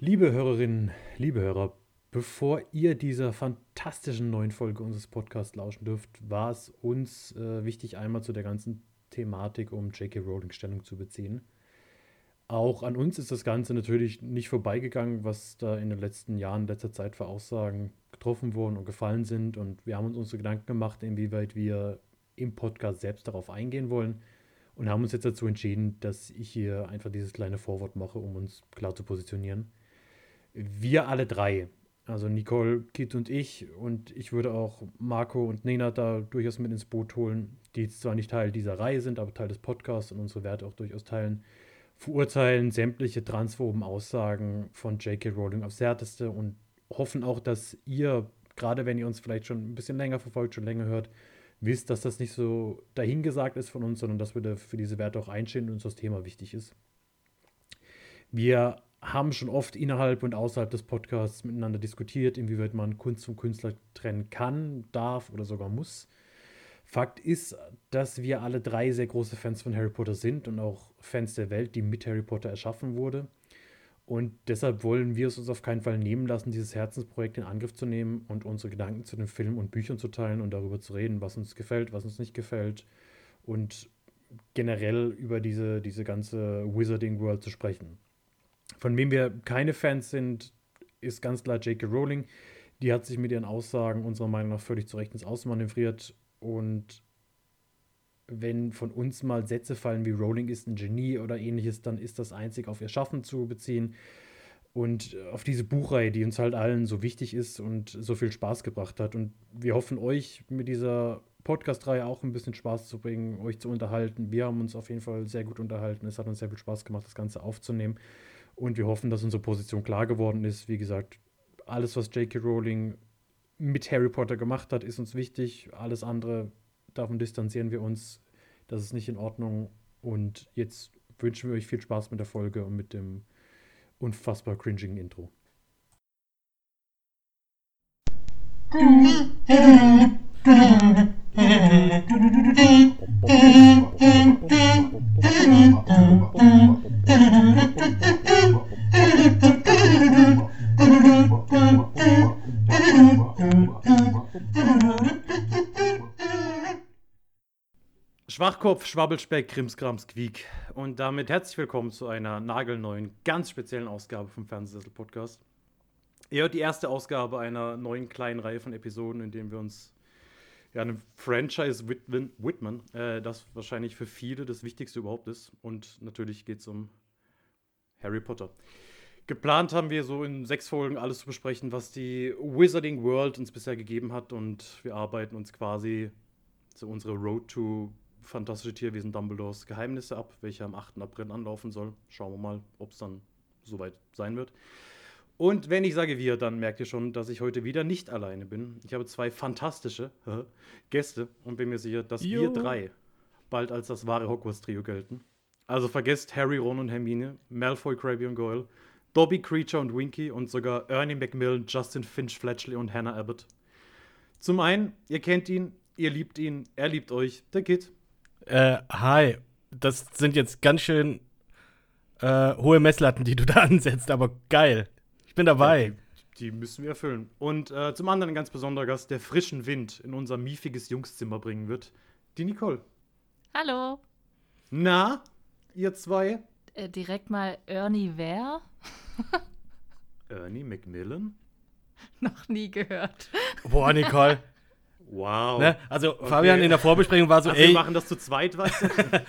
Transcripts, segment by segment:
Liebe Hörerinnen, liebe Hörer, bevor ihr dieser fantastischen neuen Folge unseres Podcasts lauschen dürft, war es uns äh, wichtig, einmal zu der ganzen Thematik um J.K. Rowling Stellung zu beziehen. Auch an uns ist das Ganze natürlich nicht vorbeigegangen, was da in den letzten Jahren, letzter Zeit für Aussagen getroffen wurden und gefallen sind. Und wir haben uns unsere Gedanken gemacht, inwieweit wir im Podcast selbst darauf eingehen wollen und haben uns jetzt dazu entschieden, dass ich hier einfach dieses kleine Vorwort mache, um uns klar zu positionieren wir alle drei, also Nicole, Kit und ich, und ich würde auch Marco und Nena da durchaus mit ins Boot holen, die jetzt zwar nicht Teil dieser Reihe sind, aber Teil des Podcasts und unsere Werte auch durchaus teilen, verurteilen sämtliche transphoben Aussagen von J.K. Rowling aufs Härteste und hoffen auch, dass ihr, gerade wenn ihr uns vielleicht schon ein bisschen länger verfolgt, schon länger hört, wisst, dass das nicht so dahingesagt ist von uns, sondern dass wir da für diese Werte auch einstehen und uns das Thema wichtig ist. Wir haben schon oft innerhalb und außerhalb des Podcasts miteinander diskutiert, inwieweit man Kunst vom Künstler trennen kann, darf oder sogar muss. Fakt ist, dass wir alle drei sehr große Fans von Harry Potter sind und auch Fans der Welt, die mit Harry Potter erschaffen wurde. Und deshalb wollen wir es uns auf keinen Fall nehmen lassen, dieses Herzensprojekt in Angriff zu nehmen und unsere Gedanken zu den Filmen und Büchern zu teilen und darüber zu reden, was uns gefällt, was uns nicht gefällt und generell über diese, diese ganze Wizarding World zu sprechen. Von wem wir keine Fans sind, ist ganz klar J.K. Rowling. Die hat sich mit ihren Aussagen unserer Meinung nach völlig zu Recht ins Ausmanövriert. Und wenn von uns mal Sätze fallen wie Rowling ist ein Genie oder ähnliches, dann ist das einzig auf ihr Schaffen zu beziehen. Und auf diese Buchreihe, die uns halt allen so wichtig ist und so viel Spaß gebracht hat. Und wir hoffen, euch mit dieser Podcast-Reihe auch ein bisschen Spaß zu bringen, euch zu unterhalten. Wir haben uns auf jeden Fall sehr gut unterhalten. Es hat uns sehr viel Spaß gemacht, das Ganze aufzunehmen. Und wir hoffen, dass unsere Position klar geworden ist. Wie gesagt, alles, was J.K. Rowling mit Harry Potter gemacht hat, ist uns wichtig. Alles andere, davon distanzieren wir uns. Das ist nicht in Ordnung. Und jetzt wünschen wir euch viel Spaß mit der Folge und mit dem unfassbar cringigen Intro. Schwachkopf, Schwabbelspeck, Krimskrams, Quiek. Und damit herzlich willkommen zu einer nagelneuen, ganz speziellen Ausgabe vom Fernsehsessel-Podcast. Ihr hört die erste Ausgabe einer neuen kleinen Reihe von Episoden, in denen wir uns ja, einem Franchise widmen, äh, das wahrscheinlich für viele das Wichtigste überhaupt ist. Und natürlich geht es um Harry Potter. Geplant haben wir so in sechs Folgen alles zu besprechen, was die Wizarding World uns bisher gegeben hat. Und wir arbeiten uns quasi zu unserer Road to Fantastische Tierwesen Dumbledores Geheimnisse ab, welche am 8. April anlaufen soll. Schauen wir mal, ob es dann soweit sein wird. Und wenn ich sage wir, dann merkt ihr schon, dass ich heute wieder nicht alleine bin. Ich habe zwei fantastische Gäste und bin mir sicher, dass jo. wir drei bald als das wahre Hogwarts-Trio gelten. Also vergesst Harry, Ron und Hermine, Malfoy, Crabbe und Goyle, Dobby, Creature und Winky und sogar Ernie Macmillan, Justin Finch, Fletchley und Hannah Abbott. Zum einen, ihr kennt ihn, ihr liebt ihn, er liebt euch, der Kid. Äh, hi. Das sind jetzt ganz schön äh, hohe Messlatten, die du da ansetzt, aber geil. Ich bin dabei. Ja, die, die, müssen wir erfüllen. Und äh, zum anderen ein ganz besonderer Gast, der frischen Wind in unser miefiges Jungszimmer bringen wird. Die Nicole. Hallo. Na, ihr zwei? Äh, direkt mal Ernie wer? Ernie Macmillan? Noch nie gehört. Boah, Nicole. Wow. Ne? Also okay. Fabian in der Vorbesprechung war so, also ey. Wir machen das zu zweit, weißt du?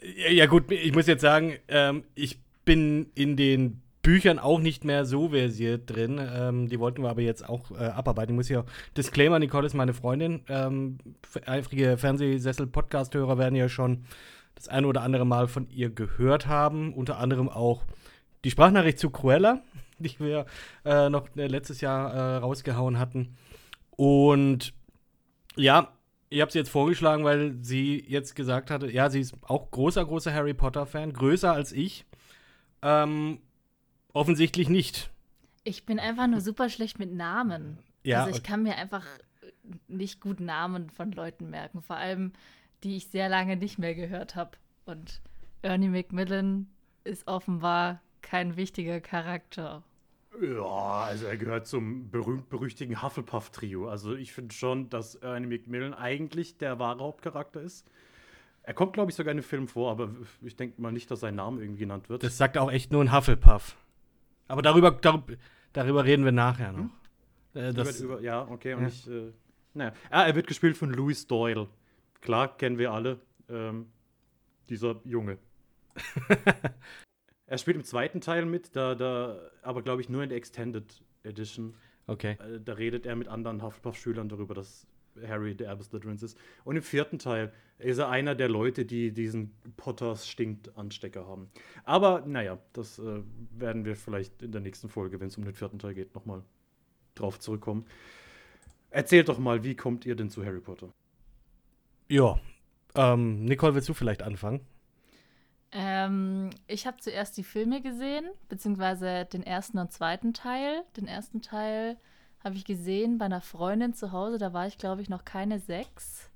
ja gut, ich muss jetzt sagen, ähm, ich bin in den Büchern auch nicht mehr so versiert drin. Ähm, die wollten wir aber jetzt auch äh, abarbeiten. Ich muss ja Disclaimer, Nicole ist meine Freundin. Ähm, eifrige Fernsehsessel-Podcast-Hörer werden ja schon das eine oder andere Mal von ihr gehört haben. Unter anderem auch die Sprachnachricht zu Cruella, die wir äh, noch äh, letztes Jahr äh, rausgehauen hatten. Und ja, ich habe sie jetzt vorgeschlagen, weil sie jetzt gesagt hatte, ja, sie ist auch großer, großer Harry Potter-Fan, größer als ich. Ähm, offensichtlich nicht. Ich bin einfach nur super schlecht mit Namen. Ja, also ich kann mir einfach nicht gut Namen von Leuten merken, vor allem die ich sehr lange nicht mehr gehört habe. Und Ernie Macmillan ist offenbar kein wichtiger Charakter. Ja, also er gehört zum berühmt-berüchtigen Hufflepuff-Trio. Also ich finde schon, dass Ernie McMillan eigentlich der wahre Hauptcharakter ist. Er kommt, glaube ich, sogar in dem Film vor, aber ich denke mal nicht, dass sein Name irgendwie genannt wird. Das sagt auch echt nur ein Hufflepuff. Aber darüber, darüber, darüber reden wir nachher noch. Hm? Äh, das, über, ja, okay, und ja. ich, äh, naja. Ah, er wird gespielt von Louis Doyle. Klar, kennen wir alle. Ähm, dieser Junge. er spielt im zweiten Teil mit, da, da aber glaube ich nur in der Extended Edition. Okay. Äh, da redet er mit anderen Hufflepuff-Schülern darüber, dass Harry der Erbe Slytherins ist. Und im vierten Teil ist er einer der Leute, die diesen Potters stinkt Anstecker haben. Aber naja, das äh, werden wir vielleicht in der nächsten Folge, wenn es um den vierten Teil geht, nochmal drauf zurückkommen. Erzählt doch mal, wie kommt ihr denn zu Harry Potter? Ja, ähm, Nicole, willst du vielleicht anfangen? Ähm, ich habe zuerst die Filme gesehen, beziehungsweise den ersten und zweiten Teil. Den ersten Teil habe ich gesehen bei einer Freundin zu Hause. Da war ich, glaube ich, noch keine sechs.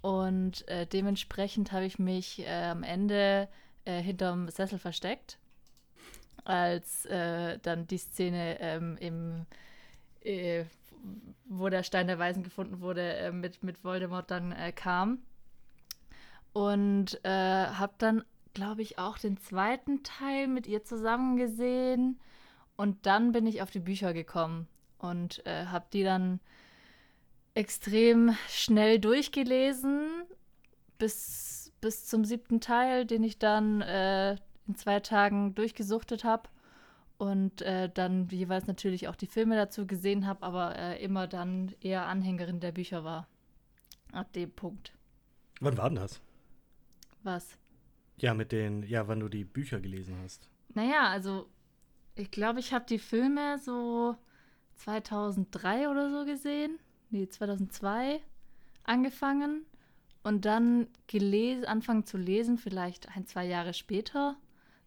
Und äh, dementsprechend habe ich mich äh, am Ende äh, hinterm Sessel versteckt, als äh, dann die Szene ähm, im, äh, wo der Stein der Weisen gefunden wurde, äh, mit, mit Voldemort dann kam. Und habe dann, glaube ich, auch den zweiten Teil mit ihr zusammen gesehen. Und dann bin ich auf die Bücher gekommen und äh, habe die dann extrem schnell durchgelesen bis, bis zum siebten Teil, den ich dann äh, in zwei Tagen durchgesuchtet habe und äh, dann jeweils natürlich auch die Filme dazu gesehen habe, aber äh, immer dann eher Anhängerin der Bücher war. Ab dem Punkt. Wann war denn das? Was? Ja, mit den, ja, wann du die Bücher gelesen hast. Naja, also ich glaube, ich habe die Filme so 2003 oder so gesehen. Nee, 2002 angefangen und dann gelesen, anfangen zu lesen, vielleicht ein, zwei Jahre später,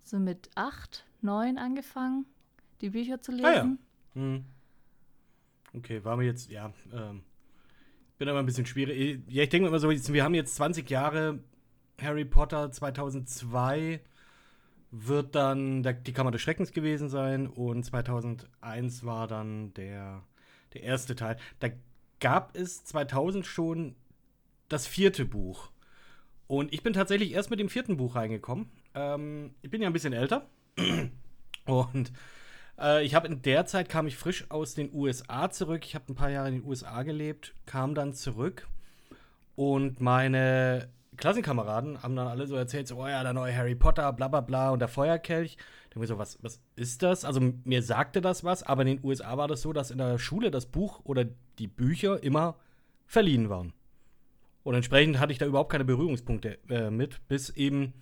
so mit acht, neun angefangen, die Bücher zu lesen. Ah, ja. Hm. Okay, war mir jetzt, ja, ähm, bin aber ein bisschen schwierig. Ja, ich denke mal so, wir haben jetzt 20 Jahre Harry Potter 2002 wird dann der, die Kammer des Schreckens gewesen sein und 2001 war dann der, der erste Teil. Da gab es 2000 schon das vierte Buch. Und ich bin tatsächlich erst mit dem vierten Buch reingekommen. Ähm, ich bin ja ein bisschen älter. Und äh, ich habe in der Zeit kam ich frisch aus den USA zurück. Ich habe ein paar Jahre in den USA gelebt, kam dann zurück. Und meine Klassenkameraden haben dann alle so erzählt, so, oh ja, der neue Harry Potter, bla bla bla und der Feuerkelch. Ich mir so, was, was ist das? Also mir sagte das was, aber in den USA war das so, dass in der Schule das Buch oder die Bücher immer verliehen waren. Und entsprechend hatte ich da überhaupt keine Berührungspunkte äh, mit, bis eben,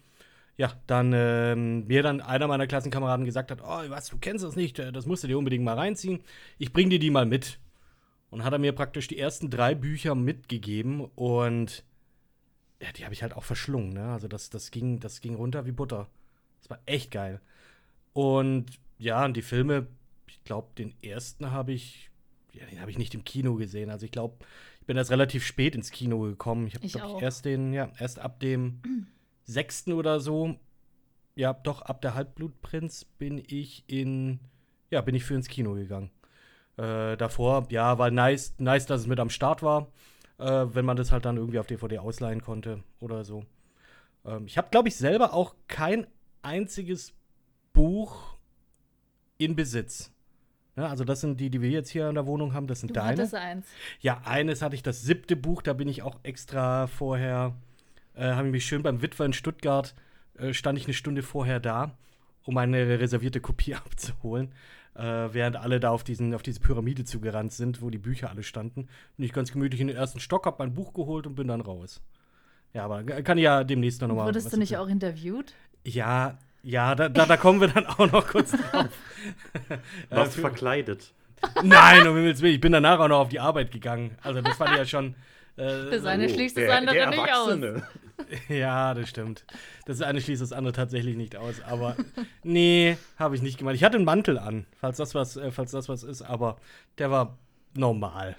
ja, dann äh, mir dann einer meiner Klassenkameraden gesagt hat, oh, was, du kennst das nicht, äh, das musst du dir unbedingt mal reinziehen. Ich bring dir die mal mit. Und hat er mir praktisch die ersten drei Bücher mitgegeben und ja, die habe ich halt auch verschlungen, ne? Also das, das, ging, das ging runter wie Butter. Das war echt geil. Und ja, und die Filme, ich glaube, den ersten habe ich, ja, den habe ich nicht im Kino gesehen. Also ich glaube, ich bin erst relativ spät ins Kino gekommen. Ich habe, glaube ich, erst den, ja, erst ab dem sechsten oder so, ja, doch, ab der Halbblutprinz bin ich in, ja, bin ich für ins Kino gegangen. Äh, davor, ja, war nice, nice, dass es mit am Start war äh, wenn man das halt dann irgendwie auf DVD ausleihen konnte oder so. Ähm, ich habe, glaube ich, selber auch kein einziges Buch in Besitz. Ja, also das sind die, die wir jetzt hier in der Wohnung haben, das sind du deine. Hattest eins. Ja, eines hatte ich das siebte Buch, da bin ich auch extra vorher, äh, habe ich mich schön beim Witwer in Stuttgart, äh, stand ich eine Stunde vorher da, um eine reservierte Kopie abzuholen äh, während alle da auf, diesen, auf diese Pyramide zugerannt sind, wo die Bücher alle standen. Bin ich ganz gemütlich in den ersten Stock, hab mein Buch geholt und bin dann raus. Ja, aber kann ich ja demnächst noch mal. Wurdest du nicht auch interviewt? Ja, ja, da, da, da, kommen wir dann auch noch kurz drauf. Warst du verkleidet? Nein, um Himmels Willen, ich bin danach auch noch auf die Arbeit gegangen. Also das fand ich ja schon. Äh, das eine oh, schließt das andere nicht aus. Ja, das stimmt. Das eine schließt das andere tatsächlich nicht aus. Aber nee, habe ich nicht gemacht. Ich hatte einen Mantel an, falls das was, äh, falls das was ist, aber der war normal.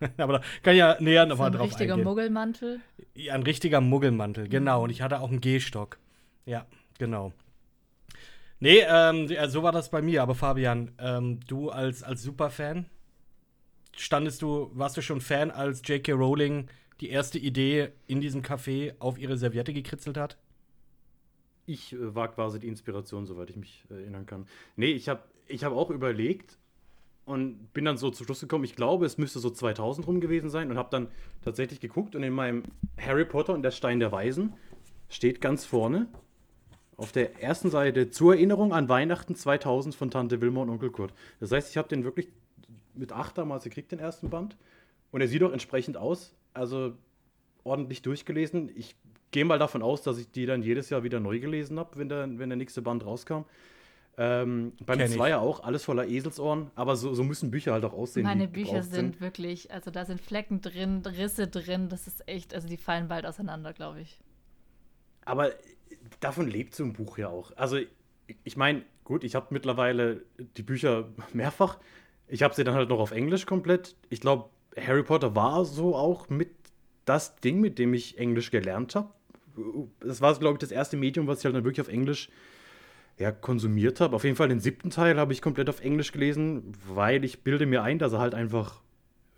aber da kann ich ja näher nochmal drauf eingehen. Ein richtiger Muggelmantel? Ja, ein richtiger Muggelmantel, genau. Und ich hatte auch einen Gehstock. Ja, genau. Nee, ähm, so war das bei mir. Aber Fabian, ähm, du als, als Superfan, standest du, warst du schon Fan, als J.K. Rowling die erste Idee in diesem Café auf ihre Serviette gekritzelt hat? Ich äh, war quasi die Inspiration, soweit ich mich äh, erinnern kann. Nee, ich habe ich hab auch überlegt und bin dann so zum Schluss gekommen, ich glaube, es müsste so 2000 rum gewesen sein und habe dann tatsächlich geguckt und in meinem Harry Potter und der Stein der Weisen steht ganz vorne auf der ersten Seite zur Erinnerung an Weihnachten 2000 von Tante Wilma und Onkel Kurt. Das heißt, ich habe den wirklich mit acht damals gekriegt, den ersten Band. Und er sieht auch entsprechend aus. Also ordentlich durchgelesen. Ich gehe mal davon aus, dass ich die dann jedes Jahr wieder neu gelesen habe, wenn der, wenn der nächste Band rauskam. Ähm, beim Kenn ich. Zweier auch, alles voller Eselsohren, aber so, so müssen Bücher halt auch aussehen. Meine Bücher sind wirklich, also da sind Flecken drin, Risse drin, das ist echt, also die fallen bald auseinander, glaube ich. Aber davon lebt so ein Buch ja auch. Also, ich meine, gut, ich habe mittlerweile die Bücher mehrfach. Ich habe sie dann halt noch auf Englisch komplett. Ich glaube, Harry Potter war so auch mit das Ding, mit dem ich Englisch gelernt habe. Das war, glaube ich, das erste Medium, was ich halt dann wirklich auf Englisch ja, konsumiert habe. Auf jeden Fall den siebten Teil habe ich komplett auf Englisch gelesen, weil ich bilde mir ein, dass er halt einfach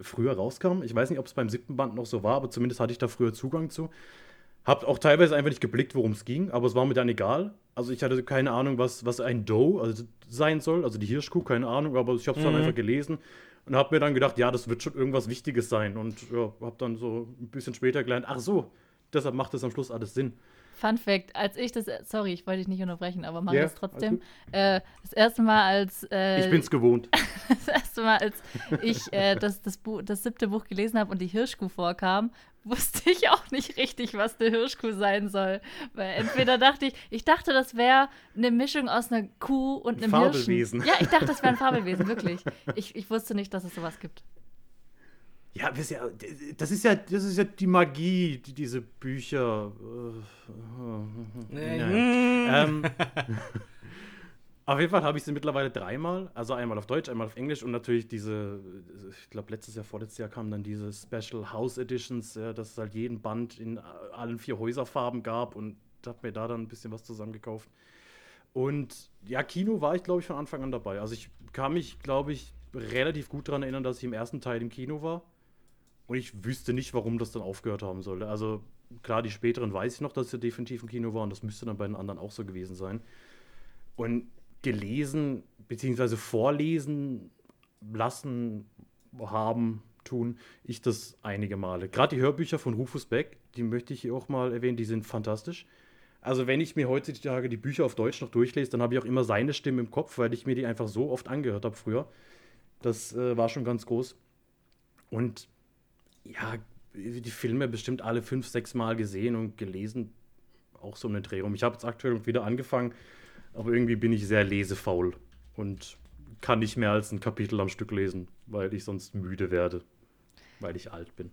früher rauskam. Ich weiß nicht, ob es beim siebten Band noch so war, aber zumindest hatte ich da früher Zugang zu. Hab auch teilweise einfach nicht geblickt, worum es ging, aber es war mir dann egal. Also ich hatte keine Ahnung, was, was ein Doe also sein soll, also die Hirschkuh, keine Ahnung, aber ich habe es dann Mhm. einfach gelesen und habe mir dann gedacht, ja, das wird schon irgendwas Wichtiges sein und ja, habe dann so ein bisschen später gelernt, ach so, deshalb macht es am Schluss alles Sinn. Fun Fact, als ich das, sorry, ich wollte dich nicht unterbrechen, aber mach Ja, das trotzdem. Äh, das erste Mal, als äh, Ich bin's gewohnt. das erste Mal, als ich äh, das, das, Buch, das siebte Buch gelesen habe und die Hirschkuh vorkam, wusste ich auch nicht richtig, was eine Hirschkuh sein soll. Weil entweder dachte ich, ich dachte, das wäre eine Mischung aus einer Kuh und einem Fabelwesen. Hirschen. Ja, ich dachte, das wäre ein Fabelwesen, wirklich. Ich, ich wusste nicht, dass es sowas gibt. Ja, das ist ja, das ist ja, das ist ja die Magie, die diese Bücher. Äh, Nee. naja. ähm, auf jeden Fall habe ich sie mittlerweile dreimal. Also einmal auf Deutsch, einmal auf Englisch und natürlich diese, ich glaube, letztes Jahr, vorletztes Jahr kamen dann diese Special House Editions, ja, dass es halt jeden Band in allen vier Häuserfarben gab und habe mir da dann ein bisschen was zusammengekauft. Und ja, Kino war ich, glaube ich, von Anfang an dabei. Also ich kann mich, glaube ich, relativ gut daran erinnern, dass ich im ersten Teil im Kino war. Und ich wüsste nicht, warum das dann aufgehört haben sollte. Also klar, die späteren weiß ich noch, dass sie definitiv im Kino waren. Das müsste dann bei den anderen auch so gewesen sein. Und gelesen, beziehungsweise vorlesen lassen, haben, tun ich das einige Male. Gerade die Hörbücher von Rufus Beck, die möchte ich hier auch mal erwähnen, die sind fantastisch. Also wenn ich mir heutzutage die Bücher auf Deutsch noch durchlese, dann habe ich auch immer seine Stimme im Kopf, weil ich mir die einfach so oft angehört habe früher. Das äh, war schon ganz groß. Und ja, die Filme bestimmt alle fünf, sechs Mal gesehen und gelesen. Auch so eine Drehung. Ich habe jetzt aktuell wieder angefangen, aber irgendwie bin ich sehr lesefaul und kann nicht mehr als ein Kapitel am Stück lesen, weil ich sonst müde werde, weil ich alt bin.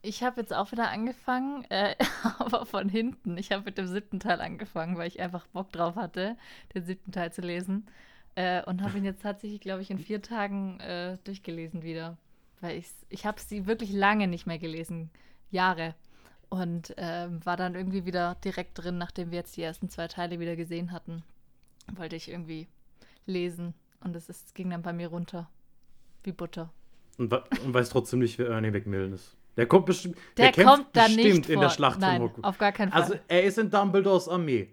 Ich habe jetzt auch wieder angefangen, äh, aber von hinten. Ich habe mit dem siebten Teil angefangen, weil ich einfach Bock drauf hatte, den siebten Teil zu lesen. Äh, und habe ihn jetzt tatsächlich, glaube ich, in vier Tagen äh, durchgelesen wieder. Weil ich, ich habe sie wirklich lange nicht mehr gelesen. Jahre. Und ähm, war dann irgendwie wieder direkt drin, nachdem wir jetzt die ersten zwei Teile wieder gesehen hatten. Wollte ich irgendwie lesen. Und es ist, ging dann bei mir runter. Wie Butter. Und, und weiß trotzdem nicht, wer Ernie McMillan ist. Der kommt bestimmt. Der, kämpft kommt da bestimmt nicht in der Schlacht Nein, von Hogwarts. auf gar keinen Fall. Also er ist in Dumbledores Armee.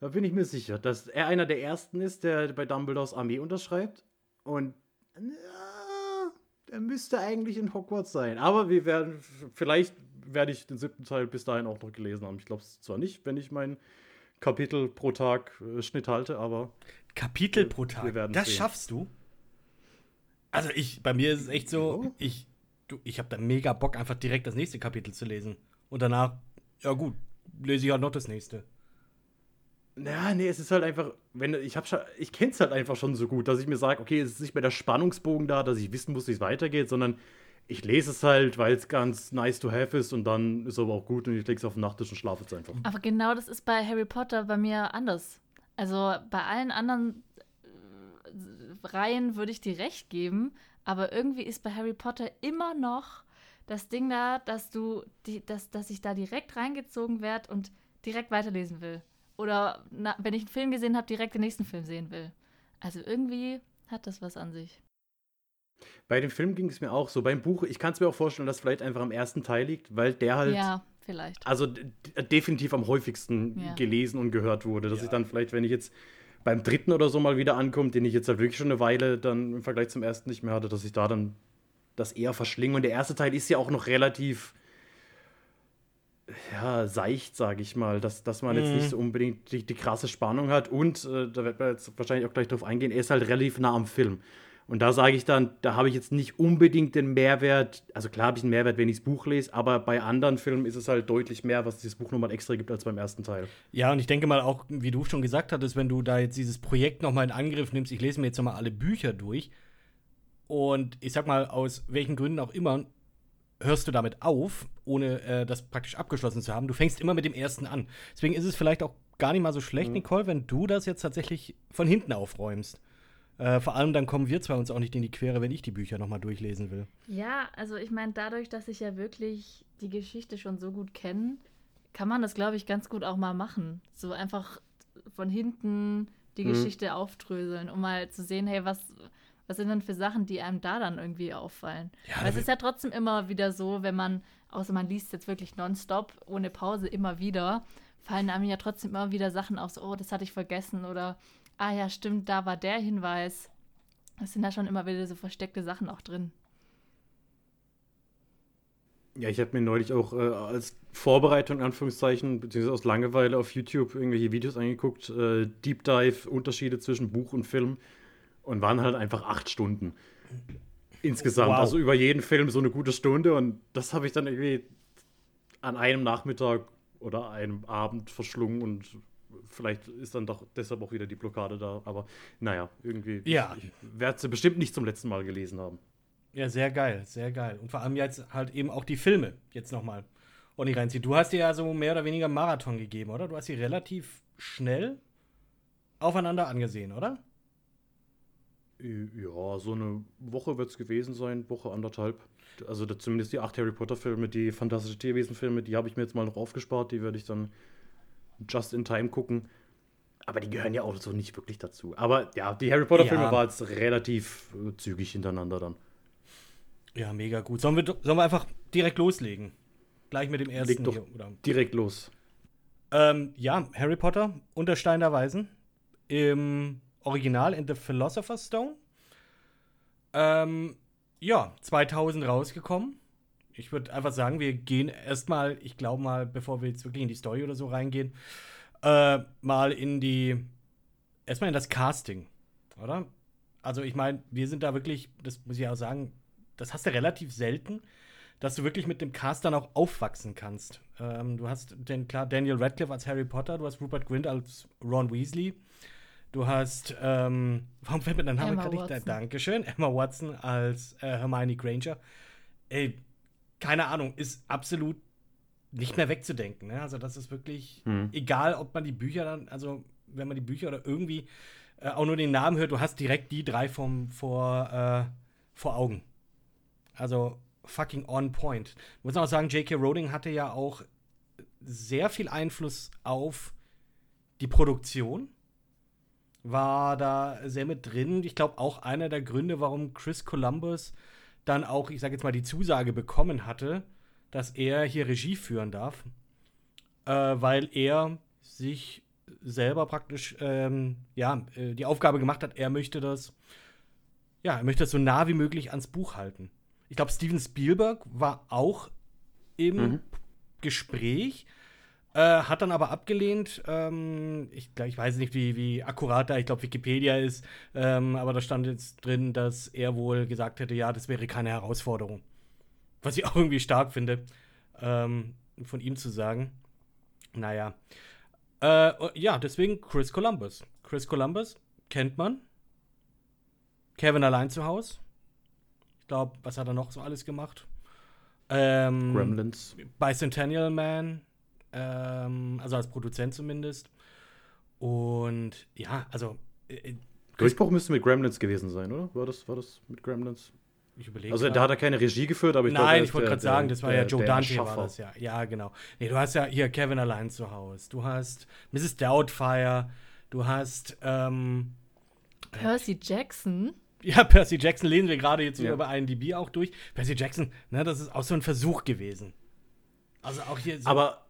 Da bin ich mir sicher, dass er einer der ersten ist, der bei Dumbledores Armee unterschreibt. Und ja, der müsste eigentlich in Hogwarts sein. Aber wir werden, vielleicht werde ich den siebten Teil bis dahin auch noch gelesen haben. Ich glaube es zwar nicht, wenn ich mein Kapitel pro Tag äh, Schnitt halte, aber Kapitel pro Tag. werden Das sehen. schaffst du? Also ich, bei mir ist es echt so, ich, du, ich habe da mega Bock, einfach direkt das nächste Kapitel zu lesen. Und danach, ja gut, lese ich halt noch das nächste. Ja, nee, es ist halt einfach, wenn ich hab schon, ich kenn's halt einfach schon so gut, dass ich mir sage, okay, es ist nicht mehr der Spannungsbogen da, dass ich wissen muss, wie es weitergeht, sondern ich lese es halt, weil es ganz nice to have ist und dann ist aber auch gut und ich leg's auf den Nachttisch und schlafe jetzt einfach. Aber genau das ist bei Harry Potter bei mir anders. Also bei allen anderen äh, Reihen würde ich dir recht geben, aber irgendwie ist bei Harry Potter immer noch das Ding da, dass du, die, dass, dass ich da direkt reingezogen werde und direkt weiterlesen will. oder na, wenn ich einen Film gesehen habe, direkt den nächsten Film sehen will. Also irgendwie hat das was an sich. Bei dem Film ging es mir auch so. Beim Buch, ich kann es mir auch vorstellen, dass es vielleicht einfach am ersten Teil liegt, weil der halt. Ja, vielleicht. Also definitiv am häufigsten ja. gelesen und gehört wurde. Dass ja. ich dann vielleicht, wenn ich jetzt beim dritten oder so mal wieder ankomme, den ich jetzt halt wirklich schon eine Weile dann im Vergleich zum ersten nicht mehr hatte, dass ich da dann das eher verschlinge. Und der erste Teil ist ja auch noch relativ ja, seicht, sage ich mal, dass, dass man mhm. jetzt nicht so unbedingt die, die krasse Spannung hat. Und äh, da wird man jetzt wahrscheinlich auch gleich drauf eingehen, er ist halt relativ nah am Film. Und da sage ich dann, da habe ich jetzt nicht unbedingt den Mehrwert, also klar habe ich einen Mehrwert, wenn ich das Buch lese, aber bei anderen Filmen ist es halt deutlich mehr, was dieses Buch nochmal extra gibt als beim ersten Teil. Ja, und ich denke mal auch, wie du schon gesagt hattest, wenn du da jetzt dieses Projekt nochmal in Angriff nimmst, ich lese mir jetzt nochmal alle Bücher durch und ich sag mal, aus welchen Gründen auch immer, hörst du damit auf, ohne äh, das praktisch abgeschlossen zu haben. Du fängst immer mit dem ersten an. Deswegen ist es vielleicht auch gar nicht mal so schlecht, mhm. Nicole, wenn du das jetzt tatsächlich von hinten aufräumst. Äh, vor allem dann kommen wir zwei uns auch nicht in die Quere, wenn ich die Bücher nochmal durchlesen will. Ja, also ich meine, dadurch, dass ich ja wirklich die Geschichte schon so gut kenne, kann man das, glaube ich, ganz gut auch mal machen. So einfach von hinten die mhm. Geschichte aufdröseln, um mal zu sehen, hey, was, was sind denn für Sachen, die einem da dann irgendwie auffallen? Ja, Weil es ist ja trotzdem immer wieder so, wenn man, außer man liest jetzt wirklich nonstop, ohne Pause immer wieder, fallen einem ja trotzdem immer wieder Sachen auf, so, oh, das hatte ich vergessen oder ah ja, stimmt, da war der Hinweis. Es sind da schon immer wieder so versteckte Sachen auch drin. Ja, ich habe mir neulich auch äh, als Vorbereitung, in Anführungszeichen, beziehungsweise aus Langeweile auf YouTube irgendwelche Videos angeguckt, äh, Deep Dive, Unterschiede zwischen Buch und Film und waren halt einfach acht Stunden insgesamt. Wow. Also über jeden Film so eine gute Stunde und das habe ich dann irgendwie an einem Nachmittag oder einem Abend verschlungen und vielleicht ist dann doch deshalb auch wieder die Blockade da. Aber naja, irgendwie. Ja. Ich werde sie bestimmt nicht zum letzten Mal gelesen haben. Ja, sehr geil, sehr geil. Und vor allem jetzt halt eben auch die Filme jetzt nochmal. Ronny Reinzi, du hast dir ja so mehr oder weniger Marathon gegeben, oder? Du hast sie relativ schnell aufeinander angesehen, oder? Ja, so eine Woche wird es gewesen sein, Woche anderthalb. Also zumindest die acht Harry Potter-Filme, die Fantastische Tierwesen-Filme, die habe ich mir jetzt mal noch aufgespart, die werde ich dann just in time gucken. Aber die gehören ja auch so nicht wirklich dazu. Aber ja, die Harry Potter-Filme ja. waren jetzt relativ äh, zügig hintereinander dann. Ja, mega gut. Sollen wir, sollen wir einfach direkt loslegen? Gleich mit dem ersten Leg doch hier, oder? Direkt los. Ähm, ja, Harry Potter unter Stein der Weisen. Im Original in The Philosopher's Stone. Ähm, ja, 2000 rausgekommen ich würde einfach sagen, wir gehen erstmal, ich glaube mal, bevor wir jetzt wirklich in die Story oder so reingehen, äh, mal in die, erstmal in das Casting, oder? Also ich meine, wir sind da wirklich, das muss ich auch sagen, das hast du relativ selten, dass du wirklich mit dem Cast dann auch aufwachsen kannst. Ähm, du hast den, klar, Daniel Radcliffe als Harry Potter, du hast Rupert Grint als Ron Weasley, du hast, ähm, warum fällt mir dein Name gerade nicht? Dankeschön, Emma Watson als äh, Hermione Granger. Ey, keine Ahnung, ist absolut nicht mehr wegzudenken. Ne? Also das ist wirklich, hm. egal ob man die Bücher dann, also wenn man die Bücher oder irgendwie äh, auch nur den Namen hört, du hast direkt die drei vom, vor, äh, vor Augen. Also fucking on point. Ich muss auch sagen, J.K. Rowling hatte ja auch sehr viel Einfluss auf die Produktion. War da sehr mit drin. Ich glaube, auch einer der Gründe, warum Chris Columbus dann auch, ich sage jetzt mal, die Zusage bekommen hatte, dass er hier Regie führen darf, äh, weil er sich selber praktisch ähm, ja, äh, die Aufgabe gemacht hat, er möchte das, ja, er möchte das so nah wie möglich ans Buch halten. Ich glaube, Steven Spielberg war auch im mhm. Gespräch, äh, hat dann aber abgelehnt. Ähm, ich, ich weiß nicht, wie, wie akkurat da, ich glaube, Wikipedia ist, ähm, aber da stand jetzt drin, dass er wohl gesagt hätte, ja, das wäre keine Herausforderung. Was ich auch irgendwie stark finde, ähm, von ihm zu sagen. Naja. Äh, ja, deswegen Chris Columbus. Chris Columbus kennt man. Kevin allein zu Hause. Ich glaube, was hat er noch so alles gemacht? Ähm, Gremlins. Bicentennial Man ähm, also als Produzent zumindest. Und ja, also. Äh, äh Durchbruch müsste mit Gremlins gewesen sein, oder? War das, war das mit Gremlins? Ich überlege. Also da hat er keine Regie geführt, aber ich Nein, glaube, ich wollte gerade sagen, das war ja der- Joe der Dante war das ja. Ja, genau. Nee, du hast ja hier Kevin allein zu Hause. Du hast Mrs. Doubtfire. Du hast ähm, Percy Jackson. ja, Percy Jackson lesen wir gerade jetzt Ja. über IMDb auch durch. Percy Jackson, ne, das ist auch so ein Versuch gewesen. Also auch hier so Aber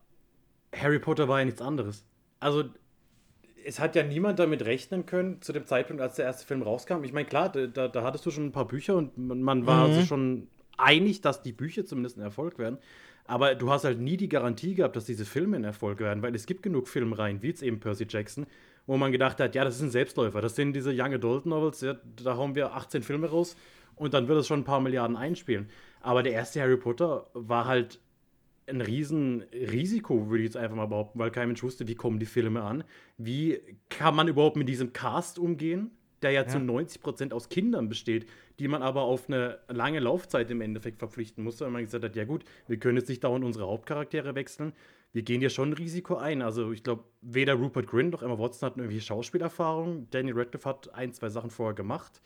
Harry Potter war ja nichts anderes. Also, es hat ja niemand damit rechnen können, zu dem Zeitpunkt, als der erste Film rauskam. Ich meine, klar, da, da, hattest du schon ein paar Bücher und man, man war Mhm. sich schon einig, dass die Bücher zumindest ein Erfolg werden. Aber du hast halt nie die Garantie gehabt, dass diese Filme ein Erfolg werden, weil es gibt genug Filmreihen, wie jetzt eben Percy Jackson, wo man gedacht hat, ja, das ist ein Selbstläufer. Das sind diese Young Adult Novels, ja, da hauen wir 18 Filme raus und dann wird es schon ein paar Milliarden einspielen. Aber der erste Harry Potter war halt ein riesen Risiko, würde ich jetzt einfach mal behaupten, weil kein Mensch wusste, wie kommen die Filme an. Wie kann man überhaupt mit diesem Cast umgehen, der ja, zu Ja. 90% aus Kindern besteht, die man aber auf eine lange Laufzeit im Endeffekt verpflichten musste, weil man gesagt hat, ja gut, wir können jetzt nicht dauernd unsere Hauptcharaktere wechseln. Wir gehen hier schon ein Risiko ein. Also ich glaube, weder Rupert Grint noch Emma Watson hatten irgendwie Schauspielerfahrung. Daniel Radcliffe hat ein, zwei Sachen vorher gemacht.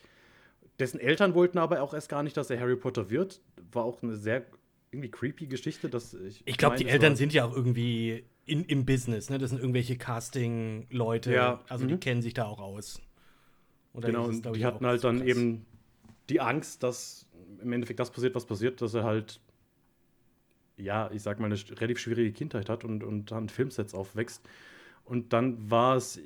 Dessen Eltern wollten aber auch erst gar nicht, dass er Harry Potter wird. War auch eine sehr irgendwie creepy Geschichte. Dass ich Ich glaube, die Eltern sind ja auch irgendwie in, im Business, ne? Das sind irgendwelche Casting-Leute. Ja, Also die mhm. kennen sich da auch aus. Oder Genau, ist es, und die hatten halt dann krass? eben die Angst, dass im Endeffekt das passiert, was passiert, dass er halt, ja, ich sag mal, eine relativ schwierige Kindheit hat und, und an Filmsets aufwächst. Und dann war es,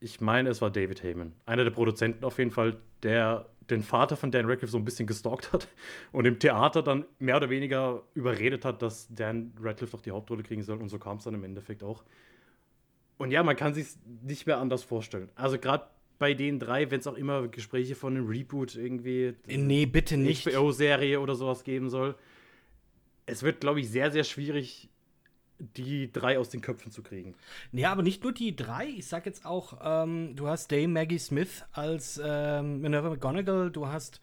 ich meine, es war David Heyman, einer der Produzenten auf jeden Fall, der den Vater von Dan Radcliffe so ein bisschen gestalkt hat und im Theater dann mehr oder weniger überredet hat, dass Dan Radcliffe doch die Hauptrolle kriegen soll. Und so kam es dann im Endeffekt auch. Und ja, man kann sich nicht mehr anders vorstellen. Also gerade bei den drei, wenn es auch immer Gespräche von einem Reboot irgendwie Äh, Nee, bitte nicht. HBO-Serie oder sowas geben soll, es wird, glaube ich, sehr, sehr schwierig, die drei aus den Köpfen zu kriegen. Ja, aber nicht nur die drei. Ich sag jetzt auch, ähm, du hast Dame Maggie Smith als ähm, Minerva McGonagall, du hast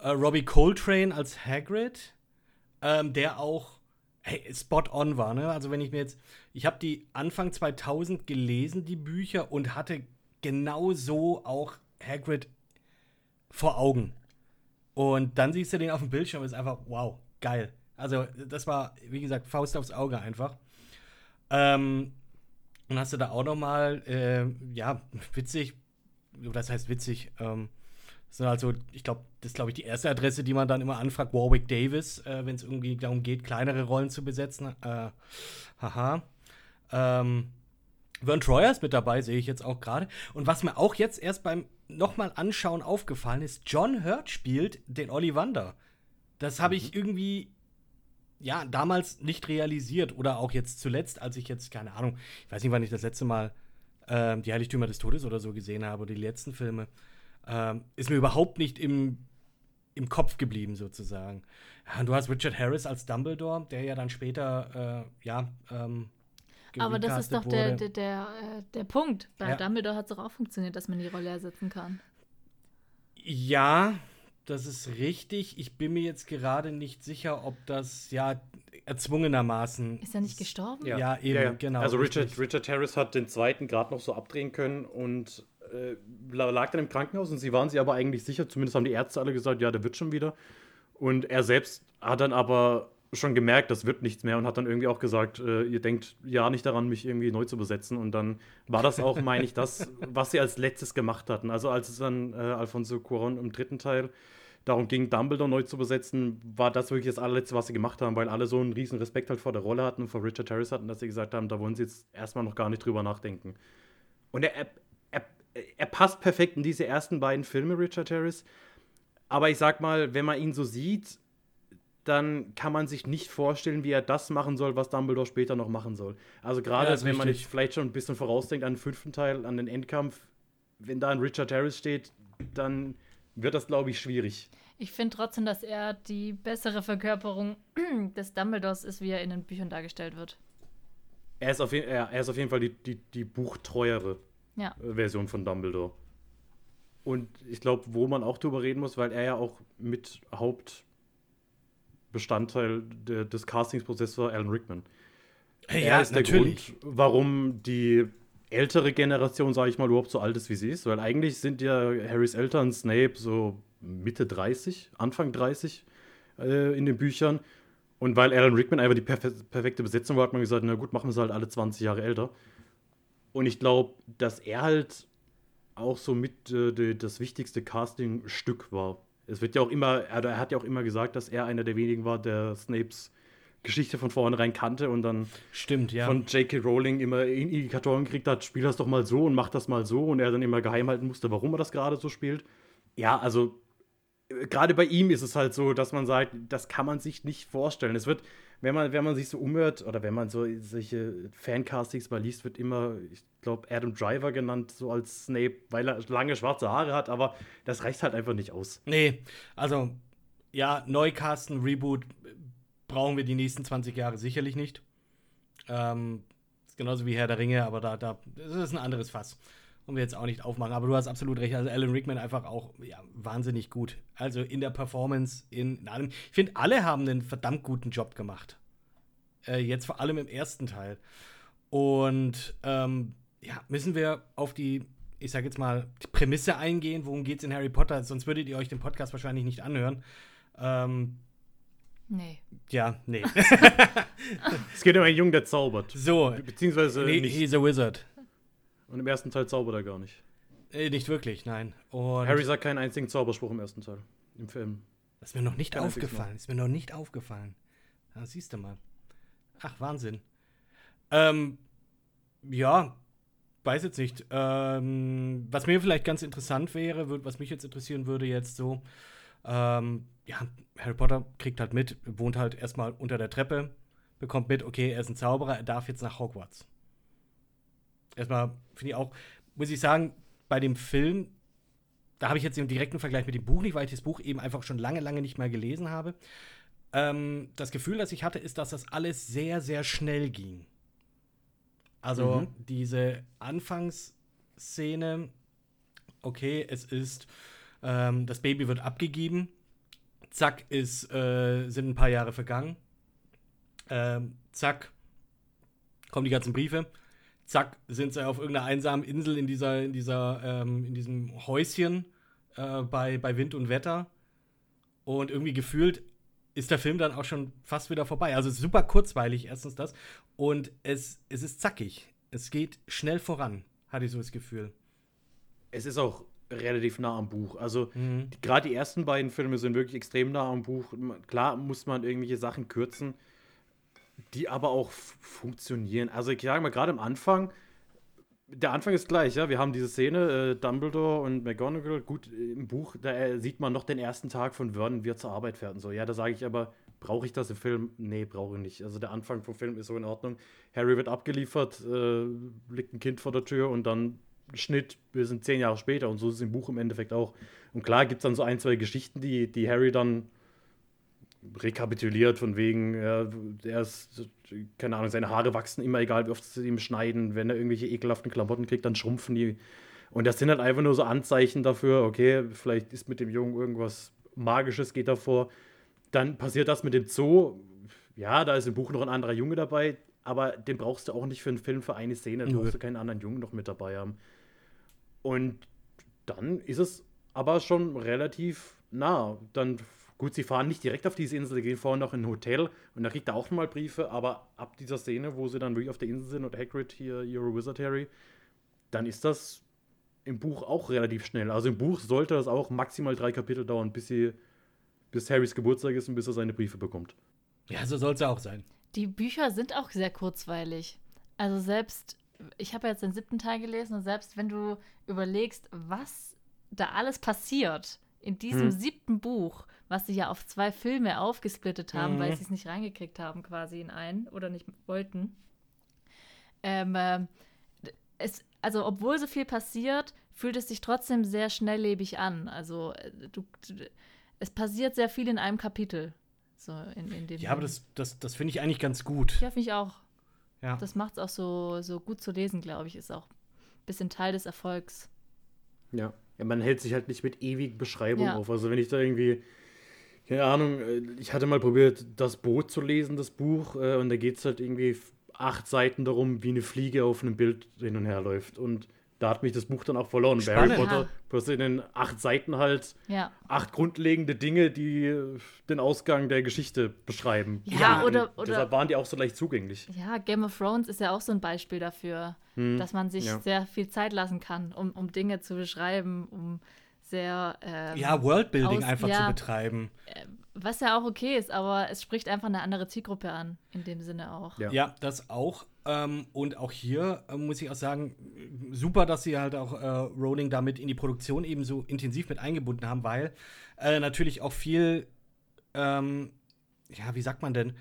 äh, Robbie Coltrane als Hagrid, ähm, der auch hey, spot on war. Ne? Also wenn ich mir jetzt, ich habe die Anfang 2000 gelesen, die Bücher, und hatte genau so auch Hagrid vor Augen. Und dann siehst du den auf dem Bildschirm und ist einfach, wow, geil. Also, das war, wie gesagt, Faust aufs Auge einfach. Ähm, und hast du da auch noch mal, äh, ja, witzig, das heißt witzig, ähm, das sind also, ich glaube, das ist, glaube ich, die erste Adresse, die man dann immer anfragt, Warwick Davis, äh, wenn es irgendwie darum geht, kleinere Rollen zu besetzen. Äh, haha. Ähm, Vern Troyer ist mit dabei, sehe ich jetzt auch gerade. Und was mir auch jetzt erst beim nochmal anschauen aufgefallen ist, John Hurt spielt den Ollivander. Das habe ich irgendwie, ja, damals nicht realisiert. Oder auch jetzt zuletzt, als ich jetzt, keine Ahnung, ich weiß nicht, wann ich das letzte Mal ähm, die Heiligtümer des Todes oder so gesehen habe, oder die letzten Filme, ähm, ist mir überhaupt nicht im, im Kopf geblieben, sozusagen. Ja, und du hast Richard Harris als Dumbledore, der ja dann später, äh, ja, ähm, Aber das ist doch der, der, der, äh, der Punkt. Bei Ja. Dumbledore hat es doch auch funktioniert, dass man die Rolle ersetzen kann. Ja, das ist richtig. Ich bin mir jetzt gerade nicht sicher, ob das ja erzwungenermaßen. Ist er nicht gestorben? Ja, eben, genau, Also Richard, richtig. Richard Harris hat den zweiten gerade noch so abdrehen können und äh, lag dann im Krankenhaus und sie waren sich aber eigentlich sicher, zumindest haben die Ärzte alle gesagt, ja, der wird schon wieder. Und er selbst hat dann aber schon gemerkt, das wird nichts mehr und hat dann irgendwie auch gesagt, äh, ihr denkt ja nicht daran, mich irgendwie neu zu besetzen. Und dann war das auch, meine ich, das, was sie als letztes gemacht hatten. Also als es dann äh, Alfonso Cuarón im dritten Teil darum ging, Dumbledore neu zu besetzen, war das wirklich das allerletzte, was sie gemacht haben, weil alle so einen riesen Respekt halt vor der Rolle hatten und vor Richard Harris hatten, dass sie gesagt haben, da wollen sie jetzt erstmal noch gar nicht drüber nachdenken. Und er, er, er, passt perfekt in diese ersten beiden Filme, Richard Harris. Aber ich sag mal, wenn man ihn so sieht, dann kann man sich nicht vorstellen, wie er das machen soll, was Dumbledore später noch machen soll. Also gerade, Ja, wenn man richtig. jetzt vielleicht schon ein bisschen vorausdenkt an den fünften Teil, an den Endkampf, wenn da ein Richard Harris steht, dann wird das, glaube ich, schwierig. Ich finde trotzdem, dass er die bessere Verkörperung des Dumbledores ist, wie er in den Büchern dargestellt wird. Er ist auf, je er, er ist auf jeden Fall die, die, die buchtreuere Ja. Version von Dumbledore. Und ich glaube, wo man auch drüber reden muss, weil er ja auch mit Hauptbestandteil de, des Castingsprozesses war, Alan Rickman. er ist der Grund, warum die ältere Generation, sage ich mal, überhaupt so alt ist, wie sie ist. Weil eigentlich sind ja Harrys Eltern, Snape, so Mitte 30, Anfang 30 äh, in den Büchern. Und weil Alan Rickman einfach die perfe perfekte Besetzung war, hat man gesagt, na gut, machen wir es halt alle 20 Jahre älter. Und ich glaube, dass er halt auch so mit äh, das wichtigste Casting-Stück war. Es wird ja auch immer, er, er, hat ja auch immer gesagt, dass er einer der wenigen war, der Snapes Geschichte von vornherein kannte und dann Stimmt, ja. von J.K. Rowling immer Indikatoren gekriegt hat, spiel das doch mal so und mach das mal so und er dann immer geheim halten musste, warum er das gerade so spielt. Ja, also äh, gerade bei ihm ist es halt so, dass man sagt, das kann man sich nicht vorstellen. Es wird, wenn man, wenn man sich so umhört oder wenn man so solche Fancastings mal liest, wird immer, ich glaube, Adam Driver genannt, so als Snape, weil er lange schwarze Haare hat, aber das reicht halt einfach nicht aus. Nee, also ja, Neucasten, Reboot brauchen wir die nächsten 20 Jahre sicherlich nicht. Ähm, ist genauso wie Herr der Ringe, aber da, da das ist ein anderes Fass. Und wir jetzt auch nicht aufmachen. Aber du hast absolut recht. Also Alan Rickman einfach auch ja, wahnsinnig gut. Also in der Performance, in, in allem. Ich finde, alle haben einen verdammt guten Job gemacht. Äh, jetzt vor allem im ersten Teil. Und ähm, ja, müssen wir auf die, ich sag jetzt mal, die Prämisse eingehen. Worum geht es in Harry Potter? Sonst würdet ihr euch den Podcast wahrscheinlich nicht anhören. Ähm, Nee. Ja, nee. es geht um einen Jungen, der zaubert. So. Beziehungsweise nee, nicht. He's a wizard. Und im ersten Teil zaubert er gar nicht. Äh, nicht wirklich, nein. Und Harry sagt keinen einzigen Zauberspruch im ersten Teil. Im Film. Das ist mir noch nicht Kein aufgefallen. Ist mir noch nicht aufgefallen. Ja, siehst du mal. Ach, Wahnsinn. Ähm, ja, weiß jetzt nicht. Ähm, was mir vielleicht ganz interessant wäre, was mich jetzt interessieren würde, jetzt so, ähm, ja, Harry Potter kriegt halt mit, wohnt halt erstmal unter der Treppe, bekommt mit, okay, er ist ein Zauberer, er darf jetzt nach Hogwarts. Erstmal finde ich auch, muss ich sagen, bei dem Film, da habe ich jetzt den direkten Vergleich mit dem Buch nicht, weil ich das Buch eben einfach schon lange, lange nicht mehr gelesen habe. Ähm, das Gefühl, das ich hatte, ist, dass das alles sehr, sehr schnell ging. Also mhm. diese Anfangsszene, okay, es ist, ähm, das Baby wird abgegeben zack, ist, äh, sind ein paar Jahre vergangen. Ähm, zack, kommen die ganzen Briefe. Zack, sind sie auf irgendeiner einsamen Insel in dieser, in dieser, ähm, in diesem Häuschen äh, bei, bei Wind und Wetter. Und irgendwie gefühlt ist der Film dann auch schon fast wieder vorbei. Also super kurzweilig, erstens das. Und es, es ist zackig. Es geht schnell voran, hatte ich so das Gefühl. Es ist auch relativ nah am Buch. Also mhm. gerade die ersten beiden Filme sind wirklich extrem nah am Buch. Klar muss man irgendwelche Sachen kürzen, die aber auch funktionieren. Also ich sage mal, gerade am Anfang, der Anfang ist gleich, ja. Wir haben diese Szene, äh, Dumbledore und McGonagall, gut, im Buch, da äh, sieht man noch den ersten Tag von Vernon, wie er zur Arbeit fährt und so. Ja, da sage ich aber, brauche ich das im Film? Nee, brauche ich nicht. Also der Anfang vom Film ist so in Ordnung. Harry wird abgeliefert, äh, liegt ein Kind vor der Tür und dann Schnitt, wir sind zehn Jahre später und so ist es im Buch im Endeffekt auch. Und klar gibt es dann so ein, zwei Geschichten, die, die Harry dann rekapituliert, von wegen, ja, er ist, keine Ahnung, seine Haare wachsen immer, egal wie oft sie ihm schneiden. Wenn er irgendwelche ekelhaften Klamotten kriegt, dann schrumpfen die. Und das sind halt einfach nur so Anzeichen dafür, okay, vielleicht ist mit dem Jungen irgendwas Magisches, geht davor. Dann passiert das mit dem Zoo. Ja, da ist im Buch noch ein anderer Junge dabei, aber den brauchst du auch nicht für einen Film, für eine Szene. Da brauchst du keinen anderen Jungen noch mit dabei haben. Und dann ist es aber schon relativ nah. Dann, gut, sie fahren nicht direkt auf diese Insel, sie gehen vorher noch in ein Hotel und da kriegt er auch mal Briefe, aber ab dieser Szene, wo sie dann wirklich auf der Insel sind und Hagrid hier, You're a Wizard Harry, dann ist das im Buch auch relativ schnell. Also im Buch sollte das auch maximal drei Kapitel dauern, bis, sie, bis Harrys Geburtstag ist und bis er seine Briefe bekommt. Ja, so soll es ja auch sein. Die Bücher sind auch sehr kurzweilig. Also selbst ich habe jetzt den siebten Teil gelesen und selbst wenn du überlegst, was da alles passiert in diesem hm. siebten Buch, was sie ja auf zwei Filme aufgesplittet haben, mhm. weil sie es nicht reingekriegt haben, quasi in einen oder nicht wollten. Ähm, äh, es, also, obwohl so viel passiert, fühlt es sich trotzdem sehr schnelllebig an. Also, äh, du, du, es passiert sehr viel in einem Kapitel. So in, in ja, aber das, das, das finde ich eigentlich ganz gut. Ja, finde ich auch. Ja. Das macht es auch so, so gut zu lesen, glaube ich. Ist auch ein bisschen Teil des Erfolgs. Ja. ja man hält sich halt nicht mit ewigen Beschreibungen ja. auf. Also wenn ich da irgendwie, keine Ahnung, äh, ich hatte mal probiert, das Boot zu lesen, das Buch, äh, und da geht es halt irgendwie acht Seiten darum, wie eine Fliege auf einem Bild hin und her läuft. Und da hat mich das Buch dann auch verloren. Bei Spannend. Harry Potter, Ja. du hast in den acht Seiten halt Ja. acht grundlegende Dinge, die äh, den Ausgang der Geschichte beschreiben. Ja, Und oder- oder- Deshalb waren die auch so leicht zugänglich. Ja, Game of Thrones ist ja auch so ein Beispiel dafür, dass man sich ja. sehr viel Zeit lassen kann, um, um Dinge zu beschreiben, um sehr. Ähm, Ja, Worldbuilding aus- einfach ja. zu betreiben. Was ja auch okay ist, aber es spricht einfach eine andere Zielgruppe an, in dem Sinne auch. Ja. Ja, das auch. Ähm, und auch hier äh, muss ich auch sagen, super, dass sie halt auch äh, Rowling damit in die Produktion eben so intensiv mit eingebunden haben, weil äh, natürlich auch viel, ähm, ja, wie sagt man denn,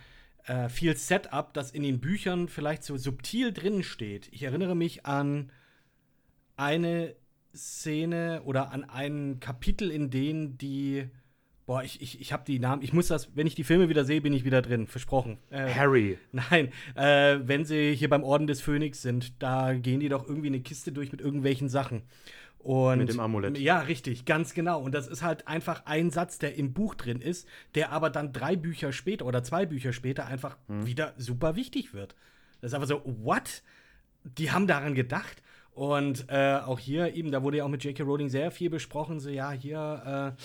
äh, viel Setup, das in den Büchern vielleicht so subtil drin steht. Ich erinnere mich an eine Szene oder an ein Kapitel, in denen die Boah, ich, ich, ich habe die Namen. Ich muss das, wenn ich die Filme wieder sehe, bin ich wieder drin. Versprochen. Äh, Harry. Nein, äh, wenn sie hier beim Orden des Phönix sind, da gehen die doch irgendwie eine Kiste durch mit irgendwelchen Sachen. Und, Mit dem Amulett. Ja, richtig, ganz genau. Und das ist halt einfach ein Satz, der im Buch drin ist, der aber dann drei Bücher später oder zwei Bücher später einfach Hm. wieder super wichtig wird. Das ist einfach so, what? Die haben daran gedacht. Und äh, auch hier eben, da wurde ja auch mit J.K. Rowling sehr viel besprochen, so ja, hier, äh,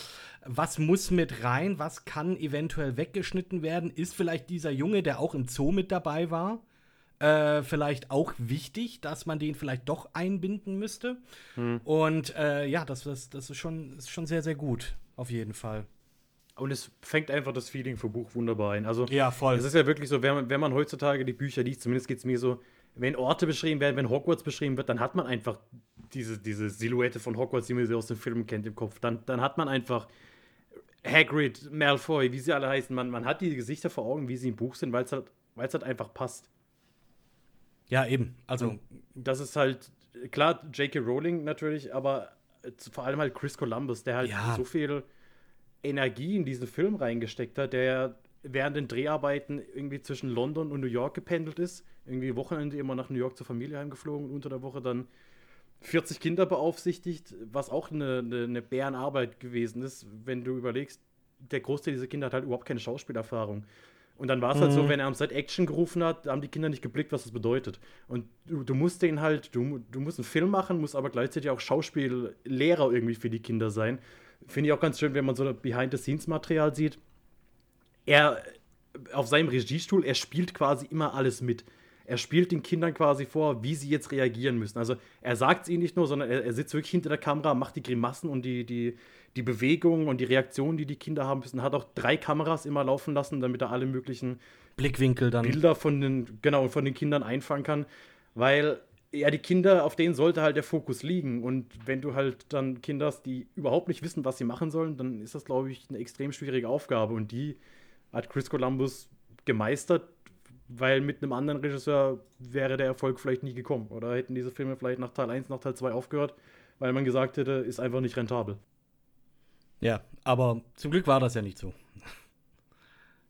was muss mit rein, was kann eventuell weggeschnitten werden? Ist vielleicht dieser Junge, der auch im Zoo mit dabei war, äh, vielleicht auch wichtig, dass man den vielleicht doch einbinden müsste? Und äh, ja, das, das, das ist, schon, ist schon sehr, sehr gut, auf jeden Fall. Und es fängt einfach das Feeling vom Buch wunderbar ein. Also, Ja, voll. es ist ja wirklich so, wenn man, wenn man heutzutage die Bücher liest, zumindest geht es mir so, wenn Orte beschrieben werden, wenn Hogwarts beschrieben wird, dann hat man einfach diese, diese Silhouette von Hogwarts, die man sie aus den Filmen kennt, im Kopf. Dann, dann hat man einfach Hagrid, Malfoy, wie sie alle heißen. Man, man hat die Gesichter vor Augen, wie sie im Buch sind, weil es halt, weil's halt einfach passt. Ja, eben. Also, Das ist halt, klar, J.K. Rowling natürlich, aber äh, vor allem halt Chris Columbus, der halt Ja. so viel Energie in diesen Film reingesteckt hat, der während den Dreharbeiten irgendwie zwischen London und New York gependelt ist. Irgendwie Wochenende immer nach New York zur Familie heimgeflogen und unter der Woche dann 40 Kinder beaufsichtigt, was auch eine, eine, eine Bärenarbeit gewesen ist, wenn du überlegst, der Großteil dieser Kinder hat halt überhaupt keine Schauspielerfahrung. Und dann war es halt so, wenn er am Set Action gerufen hat, haben die Kinder nicht geblickt, was das bedeutet. Und du, du musst den halt, du, du musst einen Film machen, musst aber gleichzeitig auch Schauspiellehrer irgendwie für die Kinder sein. Finde ich auch ganz schön, wenn man so Behind-the-Scenes-Material sieht. Er, auf seinem Regiestuhl, er spielt quasi immer alles mit. Er spielt den Kindern quasi vor, wie sie jetzt reagieren müssen. Also er sagt es ihnen nicht nur, sondern er, er sitzt wirklich hinter der Kamera, macht die Grimassen und die, die, die Bewegungen und die Reaktionen, die die Kinder haben müssen. Hat auch drei Kameras immer laufen lassen, damit er alle möglichen Blickwinkel dann. Bilder von den, genau, von den Kindern einfangen kann. Weil ja, die Kinder, auf denen sollte halt der Fokus liegen. Und wenn du halt dann Kinder hast, die überhaupt nicht wissen, was sie machen sollen, dann ist das, glaube ich, eine extrem schwierige Aufgabe. Und die hat Chris Columbus gemeistert, weil mit einem anderen Regisseur wäre der Erfolg vielleicht nie gekommen. Oder hätten diese Filme vielleicht nach Teil 1, nach Teil 2 aufgehört, weil man gesagt hätte, ist einfach nicht rentabel. Ja, aber zum Glück war das ja nicht so.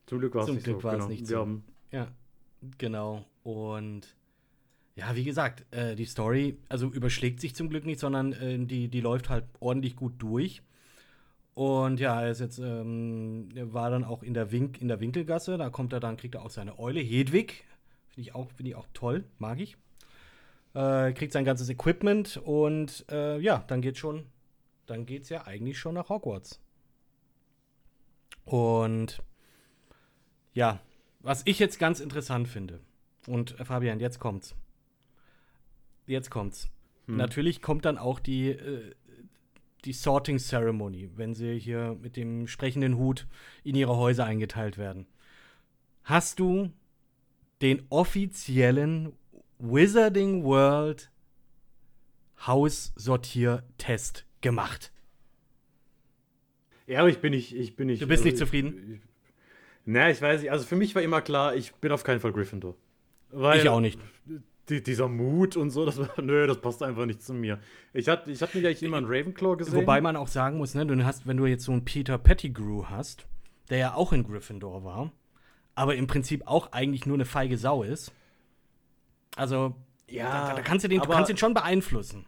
Zum Glück war es Zum nicht Glück so. war es genau. nicht Wir so. haben Ja, genau. Und ja, wie gesagt, äh, die Story, also überschlägt sich zum Glück nicht, sondern äh, die, die läuft halt ordentlich gut durch. Und ja, er ist jetzt, ähm, er war dann auch in der, Wink, in der Winkelgasse, da kommt er dann, kriegt er auch seine Eule, Hedwig. Finde ich, auch- finde ich auch toll, mag ich. Äh, kriegt sein ganzes Equipment und äh, ja, dann geht schon, dann geht's ja eigentlich schon nach Hogwarts. Und ja, was ich jetzt ganz interessant finde, und äh, Fabian, jetzt kommt's. Jetzt kommt's. Natürlich kommt dann auch die, äh, die Sorting Ceremony, wenn sie hier mit dem sprechenden Hut in ihre Häuser eingeteilt werden. Hast du den offiziellen Wizarding World Haussortiertest gemacht? Ja, aber ich bin nicht, ich bin nicht. Du bist nicht ich- zufrieden? Na, ich weiß nicht. Also für mich war immer klar, ich bin auf keinen Fall Gryffindor. Weil Ich auch nicht. Die, dieser Mut und so, das war, nö, das passt einfach nicht zu mir. Ich hatte ich hab mich eigentlich immer in Ravenclaw gesehen. Wobei man auch sagen muss, ne, du hast, wenn du jetzt so einen Peter Pettigrew hast, der ja auch in Gryffindor war, aber im Prinzip auch eigentlich nur eine feige Sau ist. Also, ja, da, da kannst du den, du kannst ihn schon beeinflussen.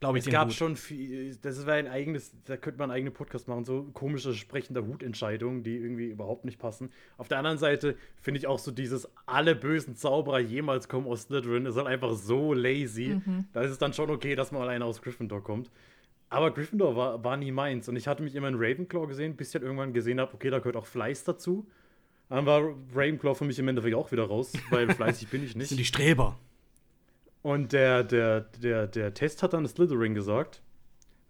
Glaube ich, Es gab Hut. schon viel, das wäre ein eigenes, da könnte man einen eigenen Podcast machen, so komische sprechende Hutentscheidungen, die irgendwie überhaupt nicht passen. Auf der anderen Seite finde ich auch so dieses, alle bösen Zauberer jemals kommen aus Slytherin, ist halt einfach so lazy. Mhm. Da ist es dann schon okay, dass mal einer aus Gryffindor kommt. Aber Gryffindor war, war nie meins und ich hatte mich immer in Ravenclaw gesehen, bis ich halt irgendwann gesehen habe, okay, da gehört auch Fleiß dazu. Dann war Ravenclaw für mich im Endeffekt auch wieder raus, weil fleißig bin ich nicht. Das sind die Streber. Und der, der, der, der Test hat dann Slytherin gesagt.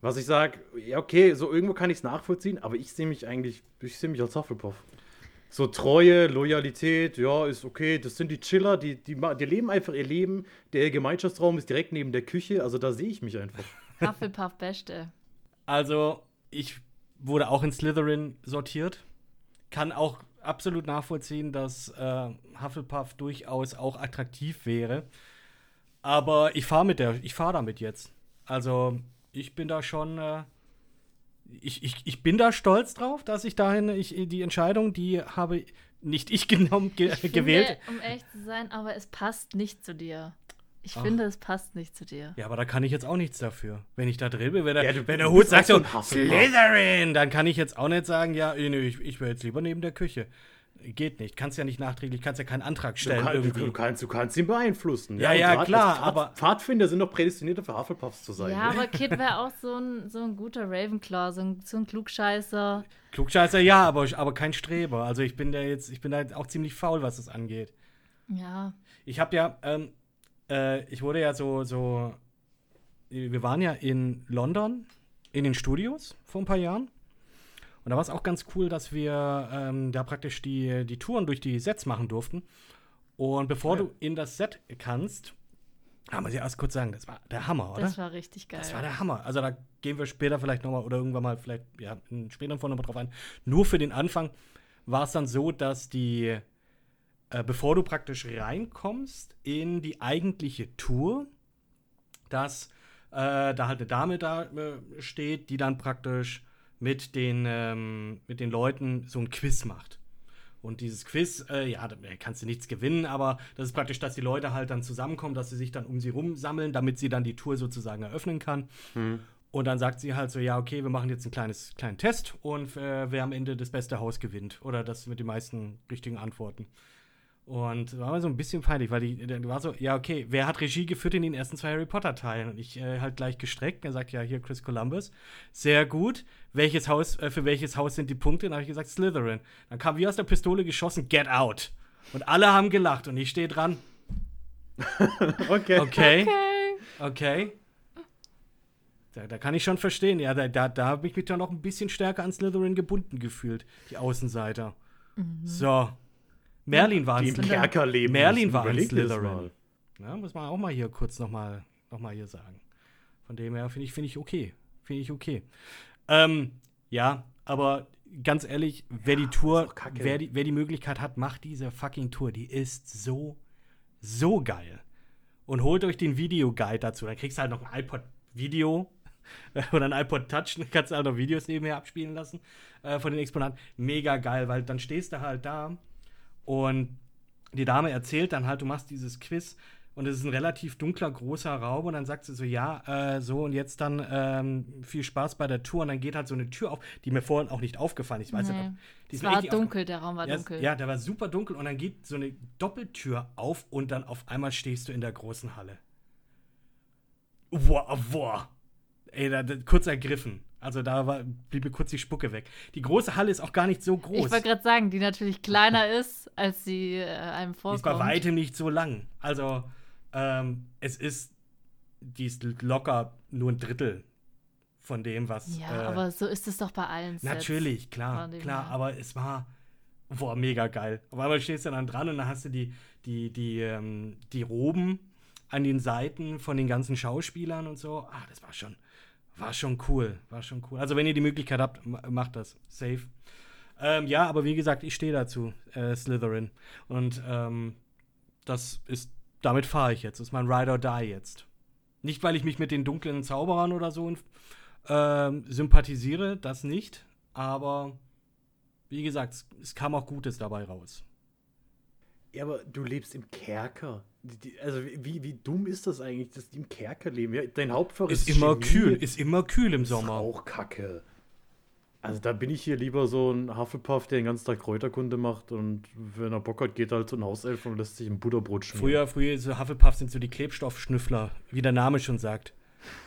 Was ich sage, ja, okay, so irgendwo kann ich es nachvollziehen, aber ich sehe mich eigentlich, ich sehe mich als Hufflepuff. So Treue, Loyalität, ja, ist okay. Das sind die Chiller, die, die, die leben einfach ihr Leben. Der Gemeinschaftsraum ist direkt neben der Küche, also da sehe ich mich einfach. Hufflepuff Beste. Also, ich wurde auch in Slytherin sortiert. Kann auch absolut nachvollziehen, dass äh, Hufflepuff durchaus auch attraktiv wäre. Aber ich fahre mit der, ich fahre damit jetzt. Also ich bin da schon, äh, ich, ich, ich bin da stolz drauf, dass ich dahin, ich, die Entscheidung, die habe nicht ich genommen, ge ich gewählt. Finde, um echt zu sein, aber es passt nicht zu dir. Ich Ach. finde, es passt nicht zu dir. Ja, aber da kann ich jetzt auch nichts dafür. Wenn ich da drin bin, wenn der, ja, wenn der Hut sagt so, Slytherin, dann kann ich jetzt auch nicht sagen, ja, ich, ich wäre jetzt lieber neben der Küche geht nicht. Kannst ja nicht nachträglich, kannst ja keinen Antrag stellen. Du, kann, irgendwie. du, kannst, du kannst ihn beeinflussen. Ja, ja, ja klar. Pfad, aber Pfadfinder sind doch prädestiniert für Hufflepuffs zu sein. Ja, ne? aber Kid wäre auch so ein, so ein guter Ravenclaw, so ein, so ein Klugscheißer. Klugscheißer, ja, aber, aber kein Streber. Also ich bin da jetzt, ich bin da auch ziemlich faul, was das angeht. Ja. Ich habe ja, ähm, äh, ich wurde ja so, so, wir waren ja in London in den Studios vor ein paar Jahren. Und da war es auch ganz cool, dass wir ähm, da praktisch die, die Touren durch die Sets machen durften. Und bevor ja. du in das Set kannst, haben wir sie erst kurz sagen, das war der Hammer, oder? Das war richtig geil. Das war der Hammer. Also da gehen wir später vielleicht nochmal oder irgendwann mal vielleicht, ja, in späteren Folgen nochmal drauf ein. Nur für den Anfang war es dann so, dass die, äh, bevor du praktisch reinkommst in die eigentliche Tour, dass äh, da halt eine Dame da äh, steht, die dann praktisch mit den, ähm, mit den Leuten so ein Quiz macht. Und dieses Quiz, äh, ja, da kannst du nichts gewinnen, aber das ist praktisch, dass die Leute halt dann zusammenkommen, dass sie sich dann um sie rumsammeln, damit sie dann die Tour sozusagen eröffnen kann. Mhm. Und dann sagt sie halt so, ja, okay, wir machen jetzt einen kleines, kleinen Test und äh, wer am Ende das beste Haus gewinnt. Oder das mit den meisten richtigen Antworten. Und war mir so ein bisschen peinlich, weil die, die war so, ja, okay, wer hat Regie geführt in den ersten zwei Harry Potter-Teilen? Und ich äh, halt gleich gestreckt. Er sagt, ja, hier Chris Columbus. Sehr gut. Welches Haus, äh, für welches Haus sind die Punkte? Dann habe ich gesagt, Slytherin. Dann kam wie aus der Pistole geschossen, get out. Und alle haben gelacht und ich stehe dran. okay. Okay. Okay. Da, da, kann ich schon verstehen. Ja, da, da, da habe ich mich dann noch ein bisschen stärker an Slytherin gebunden gefühlt, die Außenseiter. Mhm. So. Merlin war ein Slytherin. Merlin war ein Slytherin. Ja, muss man auch mal hier kurz nochmal noch mal hier sagen. Von dem her finde ich, find ich okay. Finde ich okay. Ähm, ja, aber ganz ehrlich, wer ja, die Tour, wer die, wer die Möglichkeit hat, macht diese fucking Tour. Die ist so, so geil. Und holt euch den Videoguide dazu. Dann kriegst du halt noch ein iPod-Video oder ein iPod Touch. Dann kannst du halt noch Videos nebenher abspielen lassen äh, von den Exponaten. Mega geil, weil dann stehst du halt da und die Dame erzählt dann halt, du machst dieses Quiz und es ist ein relativ dunkler, großer Raum und dann sagt sie so, ja, äh, so und jetzt dann ähm, viel Spaß bei der Tour und dann geht halt so eine Tür auf, die mir vorhin auch nicht aufgefallen ist. Ich weiß nee. nicht, die es war dunkel, der Raum war ja, dunkel. Ja, der war super dunkel und dann geht so eine Doppeltür auf und dann auf einmal stehst du in der großen Halle. Boah, boah. Ey, da, da, kurz ergriffen. Also da war, blieb mir kurz die Spucke weg. Die große Halle ist auch gar nicht so groß. Ich wollte gerade sagen, die natürlich kleiner ist, als sie äh, einem vorkommt. Die ist bei weitem nicht so lang. Also ähm, es ist, die ist locker nur ein Drittel von dem, was. Ja, äh, aber so ist es doch bei allen Sets. Natürlich, klar, klar. Aber es war, boah, mega geil. Auf einmal stehst du dann dran und dann hast du die, die, die, ähm, die Roben an den Seiten von den ganzen Schauspielern und so. Ah, das war schon war schon cool, war schon cool. Also wenn ihr die Möglichkeit habt, macht das. Safe. Ähm, ja, aber wie gesagt, ich stehe dazu, äh, Slytherin. Und ähm, das ist, damit fahre ich jetzt. Das ist mein Ride or Die jetzt. Nicht, weil ich mich mit den dunklen Zauberern oder so ähm, sympathisiere, das nicht. Aber wie gesagt, es, es kam auch Gutes dabei raus. Ja, aber du lebst im Kerker. Die- die- Also wie, wie dumm ist das eigentlich, dass die im Kerker leben? Ja, dein Hauptfach Ist ist, immer Chemie. kühl, ist immer kühl im Das ist Sommer. auch kacke. Also da bin ich hier lieber so ein Hufflepuff, der den ganzen Tag Kräuterkunde macht und wenn er Bock hat, geht er halt zu einem Hauself und lässt sich ein Butterbrot schmieren. Früher, früher, so Hufflepuff sind so die Klebstoffschnüffler, wie der Name schon sagt.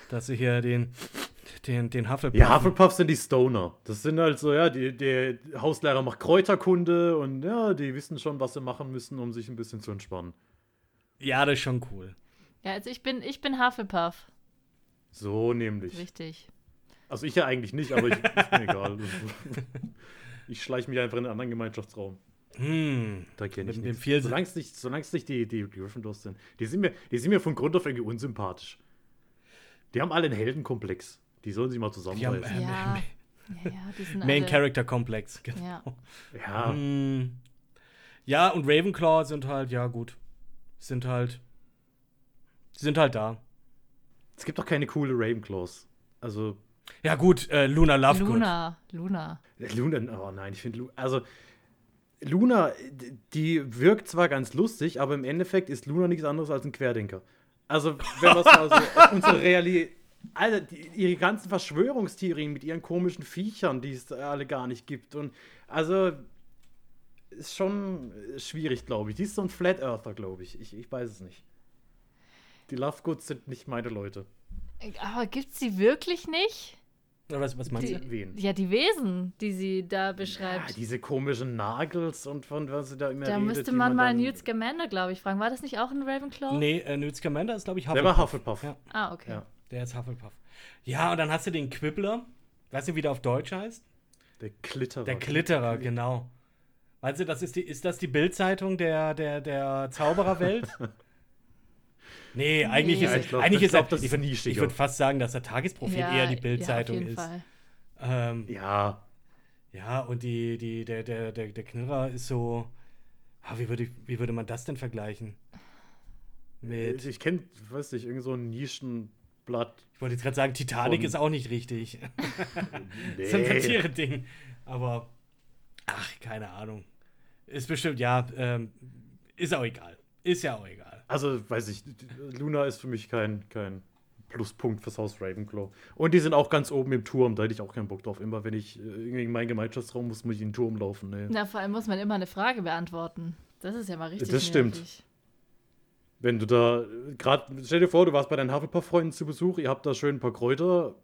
Dass sie hier den, den, den Hufflepuff. Ja, Hufflepuff sind die Stoner. Das sind halt so, ja, die, der Hauslehrer macht Kräuterkunde und ja, die wissen schon, was sie machen müssen, um sich ein bisschen zu entspannen. ja, das ist schon cool. Ja, also ich bin, ich bin Hufflepuff. So nämlich. Richtig. Also ich ja eigentlich nicht, aber ich, ist mir egal. Ich schleiche mich einfach in einen anderen Gemeinschaftsraum. Hm. Da kenne ich nichts. viel- Solange es nicht, solang's nicht die, die Gryffindors sind. Die sind, mir, die sind mir von Grund auf irgendwie unsympathisch. Die haben alle einen Heldenkomplex. Die sollen sich mal zusammenreißen. äh, Ja. Ja, ja, die sind Main alle, Character Komplex. Genau. Ja. Ja, Hm. Ja, und Ravenclaw sind halt, ja gut. Sind halt. Sind halt da. es gibt doch keine coole Ravenclaws. Also, Ja, gut, äh, Luna Lovegood. Luna. Luna. Luna, oh nein, ich finde, also, Luna, die wirkt zwar ganz lustig, aber im Endeffekt ist Luna nichts anderes als ein Querdenker. Also, wenn wir es mal so auf unsere Realität. Alter, die, ihre ganzen Verschwörungstheorien mit ihren komischen Viechern, die es alle gar nicht gibt. Und also ist schon schwierig, glaube ich. Die ist so ein Flat Earther, glaube ich. ich. Ich weiß es nicht. Die Lovegoods sind nicht meine Leute. Aber gibt's sie wirklich nicht? Oder was, was meinst Die, du? Wen? ja, die Wesen, die sie da Ja, beschreibt. diese komischen Nagels und von was sie da immer da redet, müsste die man mal dann- Newt Scamander, glaube ich, fragen. War das nicht auch ein Ravenclaw? Nee, äh, Newt Scamander ist, glaube ich, Der Hufflepuff. war Hufflepuff. Ja, Ah, okay. Ja. Der ist Hufflepuff. Ja, und dann hast du den Quibbler. Weißt du, wie der auf Deutsch heißt? Der Klitterer. Der Klitterer, genau. Weißt du, das ist, die, ist das die Bildzeitung der, der, der Zaubererwelt? nee, eigentlich Nee. ist, Ja, ich glaub- eigentlich ich ist glaub, er, das ich würd-. Ich würde fast sagen, dass der Tagesprofil Ja, eher die ja, Bildzeitung jeden ist. Fall. Ähm, Ja, ja, und die, die, der, der, der, der Knirrer ist so. Ah, wie, würde, ich- wie würde man das denn vergleichen? Mit. ich kenne, weiß nicht, irgend so ein Nischenblatt. Ich wollte jetzt gerade sagen, Titanic ist auch nicht richtig. Nee. Das ist ein Satire-Ding. Aber, ach, keine Ahnung. Ist bestimmt, ja, ähm, ist auch egal. Ist ja auch egal. Also, weiß ich, Luna ist für mich kein, kein Pluspunkt fürs Haus Ravenclaw. Und die sind auch ganz oben im Turm, da hätte ich auch keinen Bock drauf. Immer wenn ich äh, irgendwie in meinen Gemeinschaftsraum muss, muss ich in den Turm laufen. Nee. Na, vor allem muss man immer eine Frage beantworten. Das ist ja mal richtig Das stimmt. nervig. Wenn du da, gerade, stell dir vor, du warst bei deinen Hufflepuff-Freunden zu Besuch, ihr habt da schön ein paar Kräuter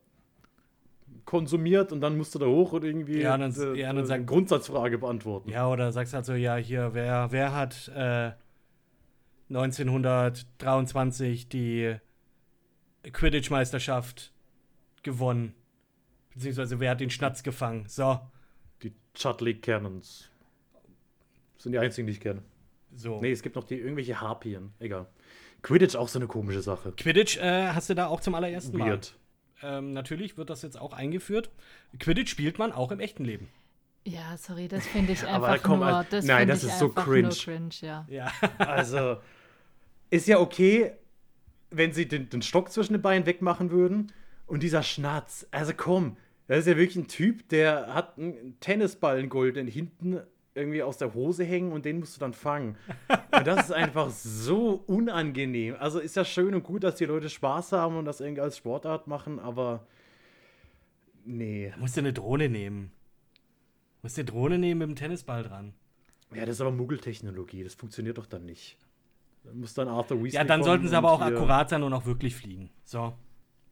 konsumiert und dann musst du da hoch und irgendwie Ja, dann- äh, ja, dann äh, sagen- Grundsatzfrage beantworten. Ja, oder sagst halt so, ja, hier, wer, wer hat äh, 1923 die Quidditch-Meisterschaft gewonnen? Beziehungsweise wer hat den Schnatz gefangen? So, Die Chudley Cannons. Sind die einzigen, die ich kenne. So. Nee, es gibt noch die irgendwelche Harpien. Egal. Quidditch auch so eine komische Sache. Quidditch äh, hast du da auch zum allerersten Mal. Weird. Ähm, natürlich wird das jetzt auch eingeführt. Quidditch spielt man auch im echten Leben. Ja, sorry, das finde ich Aber einfach komm, nur. also- Das nein, das ich ist so cringe. Cringe ja. Ja. Also, ist ja okay, wenn sie den, den Stock zwischen den Beinen wegmachen würden. Und dieser Schnatz, also komm, das ist ja wirklich ein Typ, der hat einen Tennisball, einen goldenen, hinten irgendwie aus der Hose hängen und den musst du dann fangen. Und das ist einfach so unangenehm. Also ist ja schön und gut, dass die Leute Spaß haben und das irgendwie als Sportart machen, aber nee. Musst du eine Drohne nehmen. Musst du eine Drohne nehmen mit dem Tennisball dran. Ja, das ist aber Muggeltechnologie, das funktioniert doch dann nicht. Da muss dann Arthur Weasley Ja, dann sollten sie aber auch akkurat sein und auch wirklich fliegen. So.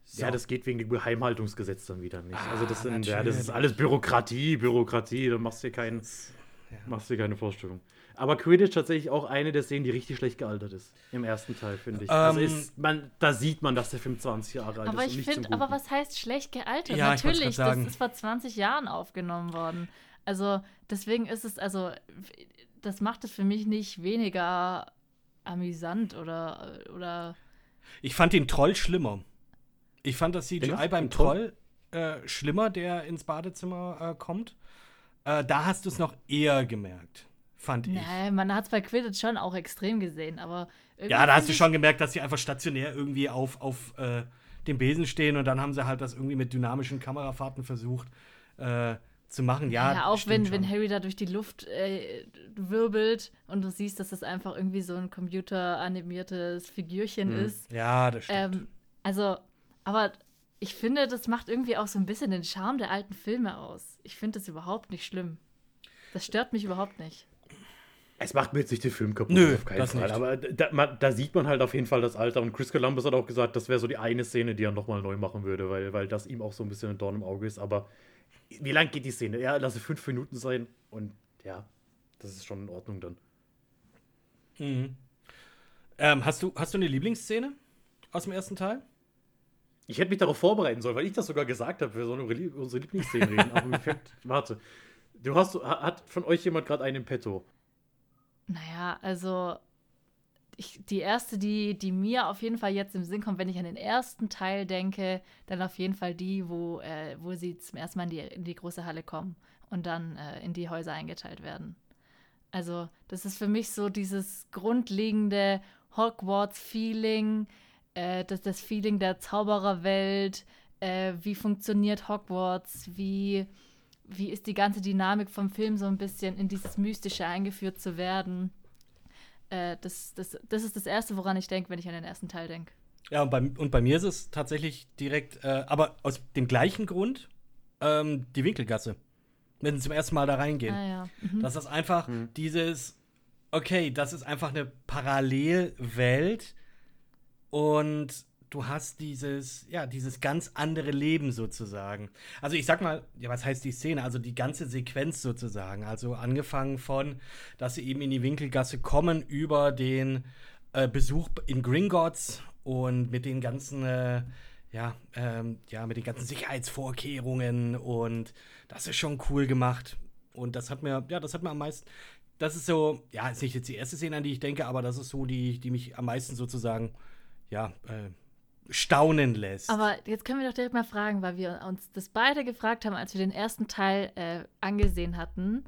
so. Ja, das geht wegen dem Geheimhaltungsgesetz dann wieder nicht. also das, Ah, sind, ja, das ist alles Bürokratie, Bürokratie, da machst du dir, kein, ja. machst dir keine Vorstellung. Aber Quidditch tatsächlich auch eine der Szenen, die richtig schlecht gealtert ist. Im ersten Teil, finde ich. also Ähm, ist, man, da sieht man, dass der 25 Jahre alt Aber ist. ich und nicht finde, zum aber was heißt schlecht gealtert? Ja, Natürlich, das ist vor 20 Jahren aufgenommen worden. Also deswegen ist es, also das macht es für mich nicht weniger amüsant oder, oder Ich fand den Troll schlimmer. Ich fand das CGI beim Troll? Troll äh, schlimmer, der ins Badezimmer äh, kommt. Äh, da hast du es noch eher gemerkt, fand ich. Nein, man hat es bei Quidditch schon auch extrem gesehen, aber Ja, da hast du schon gemerkt, dass sie einfach stationär irgendwie auf, auf äh, dem Besen stehen und dann haben sie halt das irgendwie mit dynamischen Kamerafahrten versucht äh, zu machen. Ja, Ja, auch wenn, wenn. Harry da durch die Luft äh, wirbelt und du siehst, dass das einfach irgendwie so ein computeranimiertes Figürchen Mhm. ist. Ja, das stimmt. Ähm, also, aber ich finde, das macht irgendwie auch so ein bisschen den Charme der alten Filme aus. Ich finde das überhaupt nicht schlimm. Das stört mich überhaupt nicht. Es macht mir jetzt nicht den Film kaputt, Nö, auf keinen das Fall. nicht. Aber da, man, da sieht man halt auf jeden Fall das Alter. Und Chris Columbus hat auch gesagt, das wäre so die eine Szene, die er nochmal neu machen würde, weil, weil das ihm auch so ein bisschen ein Dorn im Auge ist. Aber wie lang geht die Szene? Ja, lass es fünf Minuten sein. Und ja, das ist schon in Ordnung dann. Mhm. Ähm, hast, du, hast du eine Lieblingsszene aus dem ersten Teil? Ich hätte mich darauf vorbereiten sollen, weil ich das sogar gesagt habe. Wir sollen über unsere Lieblingsszenen reden. Aber mir fällt, warte. Du hast, ha- hat von euch jemand gerade einen im Petto? Naja, also ich, die erste, die, die mir auf jeden Fall jetzt im Sinn kommt, wenn ich an den ersten Teil denke, dann auf jeden Fall die, wo, äh, wo sie zum ersten Mal in die, in die große Halle kommen und dann äh, in die Häuser eingeteilt werden. Also, das ist für mich so dieses grundlegende Hogwarts-Feeling, äh, das, das Feeling der Zaubererwelt, äh, wie funktioniert Hogwarts, wie, wie ist die ganze Dynamik vom Film so ein bisschen in dieses Mystische eingeführt zu werden. Äh, das, das, das ist das Erste, woran ich denke, wenn ich an den ersten Teil denke. Ja, und bei, und bei mir ist es tatsächlich direkt, äh, aber aus dem gleichen Grund, ähm, die Winkelgasse. Wenn sie zum ersten Mal da reingehen. Ah ja. Mhm. Das ist einfach dieses, okay, das ist einfach eine Parallelwelt und du hast dieses, ja, dieses ganz andere Leben sozusagen. Also ich sag mal, ja, was heißt die Szene? Also die ganze Sequenz sozusagen. Also angefangen von, dass sie eben in die Winkelgasse kommen über den äh, Besuch in Gringotts und mit den ganzen, äh, ja, ähm, ja, mit den ganzen Sicherheitsvorkehrungen und das ist schon cool gemacht. Und das hat mir, ja, das hat mir am meisten, das ist so, ja, ist nicht jetzt die erste Szene, an die ich denke, aber das ist so die, die mich am meisten sozusagen, ja, äh, staunen lässt. Aber jetzt können wir doch direkt mal fragen, weil wir uns das beide gefragt haben, als wir den ersten Teil äh, angesehen hatten.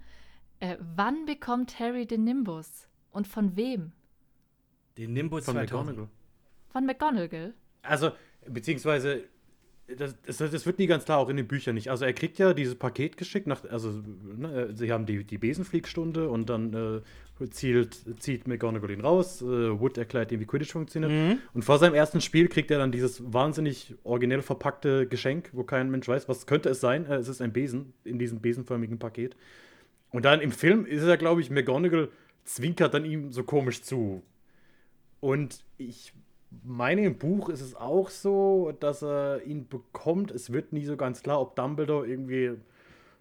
Äh, wann bekommt Harry den Nimbus? Und von wem? den Nimbus Von 2000. McGonagall. Von McGonagall? Also, beziehungsweise, das, das, das wird nie ganz klar, auch in den Büchern nicht. Also, er kriegt ja dieses Paket geschickt, nach, also, ne, sie haben die, die Besenfliegstunde und dann äh, zielt, zieht McGonagall ihn raus. Äh, Wood erklärt ihm, wie Quidditch funktioniert. Mhm. Und vor seinem ersten Spiel kriegt er dann dieses wahnsinnig originell verpackte Geschenk, wo kein Mensch weiß, was könnte es sein. Äh, es ist ein Besen in diesem besenförmigen Paket. Und dann im Film ist er, glaube ich, McGonagall zwinkert dann ihm so komisch zu. Und ich meine, im Buch ist es auch so, dass er ihn bekommt. Es wird nie so ganz klar, ob Dumbledore irgendwie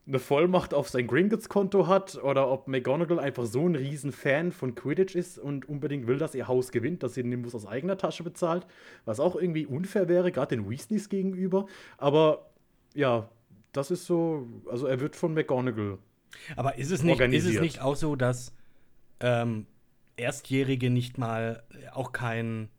eine Vollmacht auf sein Gringotts-Konto hat oder ob McGonagall einfach so ein riesen Fan von Quidditch ist und unbedingt will, dass ihr Haus gewinnt, dass sie den Nimbus aus eigener Tasche bezahlt, was auch irgendwie unfair wäre, gerade den Weasleys gegenüber. Aber ja, das ist so, also er wird von McGonagall. Aber ist es nicht, ist es nicht auch so, dass ähm, Erstjährige nicht mal äh, auch keinen,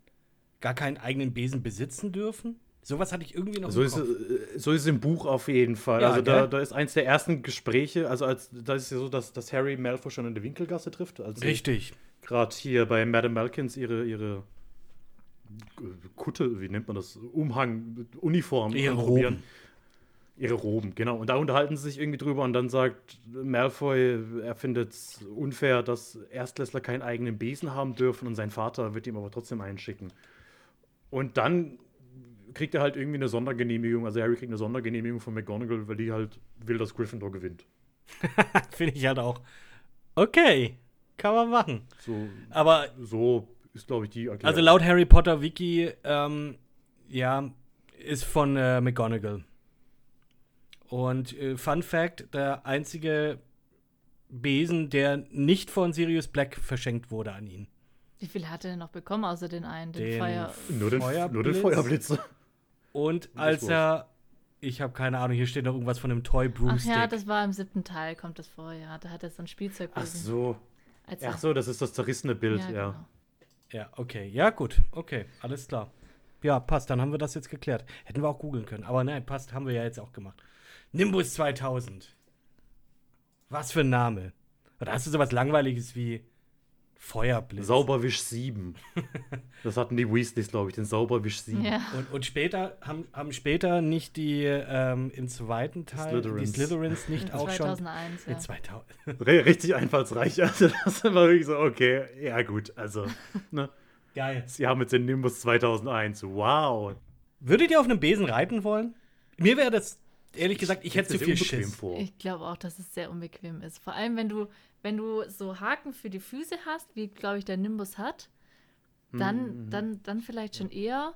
gar keinen eigenen Besen besitzen dürfen? Sowas hatte ich irgendwie noch So im ist, Kopf. es- so ist es im Buch auf jeden Fall. Ja, also da, da ist eins der ersten Gespräche, also als da ist ja so, dass, dass Harry Malfoy schon in der Winkelgasse trifft. Richtig. Gerade hier bei Madame Malkins ihre, ihre Kutte, wie nennt man das? Umhang, Uniform Ihre. Roben. Ihre Roben, genau. Und da unterhalten sie sich irgendwie drüber und dann sagt Malfoy, er findet es unfair, dass Erstklässler keinen eigenen Besen haben dürfen und sein Vater wird ihm aber trotzdem einschicken. Und dann kriegt er halt irgendwie eine Sondergenehmigung, also Harry kriegt eine Sondergenehmigung von McGonagall, weil die halt will, dass Gryffindor gewinnt. Finde ich halt auch. Okay, kann man machen. So, Aber so ist, glaube ich, die Erklärung. also laut Harry Potter Wiki, ähm, ja, ist von äh, McGonagall. Und äh, Fun Fact: Der einzige Besen, der nicht von Sirius Black verschenkt wurde an ihn. Wie viel hat er denn noch bekommen, außer den einen, den, Den Feuer? Nur den, nur den Feuerblitz. Feuerblitz. Und als er, ich habe keine Ahnung, hier steht noch irgendwas von einem Toy Ach Broomstick. ja, das war im siebten Teil, kommt das vor, ja. Da hat er so ein Spielzeug Ach so. Als Ach so, das ist das zerrissene Bild, ja. Ja, genau. Ja, okay. Ja, gut. Okay, alles klar. Ja, passt. Dann haben wir das jetzt geklärt. Hätten wir auch googeln können. Aber nein, passt. Haben wir ja jetzt auch gemacht. Nimbus 2000. Was für ein Name. Oder hast du sowas Langweiliges wie Feuerblitz. Sauberwisch 7. das hatten die Weasleys, glaube ich, den Sauberwisch 7. Ja. Und, und später haben, haben später nicht die ähm, im zweiten Teil die Slytherins. Slytherins nicht In auch schon 2001, in ja. 2000. Re- Richtig einfallsreich. Also, das war wirklich so, okay, ja, gut. Also, ne? Geil. Sie haben jetzt den Nimbus 2001. Wow. Würdet ihr auf einem Besen reiten wollen? Mir wäre das ehrlich gesagt, ich hätte zu viel mir sehr unbequem Schiss. vor. Ich glaube auch, dass es sehr unbequem ist. Vor allem, wenn du, wenn du so Haken für die Füße hast, wie, glaube ich, der Nimbus hat, dann, dann, dann vielleicht schon eher.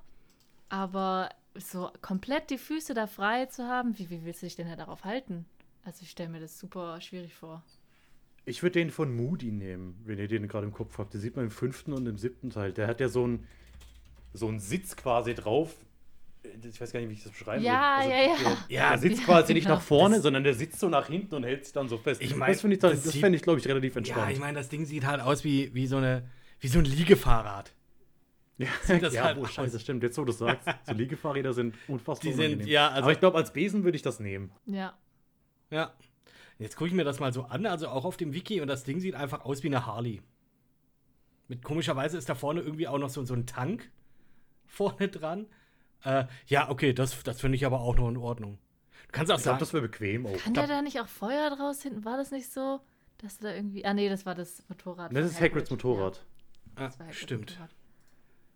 Aber so komplett die Füße da frei zu haben, wie, wie willst du dich denn da darauf halten? Also ich stelle mir das super schwierig vor. Ich würde den von Moody nehmen, wenn ihr den gerade im Kopf habt. Den sieht man im fünften und im siebten Teil. Der hat ja so einen so einen Sitz quasi drauf. Ich weiß gar nicht, wie ich das beschreiben Ja, soll. ja, ja. Der, Ja, der sitzt ja, quasi nicht genau. nach vorne, sondern der sitzt so nach hinten und hält sich dann so fest. Ich mein, das finde ich, das das fände ich, glaube ich, relativ Ja, entspannt. ich meine, das Ding sieht halt aus wie, wie, so, eine, wie so ein Liegefahrrad. Ja, sieht das ja halt oh, aus. scheiße, stimmt. Jetzt, wo du sagst, so Liegefahrräder sind unfassbar Die sind, unangenehm. ja, also Aber ich glaube, als Besen würde ich das nehmen. Ja. Ja. Jetzt gucke ich mir das mal so an, also auch auf dem Wiki, und das Ding sieht einfach aus wie eine Harley. Mit komischerweise ist da vorne irgendwie auch noch so, so ein Tank vorne dran. Äh, ja, okay, das, das finde ich aber auch noch in Ordnung. Du kannst auch Ich sagen, das wäre bequem auch. Kann der da nicht auch Feuer draus hinten? War das nicht so? Dass da irgendwie. Ah, nee, das war das Motorrad. Das ist Hagrids Hagrid. Motorrad. ah, Ja, das war Hagrids stimmt. Motorrad.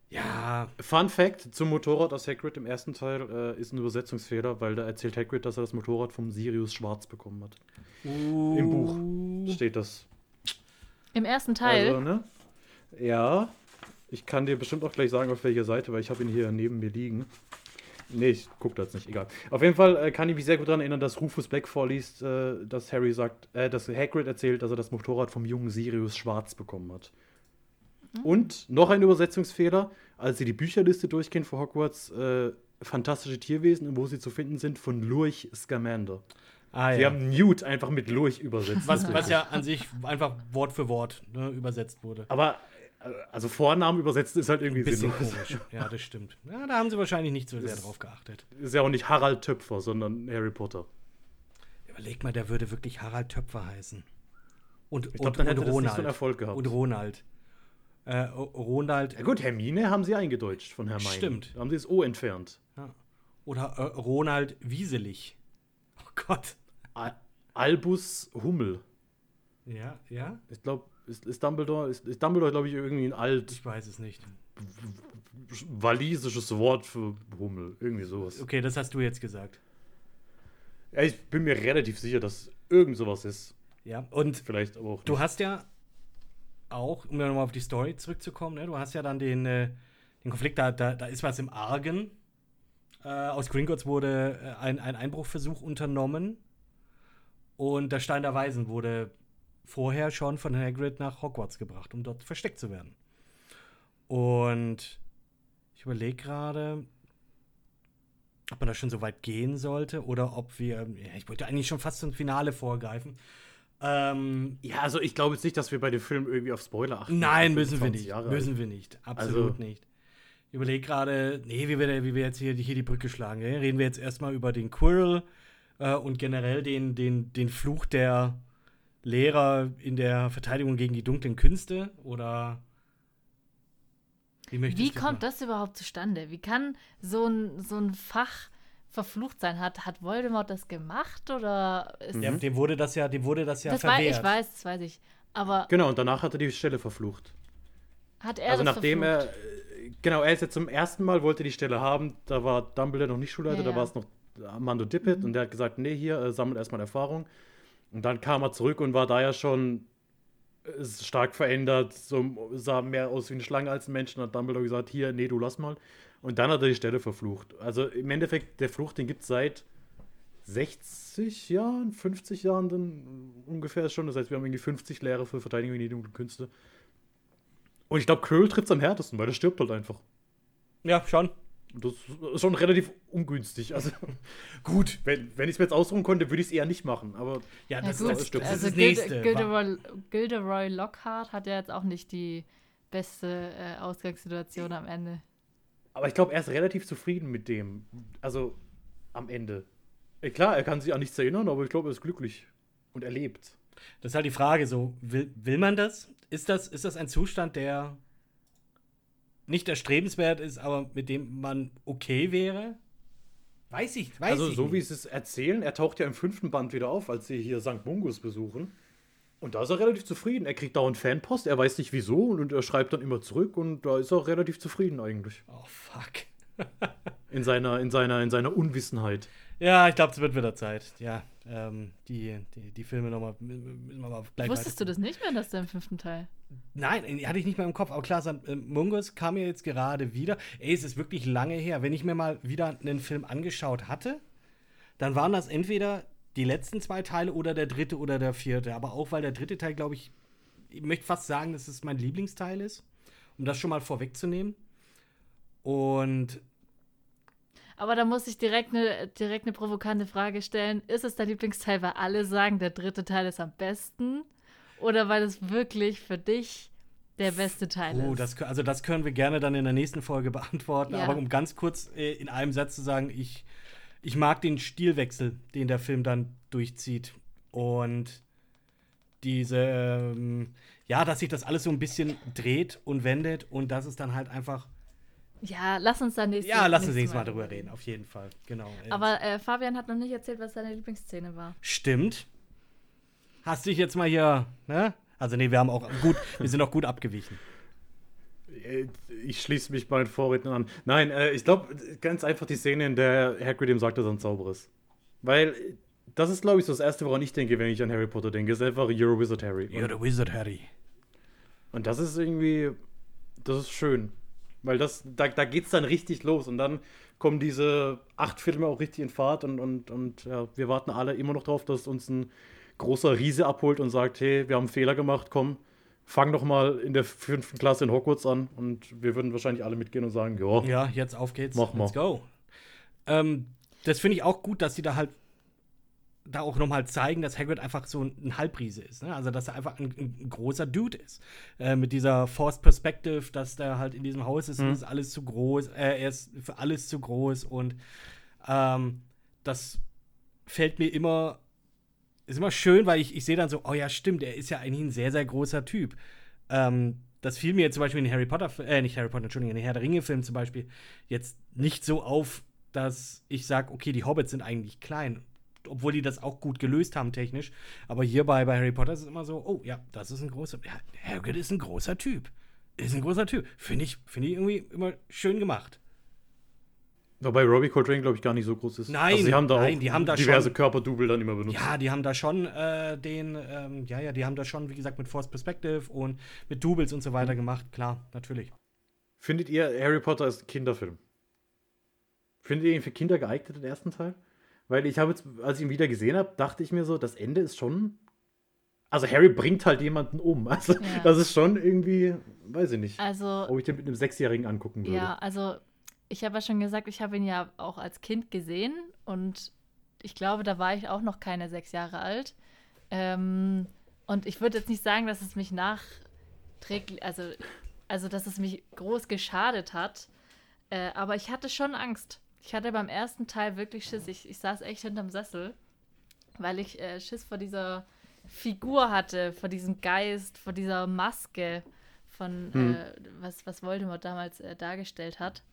Ja, Fun Fact zum Motorrad aus Hagrid im ersten Teil äh, ist ein Übersetzungsfehler, weil da erzählt Hagrid, dass er das Motorrad vom Sirius Schwarz bekommen hat. Im Buch steht das. Im ersten Teil. Also, ne? Ja, ich kann dir bestimmt auch gleich sagen, auf welcher Seite, weil ich habe ihn hier neben mir liegen. Nee, ich gucke da jetzt nicht, egal. Auf jeden Fall äh, kann ich mich sehr gut daran erinnern, dass Rufus Black vorliest, äh, dass Harry sagt, äh, dass Hagrid erzählt, dass er das Motorrad vom jungen Sirius Schwarz bekommen hat. Und noch ein Übersetzungsfehler, als sie die Bücherliste durchgehen für Hogwarts, äh, fantastische Tierwesen, wo sie zu finden sind, von Lurch Scamander. ah, Sie ja. haben Newt einfach mit Lurch übersetzt. was, was ja an sich einfach Wort für Wort ne, übersetzt wurde. Aber, also Vornamen übersetzt ist halt irgendwie bisschen sinnlos. komisch. Ja, das stimmt. Ja, da haben sie wahrscheinlich nicht so sehr drauf geachtet. Ist ja auch nicht Harald Töpfer, sondern Harry Potter. Überleg mal, der würde wirklich Harald Töpfer heißen. Und, Ich und, glaube, dann hätte und das nicht so Ronald. einen Erfolg gehabt. und Ronald. Äh, Ronald. ja gut, Hermine haben sie eingedeutscht von Hermine. Stimmt. Da haben sie das O entfernt. Ja. Oder äh, Ronald Wieselich. Oh Gott. Al Albus Hummel. Ja, ja? Ich glaube, ist, ist Dumbledore, ist, ist Dumbledore, glaube ich, irgendwie ein alt Ich weiß es nicht. walisisches Wort für Hummel. Irgendwie sowas. Okay, das hast du jetzt gesagt. Ja, ich bin mir relativ sicher, dass irgend sowas ist. Ja, und Vielleicht aber auch du nicht. hast ja auch, um nochmal auf die Story zurückzukommen, ne, du hast ja dann den, äh, den Konflikt, da, da, da ist was im Argen. Äh, aus Gringotts wurde äh, ein, ein Einbruchversuch unternommen. Und der Stein der Weisen wurde vorher schon von Hagrid nach Hogwarts gebracht, um dort versteckt zu werden. Und ich überlege gerade, ob man da schon so weit gehen sollte oder ob wir, ja, ich wollte eigentlich schon fast zum Finale vorgreifen. Ähm, Ja, also ich glaube jetzt nicht, dass wir bei dem Film irgendwie auf Spoiler achten. Nein, müssen wir 20 nicht. Jahre Müssen wir nicht. Absolut Also- nicht. Ich überlege gerade, nee, wie wir, wie wir jetzt hier, hier die Brücke schlagen. Reden wir jetzt erstmal über den Quirrell äh, und generell den, den, den Fluch der Lehrer in der Verteidigung gegen die dunklen Künste? Oder wie Wie kommt machen? das überhaupt zustande? Wie kann so ein, so ein Fach verflucht sein? Hat, hat Voldemort das gemacht oder ist Dem, dem wurde das ja, dem wurde das ja das weiß, verwehrt. ich weiß, das weiß ich. Aber Genau, und danach hat er die Stelle verflucht. hat er also das nachdem verflucht? er, äh, genau, er ist jetzt zum ersten Mal, wollte die Stelle haben, da war Dumbledore noch nicht Schulleiter, Ja, da ja. war es noch Armando Dippet und der hat gesagt, nee, hier, äh, sammelt erstmal Erfahrung. Und dann kam er zurück und war da ja schon äh, stark verändert, so, sah mehr aus wie eine Schlange als ein Mensch und hat Dumbledore gesagt, hier, nee, du lass mal. Und dann hat er die Stelle verflucht. Also im Endeffekt, der Fluch, den gibt es seit 60 Jahren, 50 Jahren dann ungefähr schon. Das heißt, wir haben irgendwie 50 Lehrer für Verteidigung gegen die dunklen Künste. Und ich glaube, Quirrell trifft am härtesten, weil der stirbt halt einfach. Ja, schon. Das ist schon relativ ungünstig. Also gut, wenn, wenn ich es mir jetzt ausruhen konnte, würde ich es eher nicht machen. Aber Ja, Ja, das, gut, das, das also ist das Gilde- nächste. Gilderoy, Gilderoy Lockhart hat ja jetzt auch nicht die beste äh, Ausgangssituation am Ende. Aber ich glaube, er ist relativ zufrieden mit dem. Also am Ende. Äh, Klar, er kann sich an nichts erinnern, aber ich glaube, er ist glücklich und er lebt. Das ist halt die Frage, so, will, will man das? Ist, das? ist das ein Zustand, der nicht erstrebenswert ist, aber mit dem man okay wäre? Weiß ich, weiß also ich so nicht. wie sie es erzählen, er taucht ja im fünften Band wieder auf, als sie hier St. Mungus besuchen. Und da ist er relativ zufrieden. Er kriegt dauernd Fanpost, er weiß nicht wieso und er schreibt dann immer zurück und da ist er relativ zufrieden eigentlich. Oh, fuck. In seiner, in seiner, in seiner Unwissenheit. Ja, ich glaube, es wird wieder Zeit. Ja, ähm, die, die, die Filme nochmal, mal gleich Wusstest du das nicht mehr, dass der im fünften Teil? Nein, die hatte ich nicht mehr im Kopf. Aber klar, Sam- äh, Mungus kam mir jetzt gerade wieder. Ey, es ist wirklich lange her. Wenn ich mir mal wieder einen Film angeschaut hatte, dann waren das entweder die letzten zwei Teile oder der dritte oder der vierte. Aber auch weil der dritte Teil, glaube ich, ich möchte fast sagen, dass es mein Lieblingsteil ist, um das schon mal vorwegzunehmen. Und Aber da muss ich direkt eine direkt eine provokante Frage stellen. Ist es dein Lieblingsteil, weil alle sagen, der dritte Teil ist am besten? Oder weil es wirklich für dich der beste Teil Oh, ist? das, also das können wir gerne dann in der nächsten Folge beantworten. Ja. Aber um ganz kurz äh, in einem Satz zu sagen, ich, ich mag den Stilwechsel, den der Film dann durchzieht. Und diese, ähm, ja, dass sich das alles so ein bisschen dreht und wendet und dass es dann halt einfach. Ja, lass uns dann nächstes Ja, lass uns nächstes nächstes Mal drüber reden, auf jeden Fall. Genau. Aber äh, Fabian hat noch nicht erzählt, was seine Lieblingsszene war. Stimmt. Hast dich jetzt mal hier, ne? Also, nee, wir haben auch gut, wir sind auch gut abgewichen. Äh, Ich schließe mich meinen Vorrednern an. Nein, äh, ich glaube, ganz einfach die Szene, in der Hagrid ihm sagt, dass er ein Zauberer ist. Weil äh, das ist, glaube ich, so das Erste, woran ich denke, wenn ich an Harry Potter denke, ist einfach You're a Wizard, Harry. You're the Wizard, Harry. Und das ist irgendwie, das ist schön. Weil das, da, da geht es dann richtig los. Und dann kommen diese acht Filme auch richtig in Fahrt. Und, und, und ja, wir warten alle immer noch drauf, dass uns ein großer Riese abholt und sagt, hey, wir haben einen Fehler gemacht, komm, fang doch mal in der fünften Klasse in Hogwarts an. Und wir würden wahrscheinlich alle mitgehen und sagen, ja, Ja, jetzt auf geht's. Mach mal. Let's go. Ähm, das finde ich auch gut, dass sie da halt da auch nochmal zeigen, dass Hagrid einfach so ein, Halbriese ist. Ne? Also, dass er einfach ein, ein großer Dude ist. Äh, mit dieser Forced Perspective, dass der halt in diesem Haus ist und Mhm. es ist alles zu groß. Äh, er ist für alles zu groß und ähm, das fällt mir immer, ist immer schön, weil ich, ich sehe dann so, oh ja, stimmt, er ist ja eigentlich ein sehr, sehr großer Typ. Ähm, das fiel mir jetzt zum Beispiel in den Harry Potter, äh, nicht Harry Potter, Entschuldigung, in den Herr der Ringe-Film zum Beispiel jetzt nicht so auf, dass ich sage, okay, die Hobbits sind eigentlich klein. Obwohl die das auch gut gelöst haben, technisch. Aber hierbei bei Harry Potter ist es immer so, oh ja, das ist ein großer, ja, Hagrid ist ein großer Typ. Ist ein großer Typ. Finde ich, finde ich irgendwie immer schön gemacht. Wobei Robbie Coltrane, glaube ich, gar nicht so groß ist. Nein, also sie haben da nein, auch die haben da diverse schon- Körperdouble dann immer benutzt. Ja, die haben da schon äh, den, ähm, ja, ja, die haben da schon, wie gesagt, mit Force Perspective und mit Doubles und so weiter gemacht. Klar, natürlich. Findet ihr, Harry Potter ist ein Kinderfilm? Findet ihr ihn für Kinder geeignet, den ersten Teil? Weil ich habe jetzt, als ich ihn wieder gesehen habe, dachte ich mir so, das Ende ist schon. Also Harry bringt halt jemanden um. Also Ja. das ist schon irgendwie, weiß ich nicht, Also, ob ich den mit einem Sechsjährigen angucken würde. ja, also ich habe ja schon gesagt, ich habe ihn ja auch als Kind gesehen und ich glaube, da war ich auch noch keine sechs Jahre alt. Ähm, und ich würde jetzt nicht sagen, dass es mich nachträglich, also, also dass es mich groß geschadet hat, äh, aber ich hatte schon Angst. Ich hatte beim ersten Teil wirklich Schiss. Ich, ich saß echt hinterm Sessel, weil ich äh, Schiss vor dieser Figur hatte, vor diesem Geist, vor dieser Maske von, Hm. äh, was, was Voldemort damals äh, dargestellt hat.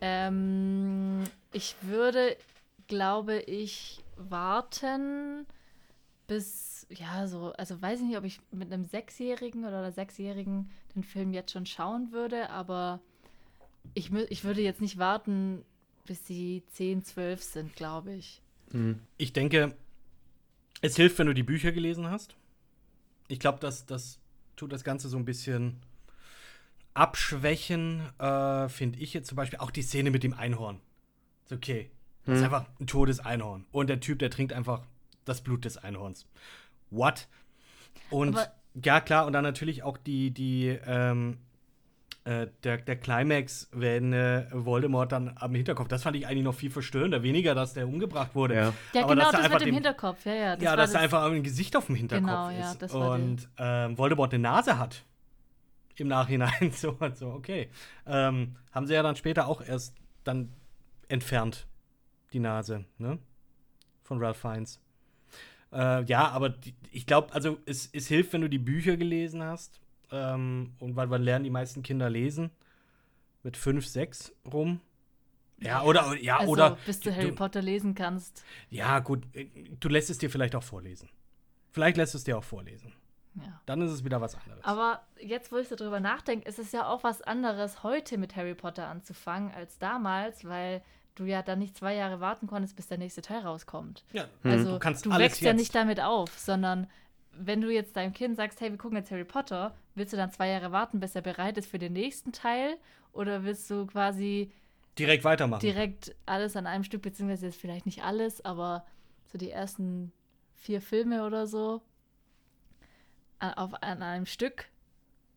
Ähm, ich würde, glaube ich, warten bis, ja, so, also weiß ich nicht, ob ich mit einem Sechsjährigen oder einer Sechsjährigen den Film jetzt schon schauen würde, aber ich, ich würde jetzt nicht warten, bis sie 10, 12 sind, glaube ich. Hm. Ich denke, es hilft, wenn du die Bücher gelesen hast. Ich glaube, das, das tut das Ganze so ein bisschen abschwächen, äh, finde ich jetzt zum Beispiel. Auch die Szene mit dem Einhorn. Ist okay. Das ist Hm. einfach ein totes Einhorn. Und der Typ, der trinkt einfach das Blut des Einhorns. What? Und Aber- ja, klar, und dann natürlich auch die, die, ähm, äh, der, der Climax, wenn äh, Voldemort dann am Hinterkopf, das fand ich eigentlich noch viel verstörender. Weniger, dass der umgebracht wurde. Ja. Ja, Aber genau, er das einfach mit dem Hinterkopf, ja, ja. Das ja, war dass da das- einfach ein Gesicht auf dem Hinterkopf Genau, ist. ja, das war die- und ähm, Voldemort eine Nase hat. Im Nachhinein. So und so, okay. Ähm, haben sie ja dann später auch erst dann entfernt, die Nase, ne? Von Ralph Fiennes. Äh, ja, aber die, ich glaube, also es, es hilft, wenn du die Bücher gelesen hast. Ähm, und wann, wann lernen die meisten Kinder lesen? Mit fünf, sechs rum. Ja, oder, ja, also, oder. Bis du Harry Potter lesen kannst. Ja, gut, äh, du lässt es dir vielleicht auch vorlesen. Vielleicht lässt es dir auch vorlesen. Ja. Dann ist es wieder was anderes. Aber jetzt, wo ich so drüber nachdenke, ist es ja auch was anderes, heute mit Harry Potter anzufangen, als damals, weil du ja dann nicht zwei Jahre warten konntest, bis der nächste Teil rauskommt. ja, Also du kannst du alles wächst ja nicht damit auf, sondern wenn du jetzt deinem Kind sagst, hey, wir gucken jetzt Harry Potter, willst du dann zwei Jahre warten, bis er bereit ist für den nächsten Teil? Oder willst du quasi direkt weitermachen. direkt alles an einem Stück, beziehungsweise jetzt vielleicht nicht alles, aber so die ersten vier Filme oder so an, auf, an einem Stück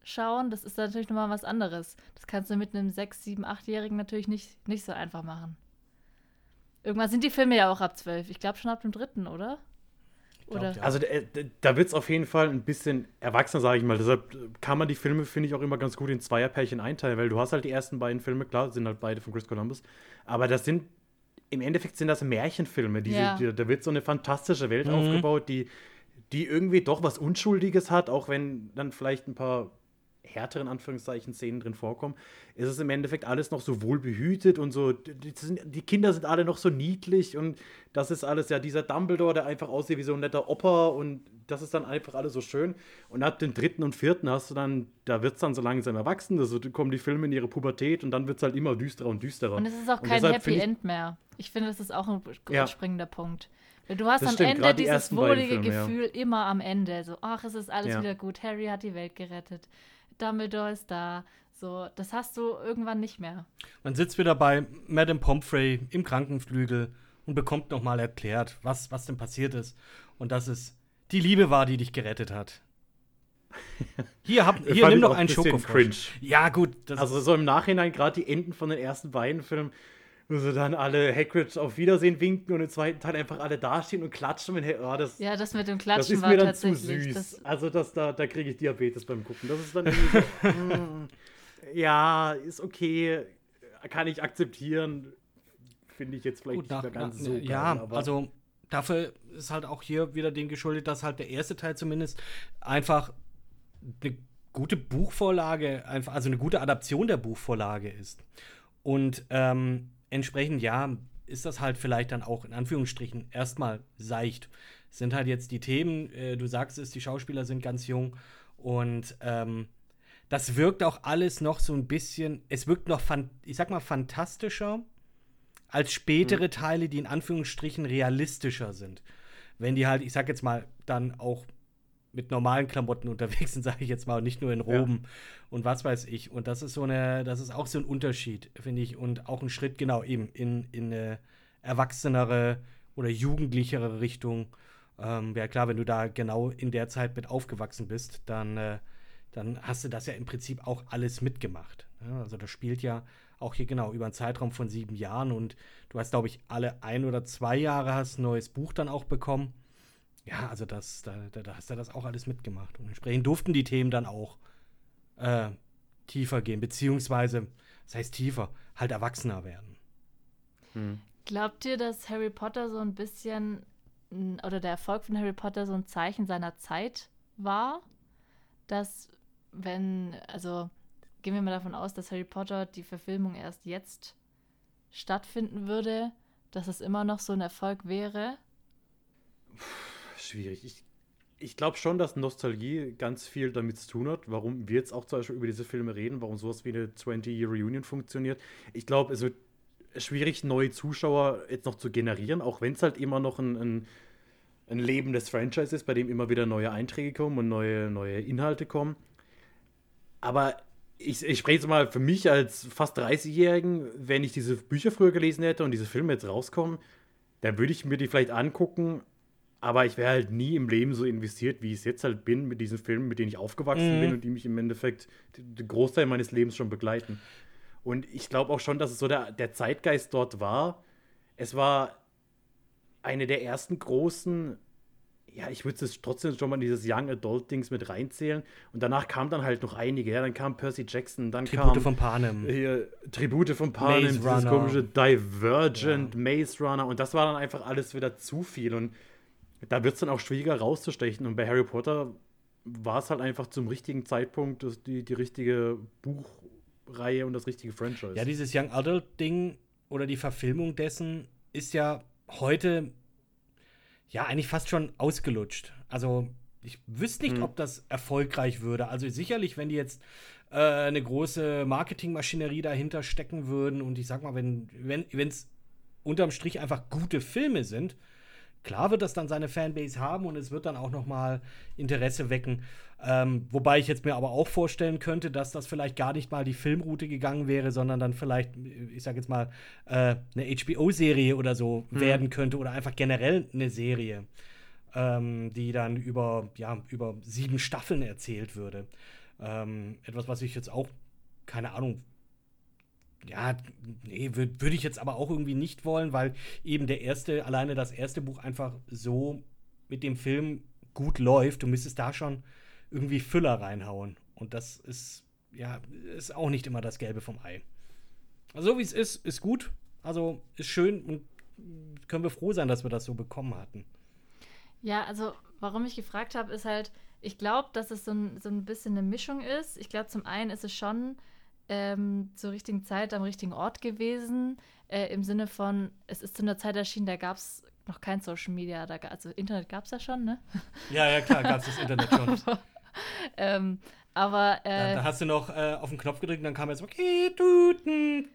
schauen, das ist natürlich nochmal was anderes. Das kannst du mit einem sechs, sieben, achtjährigen natürlich nicht, nicht so einfach machen. Irgendwann sind die Filme ja auch ab zwölf. Ich glaube schon ab dem dritten, oder? Glaub, ja. Also äh, da wird es auf jeden Fall ein bisschen erwachsener, sage ich mal. Deshalb kann man die Filme, finde ich, auch immer ganz gut in Zweierpärchen einteilen, weil du hast halt die ersten beiden Filme, klar, sind halt beide von Chris Columbus, aber das sind, im Endeffekt sind das Märchenfilme. Diese, Ja. die, da wird so eine fantastische Welt Mhm. aufgebaut, die, die irgendwie doch was Unschuldiges hat, auch wenn dann vielleicht ein paar härteren Anführungszeichen Szenen drin vorkommen, ist es im Endeffekt alles noch so wohl behütet und so, die, die Kinder sind alle noch so niedlich und das ist alles ja dieser Dumbledore, der einfach aussieht wie so ein netter Opa und das ist dann einfach alles so schön. Und ab dem dritten und vierten hast du dann, da wird es dann so langsam erwachsen, also kommen die Filme in ihre Pubertät und dann wird es halt immer düsterer und düsterer. Und es ist auch kein Happy ich- End mehr. Ich finde, das ist auch ein Ja. springender Punkt. Du hast Das am stimmt, Ende dieses wohlige Filme, ja. Gefühl immer am Ende. So, ach, es ist alles Ja. wieder gut. Harry hat die Welt gerettet. Dumbledore ist da. So, das hast du irgendwann nicht mehr. Man sitzt wieder bei Madame Pomfrey im Krankenflügel und bekommt nochmal erklärt, was, was denn passiert ist. Und dass es die Liebe war, die dich gerettet hat. Hier, hab, hier nimm ein einen Schokofrosch. cringe. Ja, gut. Das Also so im Nachhinein, gerade die Enden von den ersten beiden Filmen, wo sie dann alle Hagrid auf Wiedersehen winken und im zweiten Teil einfach alle dastehen und klatschen. Wenn, oh, das, Ja, das mit dem das Klatschen ist war mir dann zu tatsächlich. süß. Das, also das, da, da kriege ich Diabetes beim Gucken. Das ist dann irgendwie so, mm, ja, ist okay, kann ich akzeptieren. Finde ich jetzt vielleicht Gut, nach, nicht mehr ganz nach, so geil, ja, aber- also dafür ist halt auch hier wieder dem geschuldet, dass halt der erste Teil zumindest einfach eine gute Buchvorlage, einfach, also eine gute Adaption der Buchvorlage ist. Und ähm, entsprechend, ja, ist das halt vielleicht dann auch in Anführungsstrichen erstmal seicht. Es sind halt jetzt die Themen, äh, du sagst es, die Schauspieler sind ganz jung und ähm, das wirkt auch alles noch so ein bisschen, es wirkt noch, ich sag mal, fantastischer als spätere Teile, die in Anführungsstrichen realistischer sind. Wenn die halt, ich sag jetzt mal, dann auch mit normalen Klamotten unterwegs sind, sage ich jetzt mal, und nicht nur in Roben und was weiß ich. Und das ist so eine, das ist auch so ein Unterschied, finde ich, und auch ein Schritt, genau, eben in, in eine erwachsenere oder jugendlichere Richtung. Ähm, Wäre klar, wenn du da genau in der Zeit mit aufgewachsen bist, dann, äh, dann hast du das ja im Prinzip auch alles mitgemacht. Ja, also das spielt ja auch hier genau über einen Zeitraum von sieben Jahren und du hast, glaube ich, alle ein oder zwei Jahre hast ein neues Buch dann auch bekommen. Ja, also das, da, da, da hast du das auch alles mitgemacht. Und entsprechend durften die Themen dann auch äh, tiefer gehen, beziehungsweise, das heißt tiefer, halt erwachsener werden. Hm. Glaubt ihr, dass Harry Potter so ein bisschen oder der Erfolg von Harry Potter so ein Zeichen seiner Zeit war? Dass, wenn, also gehen wir mal davon aus, dass Harry Potter die Verfilmung erst jetzt stattfinden würde, dass es immer noch so ein Erfolg wäre? Schwierig. Ich, ich glaube schon, dass Nostalgie ganz viel damit zu tun hat, warum wir jetzt auch zum Beispiel über diese Filme reden, warum sowas wie eine 20-Year-Reunion funktioniert. Ich glaube, es wird schwierig, neue Zuschauer jetzt noch zu generieren, auch wenn es halt immer noch ein, ein, ein lebendes Franchise ist, bei dem immer wieder neue Einträge kommen und neue, neue Inhalte kommen. Aber ich, ich spreche jetzt mal für mich als fast 30-Jährigen, wenn ich diese Bücher früher gelesen hätte und diese Filme jetzt rauskommen, dann würde ich mir die vielleicht angucken, aber ich wäre halt nie im Leben so investiert, wie ich es jetzt halt bin mit diesen Filmen, mit denen ich aufgewachsen Mhm. bin und die mich im Endeffekt den Großteil meines Lebens schon begleiten. Und ich glaube auch schon, dass es so der, der Zeitgeist dort war. Es war eine der ersten großen, ja, ich würde es trotzdem schon mal in dieses Young Adult Dings mit reinzählen. Und danach kam dann halt noch einige. Ja, dann kam Percy Jackson, dann Tribute kam von Panem. hier, Tribute von Panem, Maze dieses Runner. komische Divergent, Maze Runner und das war dann einfach alles wieder zu viel und da wird es dann auch schwieriger rauszustechen. Und bei Harry Potter war es halt einfach zum richtigen Zeitpunkt die, die richtige Buchreihe und das richtige Franchise. Ja, dieses Young Adult-Ding oder die Verfilmung dessen ist ja heute ja eigentlich fast schon ausgelutscht. Also ich wüsste nicht, hm. ob das erfolgreich würde. Also sicherlich, wenn die jetzt äh, eine große Marketingmaschinerie dahinter stecken würden und ich sag mal, wenn wenn es unterm Strich einfach gute Filme sind, klar wird das dann seine Fanbase haben und es wird dann auch noch mal Interesse wecken. Ähm, wobei ich jetzt mir aber auch vorstellen könnte, dass das vielleicht gar nicht mal die Filmroute gegangen wäre, sondern dann vielleicht, ich sag jetzt mal, äh, eine HBO-Serie oder so mhm. werden könnte oder einfach generell eine Serie, ähm, die dann über, ja, über sieben Staffeln erzählt würde. Ähm, etwas, was ich jetzt auch, keine Ahnung, ja, nee, würde würd ich jetzt aber auch irgendwie nicht wollen, weil eben der erste, alleine das erste Buch einfach so mit dem Film gut läuft. Du müsstest da schon irgendwie Füller reinhauen. Und das ist, ja, ist auch nicht immer das Gelbe vom Ei. Also, so wie es ist, ist gut. Also, ist schön und können wir froh sein, dass wir das so bekommen hatten. Ja, also, warum ich gefragt habe, ist halt, ich glaube, dass es so ein, so ein bisschen eine Mischung ist. Ich glaube, zum einen ist es schon ähm, zur richtigen Zeit am richtigen Ort gewesen. Äh, Im Sinne von, es ist zu einer Zeit erschienen, da gab es noch kein Social Media. Da, also Internet gab es ja schon, ne? Ja, ja, klar, gab es das Internet schon. aber, ähm, aber äh, da, da, hast du noch äh, auf den Knopf gedrückt und dann kam jetzt okay, tuten.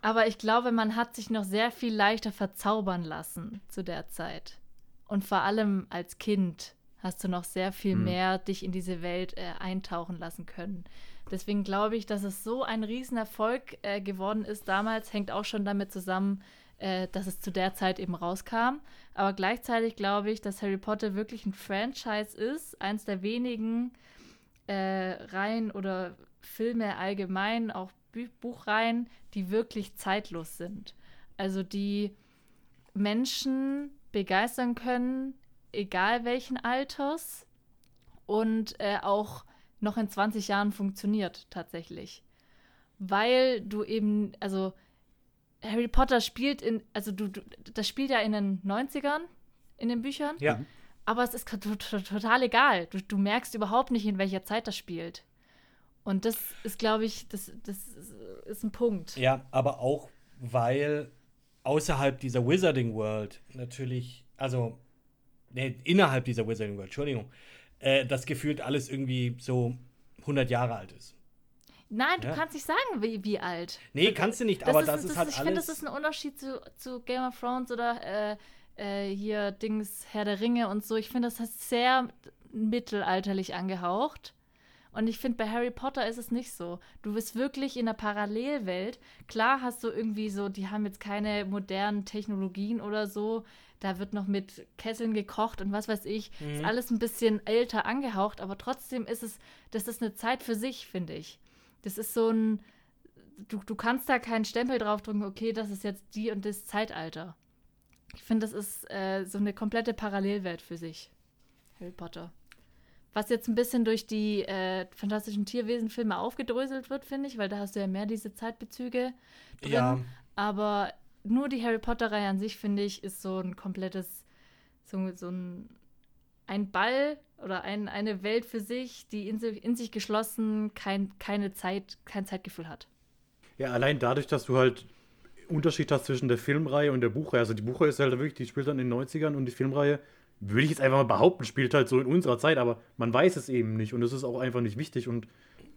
Aber ich glaube, man hat sich noch sehr viel leichter verzaubern lassen zu der Zeit. Und vor allem als Kind hast du noch sehr viel hm. mehr dich in diese Welt äh, eintauchen lassen können. Deswegen glaube ich, dass es so ein Riesenerfolg äh, geworden ist damals, hängt auch schon damit zusammen, äh, dass es zu der Zeit eben rauskam. Aber gleichzeitig glaube ich, dass Harry Potter wirklich ein Franchise ist, eins der wenigen äh, Reihen oder Filme allgemein, auch Bü Buchreihen, die wirklich zeitlos sind. Also die Menschen begeistern können, egal welchen Alters und äh, auch noch in 20 Jahren funktioniert tatsächlich. Weil du eben, also Harry Potter spielt in, also du, du, das spielt ja in den 90ern in den Büchern. Ja. Aber es ist total egal. Du, du merkst überhaupt nicht, in welcher Zeit das spielt. Und das ist, glaube ich, das, das ist ein Punkt. Ja, aber auch, weil außerhalb dieser Wizarding World natürlich, also nee, innerhalb dieser Wizarding World, Entschuldigung, äh, das gefühlt alles irgendwie so 100 Jahre alt ist. Nein, du ja? kannst nicht sagen, wie, wie alt. Nee, kannst du nicht, das aber ist, das, ist, halt ich alles. Ich finde, das ist ein Unterschied zu, zu Game of Thrones oder äh, äh, hier Dings Herr der Ringe und so. Ich finde, das ist sehr mittelalterlich angehaucht. Und ich finde, bei Harry Potter ist es nicht so. Du bist wirklich in einer Parallelwelt. Klar hast du irgendwie so, die haben jetzt keine modernen Technologien oder so. Da wird noch mit Kesseln gekocht und was weiß ich. Mhm. Ist alles ein bisschen älter angehaucht, aber trotzdem ist es, das ist eine Zeit für sich, finde ich. Das ist so ein, du, du kannst da keinen Stempel draufdrücken, okay, das ist jetzt die und das Zeitalter. Ich finde, das ist äh, so eine komplette Parallelwelt für sich. Harry Potter. Was jetzt ein bisschen durch die äh, fantastischen Tierwesen-Filme aufgedröselt wird, finde ich, weil da hast du ja mehr diese Zeitbezüge drin. Ja. Aber nur die Harry Potter-Reihe an sich, finde ich, ist so ein komplettes, so, so ein, ein Ball oder ein, eine Welt für sich, die in, in sich geschlossen kein, keine Zeit, kein Zeitgefühl hat. Ja, allein dadurch, dass du halt Unterschied hast zwischen der Filmreihe und der Buchreihe. Also die Buchreihe ist halt wirklich, die spielt dann in den 90ern und die Filmreihe, würde ich jetzt einfach mal behaupten, spielt halt so in unserer Zeit, aber man weiß es eben nicht und es ist auch einfach nicht wichtig und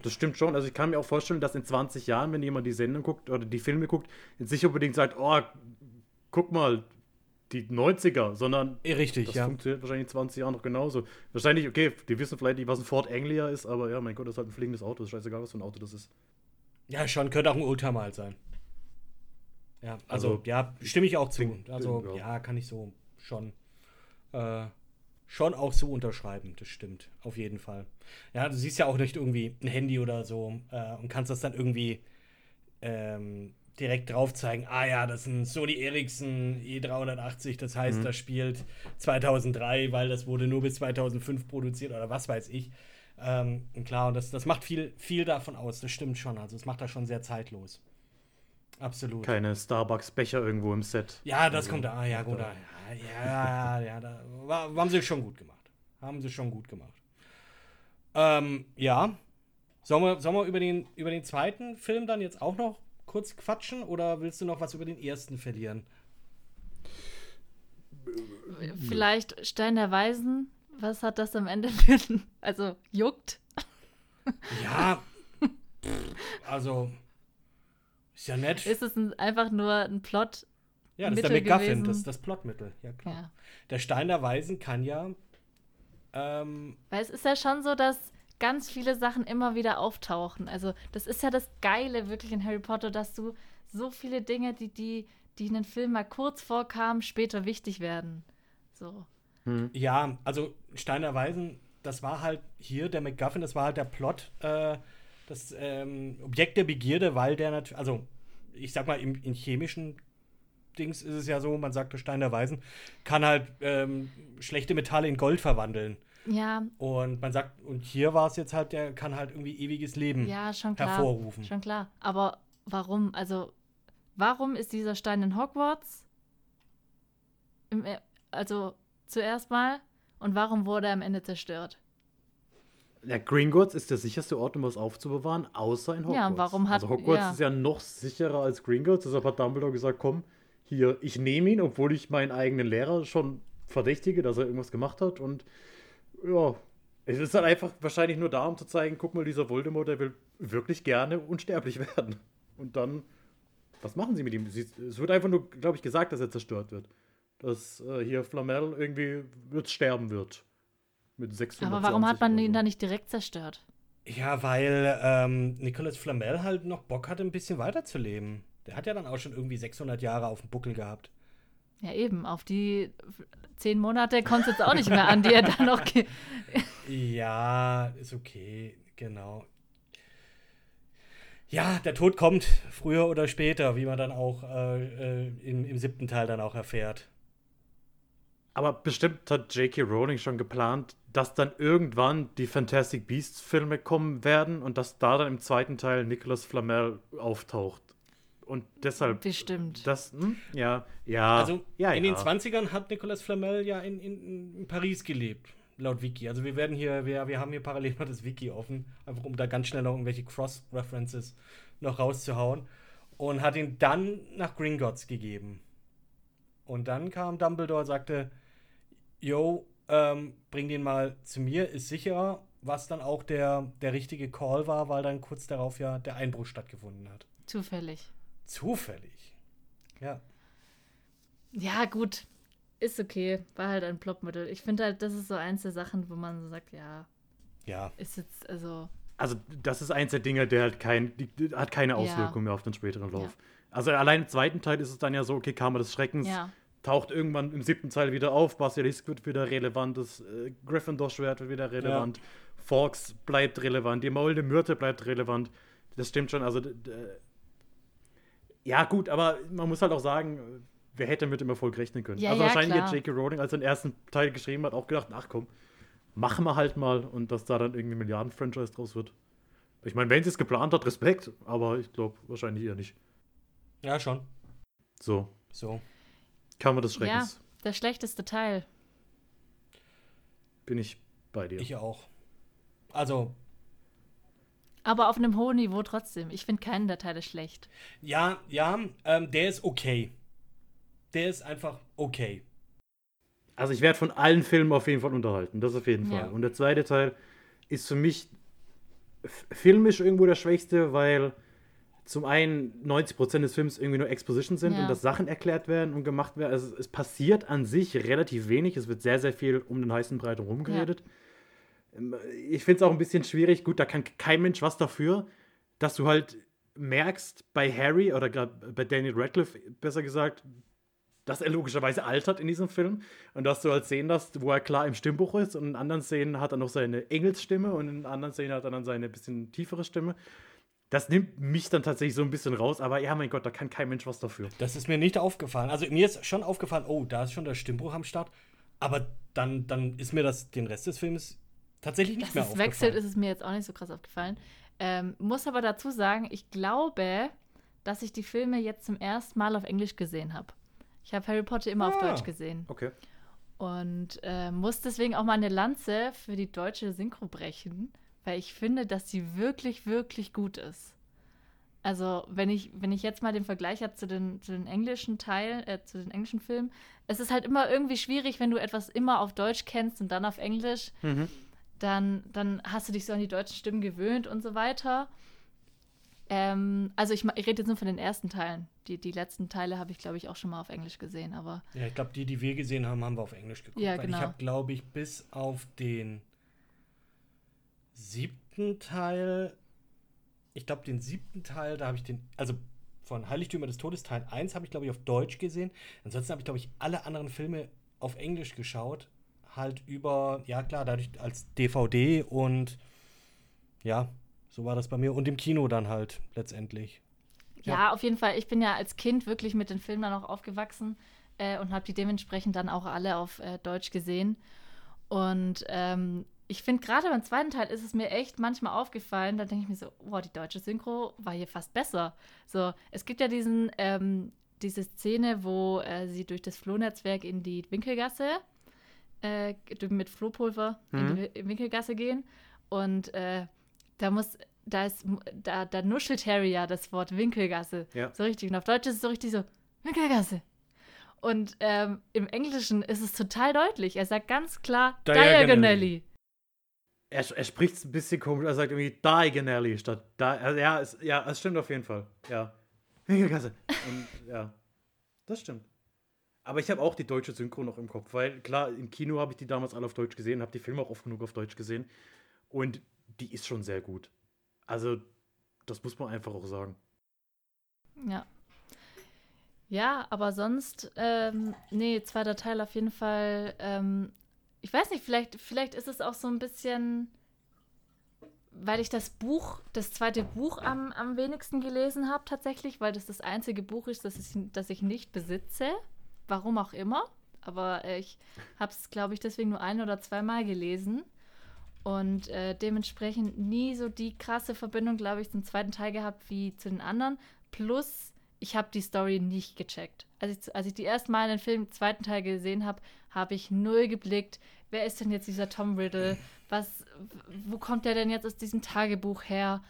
das stimmt schon. Also ich kann mir auch vorstellen, dass in 20 Jahren, wenn jemand die Sendung guckt oder die Filme guckt, jetzt nicht unbedingt sagt, oh, guck mal, die 90er, sondern Richtig, das ja. funktioniert wahrscheinlich in 20 Jahren noch genauso. Wahrscheinlich, okay, die wissen vielleicht nicht, was ein Ford Anglia ist, aber ja, mein Gott, das ist halt ein fliegendes Auto, ist scheißegal, was für ein Auto das ist. Ja, schon, könnte auch ein Oldtimer halt sein. Ja, also, also ja, stimme ich auch zu. Also, ja. ja, kann ich so schon, äh, schon auch so unterschreiben, das stimmt, auf jeden Fall. Ja, du siehst ja auch nicht irgendwie ein Handy oder so äh, und kannst das dann irgendwie ähm, direkt drauf zeigen, ah ja, das ist ein Sony Ericsson E380, das heißt, mhm. das spielt 2003, weil das wurde nur bis 2005 produziert oder was weiß ich. Ähm, klar, und das, das macht viel, viel davon aus, das stimmt schon. Also es macht das schon sehr zeitlos. Absolut. Keine Starbucks-Becher irgendwo im Set. Ja, das also, kommt da. Ah, ja, gut. Ja, ja, ja, ja da, war, haben sie schon gut gemacht. Haben sie schon gut gemacht. Ähm, ja. Sollen wir, sollen wir über, den, über den zweiten Film dann jetzt auch noch kurz quatschen oder willst du noch was über den ersten verlieren? Vielleicht Stein der Weisen. Was hat das am Ende für ein, Also, juckt? Ja. also. Ist ja nett. Ist es ein, einfach nur ein Plot? Ja, das Mittel ist der McGuffin, das ist das Plotmittel. Ja, klar. Ja. Der Stein der Weisen kann ja. Ähm, Weil es ist ja schon so, dass ganz viele Sachen immer wieder auftauchen. Also, das ist ja das Geile wirklich in Harry Potter, dass du so viele Dinge, die, die, die in den Film mal kurz vorkamen, später wichtig werden. So. Hm. Ja, also Stein der Weisen, das war halt hier der McGuffin, das war halt der Plot, äh, das ähm, Objekt der Begierde, weil der natürlich, also ich sag mal, im, in chemischen Dings ist es ja so, man sagt, der Stein der Weisen kann halt ähm, schlechte Metalle in Gold verwandeln. Ja. Und man sagt, und hier war es jetzt halt, der kann halt irgendwie ewiges Leben ja, schon klar, hervorrufen. Schon klar. Aber warum? Also, warum ist dieser Stein in Hogwarts? Im, äh, also, zuerst mal. Und warum wurde er am Ende zerstört? Ja, Gringotts ist der sicherste Ort, um was aufzubewahren, außer in Hogwarts. Ja, warum hat Also Hogwarts ja. ist ja noch sicherer als Gringotts, deshalb hat Dumbledore gesagt, komm, hier, ich nehme ihn, obwohl ich meinen eigenen Lehrer schon verdächtige, dass er irgendwas gemacht hat und ja, es ist dann einfach wahrscheinlich nur da, um zu zeigen, guck mal, dieser Voldemort, der will wirklich gerne unsterblich werden. Und dann, was machen sie mit ihm? es wird einfach nur, glaube ich, gesagt, dass er zerstört wird. Dass äh, hier Flamel irgendwie wird sterben wird. Mit 600 Aber warum hat man ihn dann nicht direkt zerstört? Ja, weil ähm, Nicolas Flamel halt noch Bock hatte, ein bisschen weiterzuleben. Der hat ja dann auch schon irgendwie 600 Jahre auf dem Buckel gehabt. Ja, eben. Auf die zehn Monate kommt es jetzt auch nicht mehr an, die er dann noch. ja, ist okay, genau. Ja, der Tod kommt früher oder später, wie man dann auch äh, äh im, im siebten Teil dann auch erfährt. Aber bestimmt hat J.K. Rowling schon geplant, dass dann irgendwann die Fantastic Beasts Filme kommen werden und dass da dann im zweiten Teil Nicolas Flamel auftaucht. Und deshalb. Bestimmt. Das, hm? ja, ja. Also ja, in ja. den 20ern hat Nicolas Flamel ja in, in, in, Paris gelebt, laut Wiki. Also wir werden hier, wir, wir haben hier parallel mal das Wiki offen, einfach um da ganz schnell noch irgendwelche Cross-References noch rauszuhauen. Und hat ihn dann nach Gringotts gegeben. Und dann kam Dumbledore und sagte, yo, ähm, bring den mal zu mir, ist sicherer, was dann auch der, der richtige Call war, weil dann kurz darauf ja der Einbruch stattgefunden hat. Zufällig. Zufällig. Ja. Ja, gut. Ist okay. War halt ein Plopmittel. Ich finde halt, das ist so eins der Sachen, wo man so sagt, ja. Ja. Ist jetzt, also. Also, das ist eins der Dinge, der halt kein, die, die hat keine Auswirkung ja. mehr auf den späteren Lauf. Ja. Also, allein im zweiten Teil ist es dann ja so, okay, Karma des Schreckens ja. Taucht irgendwann im siebten Teil wieder auf, Basilisk wird wieder relevant, das äh, Gryffindor-Schwert wird wieder relevant, Forks bleibt relevant, die Maulde Myrte bleibt relevant. Das stimmt schon, also ja, gut, aber man muss halt auch sagen, wer hätte mit dem Erfolg rechnen können. Ja, also ja, wahrscheinlich klar. hat J.K. Rowling, als er den ersten Teil geschrieben hat, auch gedacht, ach komm, machen wir halt mal und dass da dann irgendwie Milliarden-Franchise draus wird. Ich meine, wenn sie es geplant hat, Respekt, aber ich glaube wahrscheinlich eher nicht. Ja, schon. So. So. Kann man des Schreckens. Ja, der schlechteste Teil. Bin ich bei dir. Ich auch. Also, aber auf einem hohen Niveau trotzdem. Ich finde keinen der Teile schlecht. Ja, ja, ähm, der ist okay. Der ist einfach okay. Also ich werde von allen Filmen auf jeden Fall unterhalten. Das auf jeden Fall. Ja. Und der zweite Teil ist für mich filmisch irgendwo der schwächste, weil zum einen 90% des Films irgendwie nur Exposition sind ja. und dass Sachen erklärt werden und gemacht werden. Also es passiert an sich relativ wenig. Es wird sehr, sehr viel um den heißen Brei herum geredet. Ja. Ähm, ich finde es auch ein bisschen schwierig. Gut, da kann kein Mensch was dafür, dass du halt merkst bei Harry oder bei Daniel Radcliffe, besser gesagt, dass er logischerweise altert in diesem Film und dass du halt sehen darfst, wo er klar im Stimmbuch ist und in anderen Szenen hat er noch seine Engelsstimme und in anderen Szenen hat er dann seine bisschen tiefere Stimme. Das nimmt mich dann tatsächlich so ein bisschen raus, aber ja, mein Gott, da kann kein Mensch was dafür. Das ist mir nicht aufgefallen. Also mir ist schon aufgefallen, oh, da ist schon der Stimmbruch am Start, aber dann, dann ist mir das den Rest des Films tatsächlich nicht Dass mehr es wechselt, ist es mir jetzt auch nicht so krass aufgefallen. Ähm, muss aber dazu sagen, ich glaube, dass ich die Filme jetzt zum ersten Mal auf Englisch gesehen habe. Ich habe Harry Potter immer ah, auf Deutsch gesehen. Okay. Und äh, muss deswegen auch mal eine Lanze für die deutsche Synchro brechen, weil ich finde, dass sie wirklich, wirklich gut ist. Also, wenn ich, wenn ich jetzt mal den Vergleich habe zu den, zu den englischen Teilen, äh, zu den englischen Filmen, es ist halt immer irgendwie schwierig, wenn du etwas immer auf Deutsch kennst und dann auf Englisch, mhm. dann, dann hast du dich so an die deutschen Stimmen gewöhnt und so weiter. Ähm, also ich, ich, rede jetzt nur von den ersten Teilen. Die, die letzten Teile habe ich, glaube ich, auch schon mal auf Englisch gesehen, aber. Ja, ich glaube, die, die wir gesehen haben, haben wir auf Englisch geguckt. Ja, genau. ich habe, glaube ich, bis auf den siebten Teil ich glaube, den siebten Teil, da habe ich den, also von Heiligtümer des Todes Teil 1 habe ich, glaube ich, auf Deutsch gesehen. Ansonsten habe ich, glaube ich, alle anderen Filme auf Englisch geschaut. Halt über, ja klar, dadurch als DVD und ja, so war das bei mir. Und im Kino dann halt letztendlich. Ja, ja auf jeden Fall. Ich bin ja als Kind wirklich mit den Filmen dann auch aufgewachsen äh, und habe die dementsprechend dann auch alle auf äh, Deutsch gesehen. Und ähm, ich finde, gerade beim zweiten Teil ist es mir echt manchmal aufgefallen, da denke ich mir so, boah, die deutsche Synchro war hier fast besser. So, es gibt ja diesen, ähm, diese Szene, wo äh, sie durch das Flohnetzwerk in die Winkelgasse äh, mit Flohpulver mhm. in die Winkelgasse gehen. Und äh, da muss, da ist, da, da nuschelt Harry ja das Wort Winkelgasse. Ja. So richtig. Und auf Deutsch ist es so richtig so, Winkelgasse. Und ähm, im Englischen ist es total deutlich. Er sagt ganz klar Diagonally. Diagonally er, er spricht es ein bisschen komisch, er sagt irgendwie diagonally statt da. Also ja, es, ja, es stimmt auf jeden Fall. Ja. Und ja, das stimmt. Aber ich habe auch die deutsche Synchro noch im Kopf, weil klar, im Kino habe ich die damals alle auf Deutsch gesehen, habe die Filme auch oft genug auf Deutsch gesehen. Und die ist schon sehr gut. Also, das muss man einfach auch sagen. Ja. Ja, aber sonst, ähm, nee, zweiter Teil auf jeden Fall ähm, ich weiß nicht, vielleicht, vielleicht ist es auch so ein bisschen, weil ich das Buch, das zweite Buch am, am wenigsten gelesen habe tatsächlich, weil das das einzige Buch ist, das ich, das ich nicht besitze. Warum auch immer. Aber äh, ich habe es, glaube ich, deswegen nur ein oder zweimal gelesen. Und äh, dementsprechend nie so die krasse Verbindung, glaube ich, zum zweiten Teil gehabt wie zu den anderen. Plus, ich habe die Story nicht gecheckt. Als ich, als ich die ersten Mal den Film, zweiten Teil gesehen habe, habe ich null geblickt. Wer ist denn jetzt dieser Tom Riddle? Was, wo kommt der denn jetzt aus diesem Tagebuch her?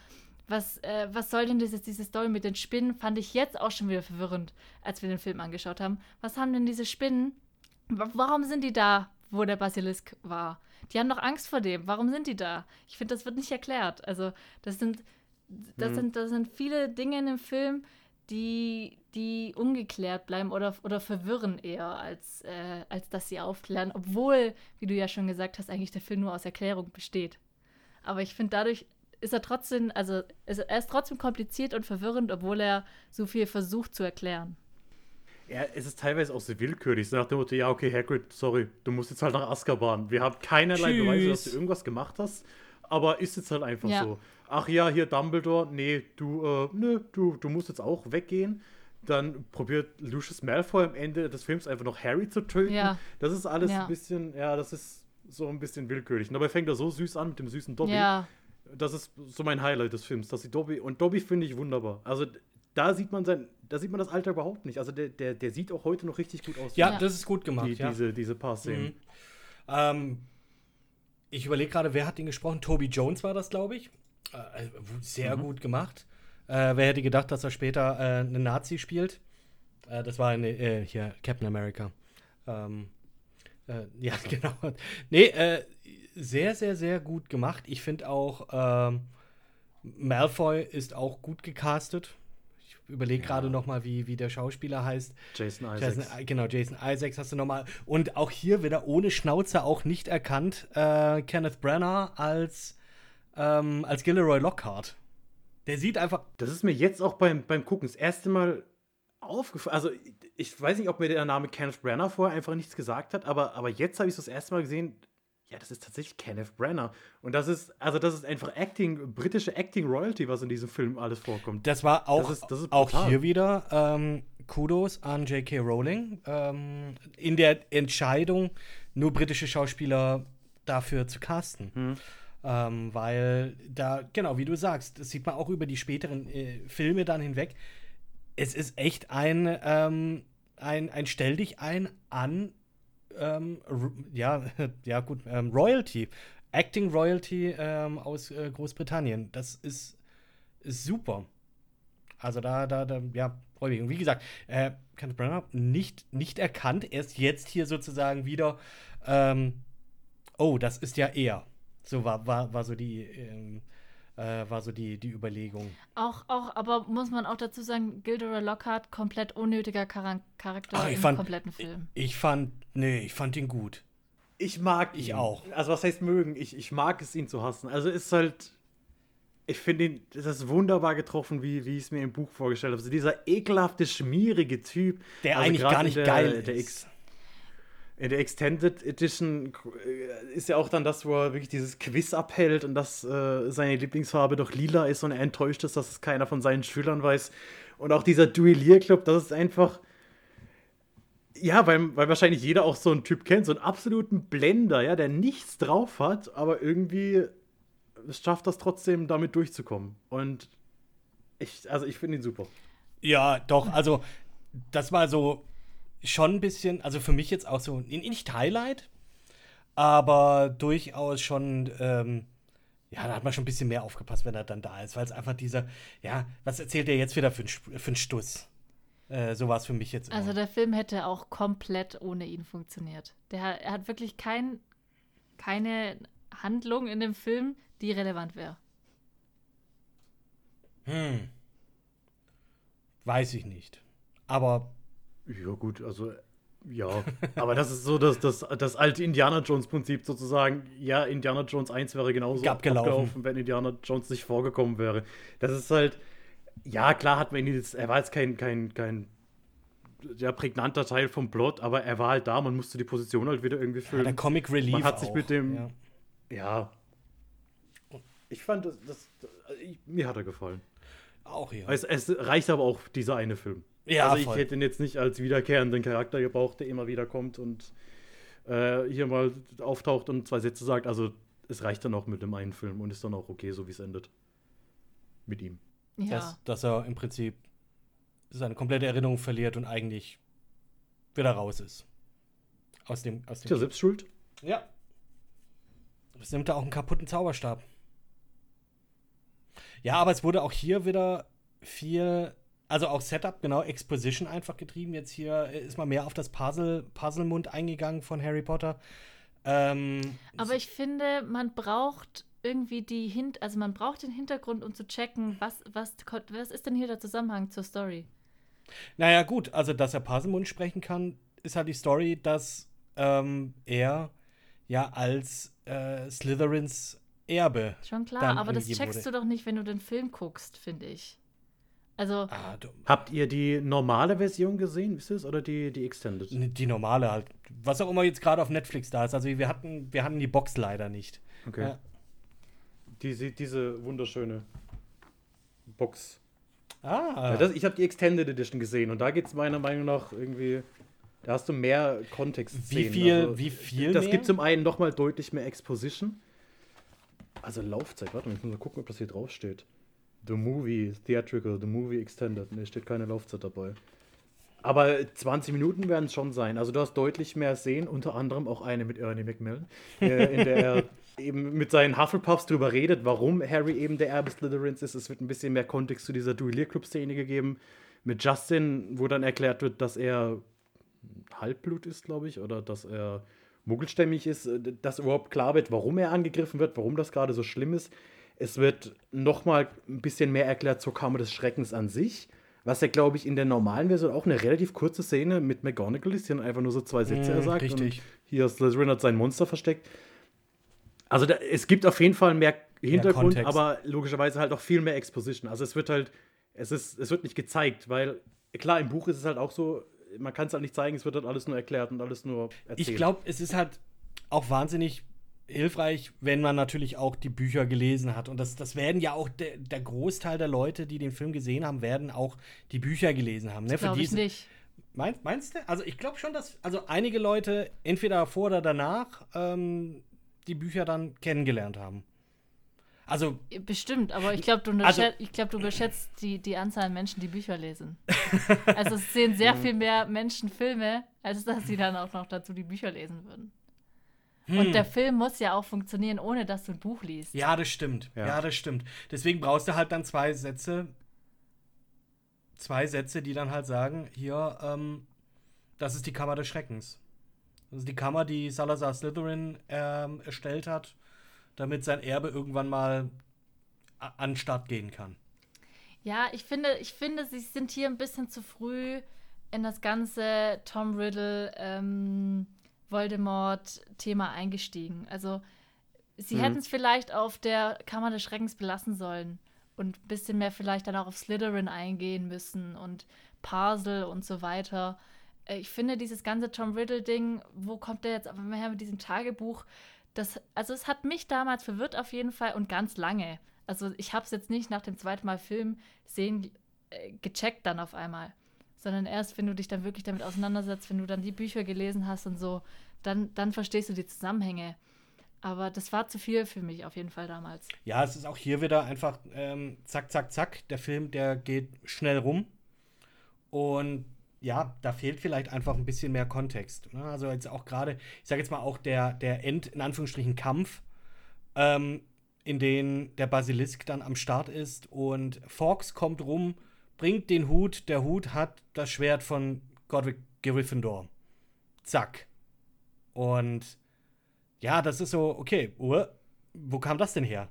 Was, äh, was soll denn das diese Story mit den Spinnen? Fand ich jetzt auch schon wieder verwirrend, als wir den Film angeschaut haben. Was haben denn diese Spinnen? Warum sind die da, wo der Basilisk war? Die haben doch Angst vor dem. Warum sind die da? Ich finde, das wird nicht erklärt. Also, das sind, das, hm. sind, das sind viele Dinge in dem Film, die, die ungeklärt bleiben oder, oder verwirren eher, als, äh, als dass sie aufklären, obwohl, wie du ja schon gesagt hast, eigentlich der Film nur aus Erklärung besteht. Aber ich finde, dadurch ist er trotzdem, also ist, er ist trotzdem kompliziert und verwirrend, obwohl er so viel versucht zu erklären. Ja, es ist teilweise auch so willkürlich, so nach dem Motto, ja, okay, Hagrid, sorry, du musst jetzt halt nach Azkaban. Wir haben keinerlei Tschüss. Beweise, dass du irgendwas gemacht hast, aber ist jetzt halt einfach ja. so ach ja, hier Dumbledore, nee, du, äh, nö, du, du musst jetzt auch weggehen. Dann probiert Lucius Malfoy am Ende des Films einfach noch Harry zu töten. Ja. Das ist alles ja. ein bisschen, ja, das ist so ein bisschen willkürlich. Und dabei fängt er so süß an mit dem süßen Dobby. Ja. Das ist so mein Highlight des Films, dass die Dobby und Dobby finde ich wunderbar. Also da sieht man sein, da sieht man das Alter überhaupt nicht. Also der, der, der sieht auch heute noch richtig gut aus. Ja, ja. das ist gut gemacht. Die, ja. diese, diese paar Szenen. Mhm. Ähm, ich überlege gerade, wer hat den gesprochen? Toby Jones war das, glaube ich. Äh, sehr mhm. gut gemacht. Äh, wer hätte gedacht, dass er später äh, einen Nazi spielt? Äh, das war eine, äh, hier Captain America. Ähm, äh, ja, genau. Nee, sehr, sehr, sehr gut gemacht. Ich finde auch, ähm, Malfoy ist auch gut gecastet. Ich überlege ja. gerade noch mal, wie, wie der Schauspieler heißt. Jason Isaacs. Jason, genau, Jason Isaacs hast du noch mal. Und auch hier wieder ohne Schnauze auch nicht erkannt. Kenneth Branagh als ähm, als Gilderoy Lockhart. Der sieht einfach. Das ist mir jetzt auch beim, beim Gucken das erste Mal aufgefallen. Also, ich weiß nicht, ob mir der Name Kenneth Branagh vorher einfach nichts gesagt hat, aber, aber jetzt habe ich es das erste Mal gesehen. Ja, das ist tatsächlich Kenneth Branagh. Und das ist, also das ist einfach Acting, britische Acting Royalty, was in diesem Film alles vorkommt. Das war auch, das ist, das ist auch hier wieder ähm, Kudos an J.K. Rowling. Ähm, in der Entscheidung, nur britische Schauspieler dafür zu casten. Hm. Ähm, weil da, genau, wie du sagst, das sieht man auch über die späteren äh, Filme dann hinweg. Es ist echt ein, ähm, ein, ein Stell dich ein an ähm, ja, ja gut, ähm, Royalty, Acting Royalty ähm, aus äh, Großbritannien. Das ist, ist super. Also da, da, da, ja. Und wie gesagt, äh, Kenneth Branagh nicht, nicht erkannt, erst jetzt hier sozusagen wieder, ähm, oh, das ist ja er. So war, war, war so die, ähm, äh, war so die, die Überlegung. Auch, auch, aber muss man auch dazu sagen, Gilderoy Lockhart, komplett unnötiger Char Charakter Ach, ich im fand- kompletten Film. Ich fand, nee, ich fand ihn gut. Ich mag Ich ihn. auch. Also was heißt mögen? Ich, ich mag es, ihn zu hassen. Also ist halt, ich finde ihn, das ist wunderbar getroffen, wie, wie ich es mir im Buch vorgestellt habe. Also dieser ekelhafte, schmierige Typ. Der also eigentlich gar nicht der, geil der ist. Ex, in der Extended Edition äh, ist ja auch dann das, wo er wirklich dieses Quiz abhält und dass äh, seine Lieblingsfarbe doch lila ist und er enttäuscht ist, dass es keiner von seinen Schülern weiß. Und auch dieser Duellierclub, das ist einfach. Ja, weil, weil wahrscheinlich jeder auch so einen Typ kennt, so einen absoluten Blender, ja, der nichts drauf hat, aber irgendwie schafft das trotzdem, damit durchzukommen. Und ich, also ich finde ihn super. Ja, doch, also das war so schon ein bisschen, also für mich jetzt auch so, nicht Highlight, aber durchaus schon, ähm, ja, da hat man schon ein bisschen mehr aufgepasst, wenn er dann da ist, weil es einfach dieser, ja, was erzählt er jetzt wieder für einen Stuss? Äh, so war es für mich jetzt. Immer. Also der Film hätte auch komplett ohne ihn funktioniert. Der, er hat wirklich kein, keine Handlung in dem Film, die relevant wäre. hm. Weiß ich nicht. Aber Ja, gut, also ja. Aber das ist so das, das, das alte Indiana Jones-Prinzip sozusagen. Ja, Indiana Jones 1 wäre genauso Abgelaufen. wenn Indiana Jones nicht vorgekommen wäre. Das ist halt, ja, klar hat man ihn jetzt, er war jetzt kein, kein, kein ja, prägnanter Teil vom Plot, aber er war halt da, man musste die Position halt wieder irgendwie ja, füllen. der Comic Relief. Man hat sich auch, mit dem- Ja. ja. Ich fand das, das, mir hat er gefallen. Auch hier. Es, es reicht aber auch dieser eine Film. Ja, also ich voll. hätte ihn jetzt nicht als wiederkehrenden Charakter gebraucht, der immer wieder kommt und äh, hier mal auftaucht und zwei Sätze sagt. Also es reicht dann auch mit dem einen Film und ist dann auch okay, so wie es endet. Mit ihm. Ja. dass, dass er im Prinzip seine komplette Erinnerung verliert und eigentlich wieder raus ist. Aus dem. Aus dem Ist ja selbst schuld. ja. Es nimmt er auch einen kaputten Zauberstab. Ja, aber es wurde auch hier wieder viel, also auch Setup, genau, Exposition einfach getrieben. Jetzt hier ist mal mehr auf das Puzzle, Puzzlemund eingegangen von Harry Potter. Ähm, Aber ich finde, man braucht irgendwie die Hint, also man braucht den Hintergrund, um zu checken, was, was, was ist denn hier der Zusammenhang zur Story? Naja, gut, also dass er Puzzlemund sprechen kann, ist halt die Story, dass ähm, er ja als äh, Slytherins Erbe. Schon klar, aber das checkst wurde. du doch nicht, wenn du den Film guckst, finde ich. Also, Ah, du, Habt ihr die normale Version gesehen, wisst ihr es? Oder die, die Extended? die normale halt. Was auch immer jetzt gerade auf Netflix da ist. Also wir hatten, wir hatten die Box leider nicht. Okay. Ja. Diese, diese wunderschöne Box. Ah, Ja, das, ich habe die Extended Edition gesehen und da geht es meiner Meinung nach irgendwie. Da hast du mehr Kontext. Wie viel- wie viel Das gibt zum einen nochmal deutlich mehr Exposition. Also Laufzeit, warte mal, ich muss mal gucken, ob das hier draufsteht. The Movie, Theatrical, The Movie Extended. Ne, steht keine Laufzeit dabei. Aber 20 Minuten werden es schon sein. Also du hast deutlich mehr sehen, unter anderem auch eine mit Ernie McMillan, äh, in der er eben mit seinen Hufflepuffs drüber redet, warum Harry eben der Erbe Slytherins ist. Es wird ein bisschen mehr Kontext zu dieser Duellierclub-Szene gegeben. Mit Justin, wo dann erklärt wird, dass er Halbblut ist, glaube ich, oder dass er muggelstämmig ist, dass überhaupt klar wird, warum er angegriffen wird, warum das gerade so schlimm ist. Es wird nochmal ein bisschen mehr erklärt zur Kammer des Schreckens an sich, was ja, glaube ich, in der normalen Version auch eine relativ kurze Szene mit McGonagall ist, die dann einfach nur so zwei Sätze Mm, sagt. richtig. Und hier Slytherin hat sein Monster versteckt. Also da, es gibt auf jeden Fall mehr Hintergrund, Kontext. aber logischerweise halt auch viel mehr Exposition. Also es wird halt, es ist, es wird nicht gezeigt, weil klar, im Buch ist es halt auch so, man kann es halt nicht zeigen, es wird halt alles nur erklärt und alles nur erzählt. ich glaube, es ist halt auch wahnsinnig hilfreich, wenn man natürlich auch die Bücher gelesen hat. Und das, das werden ja auch der, der Großteil der Leute, die den Film gesehen haben, werden auch die Bücher gelesen haben. Ne? Glaube ich nicht. Meinst, meinst du? Also ich glaube schon, dass also einige Leute entweder vor oder danach ähm, die Bücher dann kennengelernt haben. Also, Bestimmt, aber ich glaube, du, Also- ich glaub, du überschätzt die, die Anzahl an Menschen, die Bücher lesen. also es sehen sehr viel mehr Menschen Filme, als dass sie dann auch noch dazu die Bücher lesen würden. Hm. Und der Film muss ja auch funktionieren, ohne dass du ein Buch liest. Ja, das stimmt. Ja. Ja. das stimmt. Deswegen brauchst du halt dann zwei Sätze, zwei Sätze, die dann halt sagen, hier, ähm, das ist die Kammer des Schreckens. Das ist die Kammer, die Salazar Slytherin ähm, erstellt hat, damit sein Erbe irgendwann mal an den Start gehen kann. Ja, ich finde, ich finde, sie sind hier ein bisschen zu früh in das ganze Tom Riddle, ähm, Voldemort-Thema eingestiegen. Also, sie Mhm. hätten es vielleicht auf der Kammer des Schreckens belassen sollen und ein bisschen mehr vielleicht dann auch auf Slytherin eingehen müssen und Parsel und so weiter. Äh, Ich finde dieses ganze Tom Riddle-Ding, wo kommt der jetzt aber her mit diesem Tagebuch? Das, also es hat mich damals verwirrt auf jeden Fall und ganz lange. Also ich habe es jetzt nicht nach dem zweiten Mal Film sehen äh, gecheckt dann auf einmal, sondern erst, wenn du dich dann wirklich damit auseinandersetzt, wenn du dann die Bücher gelesen hast und so, dann, dann verstehst du die Zusammenhänge. Aber das war zu viel für mich auf jeden Fall damals. Ja, es ist auch hier wieder einfach ähm, zack, zack, zack. Der Film, der geht schnell rum. Und ja, da fehlt vielleicht einfach ein bisschen mehr Kontext. Ne? Also jetzt auch gerade, ich sage jetzt mal auch der, der End, in Anführungsstrichen, Kampf, ähm, in dem der Basilisk dann am Start ist und Fox kommt rum, bringt den Hut, der Hut hat das Schwert von Godric Gryffindor. Zack. Und ja, das ist so, okay, uh, wo kam das denn her?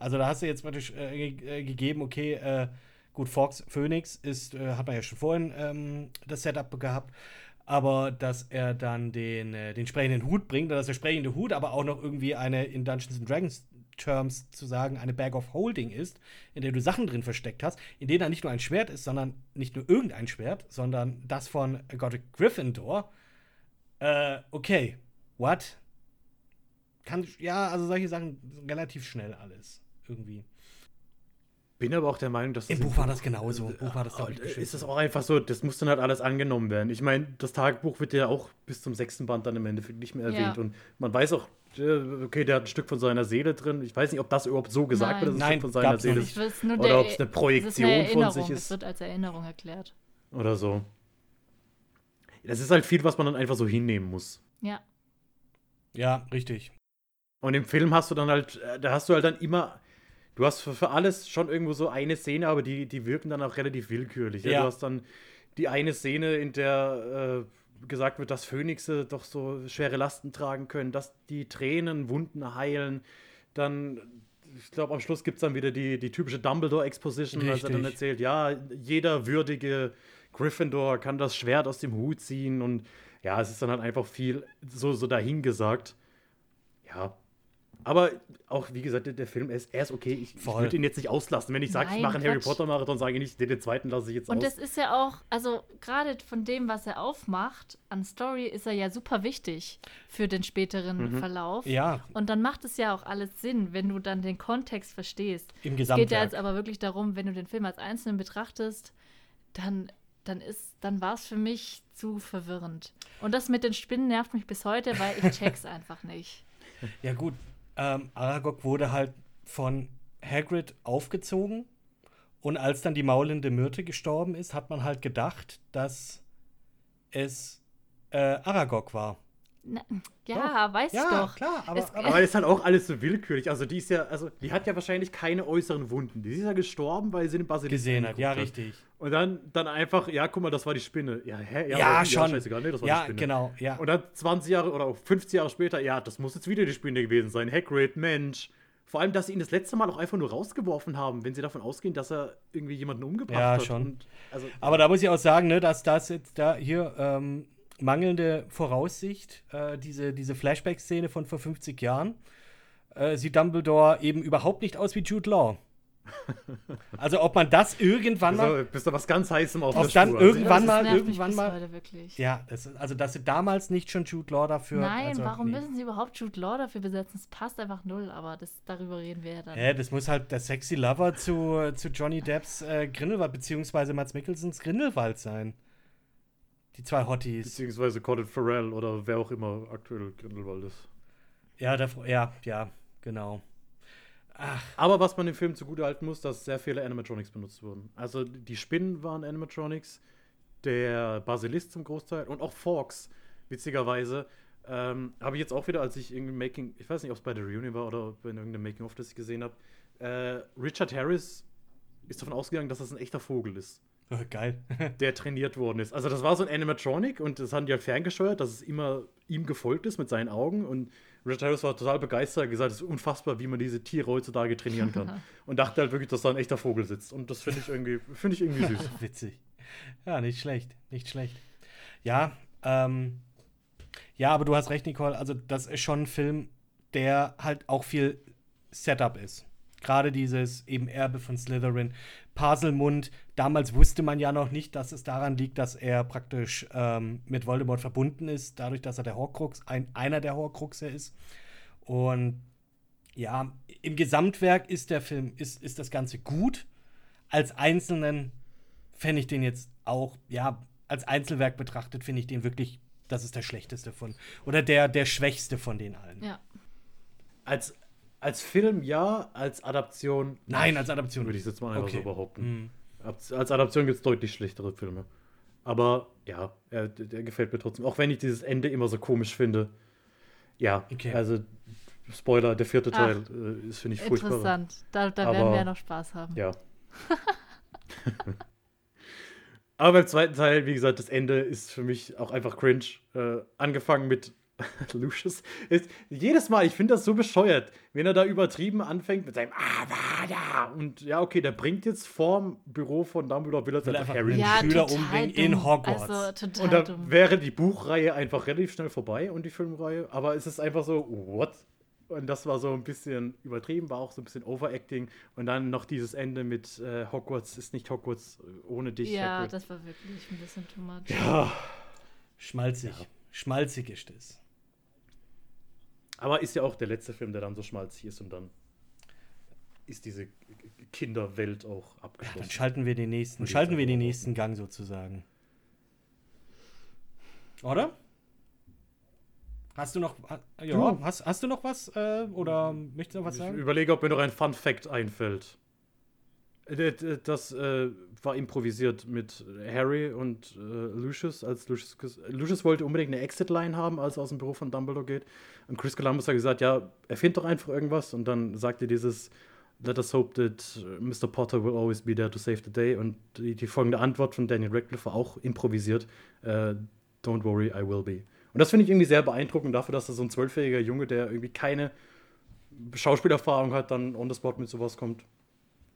Also da hast du jetzt praktisch äh, ge- äh, gegeben, okay, äh, gut, Fox Phoenix ist, äh, hat man ja schon vorhin ähm, das Setup gehabt, aber dass er dann den, äh, den sprechenden Hut bringt, dass der sprechende Hut aber auch noch irgendwie eine in Dungeons and Dragons Terms zu sagen, eine Bag of Holding ist, in der du Sachen drin versteckt hast, in denen da nicht nur ein Schwert ist, sondern nicht nur irgendein Schwert, sondern das von Godric Gryffindor. Äh, okay, what? Kann, ja, also solche Sachen relativ schnell alles. Irgendwie. Bin aber auch der Meinung, dass Im das Buch war das genauso. Im Buch war das, glaub ich, Äh, ist es auch einfach so, das muss dann halt alles angenommen werden. Ich meine, das Tagebuch wird ja auch bis zum sechsten Band dann im Endeffekt nicht mehr Ja. erwähnt. Und man weiß auch, okay, der hat ein Stück von seiner Seele drin. Ich weiß nicht, ob das überhaupt so gesagt Nein. wird, dass es ein Nein, Stück von seiner Seele ist. Oder der- ob es eine es Projektion eine von sich Es ist. wird als Erinnerung erklärt. Oder so. Das ist halt viel, was man dann einfach so hinnehmen muss. Ja. Ja, richtig. Und im Film hast du dann halt, äh, da hast du halt dann immer, du hast für, für alles schon irgendwo so eine Szene, aber die, die wirken dann auch relativ willkürlich. Ja? Ja. Du hast dann die eine Szene, in der äh, gesagt wird, dass Phönixe doch so schwere Lasten tragen können, dass die Tränen Wunden heilen. Dann, ich glaube, am Schluss gibt es dann wieder die, die typische Dumbledore-Exposition, als er dann erzählt, ja, jeder würdige Gryffindor kann das Schwert aus dem Hut ziehen und ja, es ist dann halt einfach viel so, so dahingesagt. Ja. Aber auch, wie gesagt, der, der Film, ist, er ist okay. Ich, ich würde ihn jetzt nicht auslassen. Wenn ich sage, ich mache einen Harry. Potter-Marathon, sage ich nicht, den, den zweiten lasse ich jetzt Und aus. das ist ja auch, also gerade von dem, was er aufmacht an Story, ist er ja super wichtig für den späteren Mhm. Verlauf. Ja, Und dann macht es ja auch alles Sinn, wenn du dann den Kontext verstehst. im Es Gesamtwerk. geht ja jetzt aber wirklich darum, wenn du den Film als Einzelnen betrachtest, dann, dann ist, dann war es für mich zu verwirrend. Und das mit den Spinnen nervt mich bis heute, weil ich check's einfach nicht. Ja, gut. Ähm, Aragog wurde halt von Hagrid aufgezogen. Und als dann die maulende Myrte gestorben ist, hat man halt gedacht, dass es äh, Aragog war. Na, ja, weiß ich doch. klar, aber, Es- aber aber ist halt auch alles so willkürlich. Also, die ist ja, also, die hat ja wahrscheinlich keine äußeren Wunden. Die ist ja gestorben, weil sie den Basilisk gesehen hat. Ja, richtig. Und dann, dann einfach, ja, guck mal, das war die Spinne. Ja, hä? Ja, aber- schon. scheißegal, nee, das war die Ja, Spinne. genau, ja. Und dann 20 Jahre oder auch 50 Jahre später, ja, das muss jetzt wieder die Spinne gewesen sein. Hagrid, Mensch. Vor allem, dass sie ihn das letzte Mal auch einfach nur rausgeworfen haben, wenn sie davon ausgehen, dass er irgendwie jemanden umgebracht Ja, hat. schon. Und, also, Aber da muss ich auch sagen, ne, dass das jetzt da hier ähm, mangelnde Voraussicht, äh, diese, diese Flashback-Szene von vor 50 Jahren, äh, sieht Dumbledore eben überhaupt nicht aus wie Jude Law. also ob man das irgendwann mal, also, bist du was ganz Heißem auf Ob der dann Spur. irgendwann das mal- nervt mich irgendwann bis mal- Heute wirklich. ja, das ist, also dass sie damals nicht schon Jude Law dafür. Nein, also, warum nee. müssen sie überhaupt Jude Law dafür besetzen? Es passt einfach null, aber das, darüber reden wir ja dann. Hä, das muss halt der sexy Lover zu, zu Johnny Depps äh, Grindelwald, beziehungsweise Mats Mikkelsens Grindelwald sein. Die zwei Hotties. Beziehungsweise Colin Farrell oder wer auch immer aktuell Grindelwald ist. Ja, der, ja, ja, genau. Aber was man dem Film zugutehalten muss, dass sehr viele Animatronics benutzt wurden. Also die Spinnen waren Animatronics, der Basilisk zum Großteil und auch Forks, witzigerweise. Ähm, habe ich jetzt auch wieder, als ich irgendwie Making, ich weiß nicht, ob es bei der Reunion war oder in irgendeinem Making-of, das ich gesehen habe. Äh, Richard Harris ist davon ausgegangen, dass das ein echter Vogel ist, Geil. der trainiert worden ist. Also das war so ein Animatronic und das haben die halt ferngesteuert, dass es immer ihm gefolgt ist mit seinen Augen und Richard Harris war total begeistert, hat gesagt, es ist unfassbar, wie man diese Tiere heutzutage trainieren kann. und dachte halt wirklich, dass da ein echter Vogel sitzt. Und das finde ich irgendwie, finde ich irgendwie süß. Witzig. Ja, nicht schlecht. Nicht schlecht. Ja, ähm, ja, aber du hast recht, Nicole. Also, das ist schon ein Film, der halt auch viel Setup ist. Gerade dieses eben Erbe von Slytherin, Paselmund. Damals wusste man ja noch nicht, dass es daran liegt, dass er praktisch ähm, mit Voldemort verbunden ist, dadurch, dass er der Horcrux, ein, einer der Horcruxe ist. Und ja, im Gesamtwerk ist der Film, ist, ist das Ganze gut. Als einzelnen fände ich den jetzt auch, ja, als Einzelwerk betrachtet, finde ich den wirklich, das ist der schlechteste von, oder der, der schwächste von den allen. Ja. Als, als Film ja, als Adaption Nein, als Adaption würde ich jetzt mal einfach Okay. so behaupten. Mhm. Als Adaption gibt es deutlich schlechtere Filme. Aber ja, er, der, gefällt mir trotzdem. Auch wenn ich dieses Ende immer so komisch finde. Ja, Okay. also Spoiler, der vierte Ach, Teil äh, ist, finde ich, furchtbar. Interessant. Da, da Aber- werden wir ja noch Spaß haben. Ja. Aber beim zweiten Teil, wie gesagt, das Ende ist für mich auch einfach cringe. Äh, angefangen mit Lucius. Ist, jedes Mal, ich finde das so bescheuert, wenn er da übertrieben anfängt mit seinem Avada. Und ja, okay, der bringt jetzt vorm Büro von Dumbledore will er Will einfach Harry. Ja, Schüler umbringen dumm. in Hogwarts. Also total Und dann dumm. wäre die Buchreihe einfach relativ schnell vorbei und die Filmreihe. Aber es ist einfach so, what? Und das war so ein bisschen übertrieben, war auch so ein bisschen Overacting. Und dann noch dieses Ende mit äh, Hogwarts ist nicht Hogwarts äh, ohne dich. Ja, Hagrid. das war wirklich ein bisschen too much. ja. Schmalzig. Schmalzig ist es. Aber ist ja auch der letzte Film, der dann so schmalzig ist und dann ist diese Kinderwelt auch Ja, abgeschlossen. dann schalten wir den nächsten, Und schalten wir den nächsten Gang sozusagen. Oder? Hast du noch, ja, Du. hast, hast du noch was äh, oder möchtest du noch was ich sagen? überlege, ob mir noch ein Fun Fact einfällt. Äh, Das äh, war improvisiert mit Harry und äh, Lucius. Als Lucius, Lucius wollte unbedingt eine Exit-Line haben, als er aus dem Büro von Dumbledore geht. Und Chris Columbus hat gesagt, ja, erfind doch einfach irgendwas. Und dann sagte dieses Let us hope that uh, Mr. Potter will always be there to save the day. Und die, die folgende Antwort von Daniel Radcliffe war auch improvisiert. Äh, Don't worry, I will be. Und das finde ich irgendwie sehr beeindruckend dafür, dass da so ein zwölfjähriger Junge, der irgendwie keine Schauspielerfahrung hat, dann on the spot mit sowas kommt.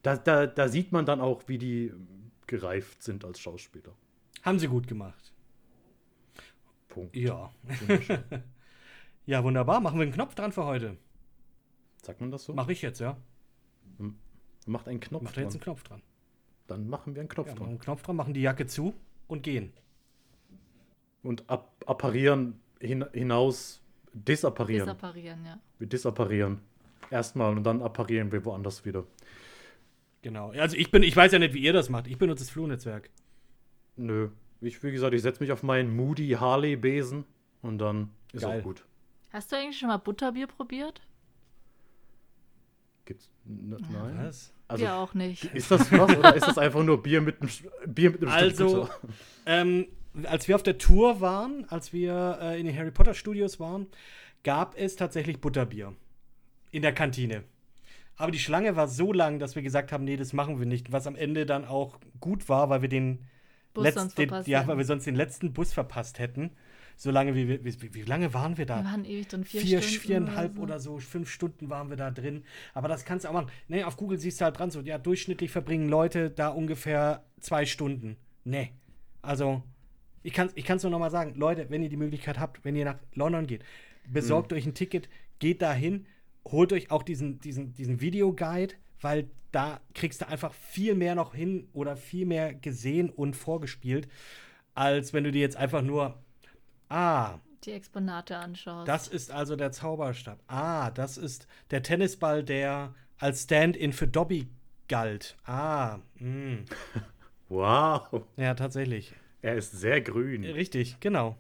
Da, da, da sieht man dann auch, wie die gereift sind als Schauspieler. Haben sie gut gemacht. Punkt. Ja. Wunderschön. Ja, wunderbar. Machen wir einen Knopf dran für heute. Sagt man das so? Mache ich jetzt, ja. Macht einen Knopf Macht er jetzt einen dran. Knopf dran. Dann machen wir einen Knopf Ja, machen dran. einen Knopf dran, machen die Jacke zu und gehen. Und ab, apparieren hin, hinaus, disapparieren. Disapparieren, ja. wir disapparieren. Erstmal und dann apparieren wir woanders wieder. Genau. Also ich bin, ich weiß ja nicht, wie ihr das macht. Ich benutze das Flohnetzwerk. Nö. Ich, wie gesagt, ich setze mich auf meinen Moody Harley-Besen und dann ist Geil. auch gut. Hast du eigentlich schon mal Butterbier probiert? Gibt's. N nein. Was? Also, Wir auch nicht. ist das was oder ist das einfach nur Bier mit einem, Bier mit einem Stück Also, ähm, als wir auf der Tour waren, als wir äh, in den Harry Potter Studios waren, gab es tatsächlich Butterbier in der Kantine. Aber die Schlange war so lang, dass wir gesagt haben, nee, das machen wir nicht. Was am Ende dann auch gut war, weil wir den Bus letzten, sonst den, verpasst ja, weil wir sonst den letzten Bus verpasst hätten. So lange wie wir, wie, wie lange waren wir da? Wir waren ewig drin, vier, vier, Stunden viereinhalb so. oder so, fünf Stunden waren wir da drin. Aber das kannst du auch machen. Nee, auf Google siehst du halt dran, so, ja, durchschnittlich verbringen Leute da ungefähr zwei Stunden. Nee. Also, ich kann es ich kann's nur noch mal sagen, Leute, wenn ihr die Möglichkeit habt, wenn ihr nach London geht, besorgt euch ein Ticket, geht da hin, holt euch auch diesen, diesen, diesen Videoguide, weil da kriegst du einfach viel mehr noch hin oder viel mehr gesehen und vorgespielt, als wenn du dir jetzt einfach nur, ah, Die Exponate anschaust. das ist also der Zauberstab. Ah, das ist der Tennisball, der als Stand-in für Dobby galt. Ah, mh. Wow. ja, tatsächlich. Er ist sehr grün. Richtig, genau.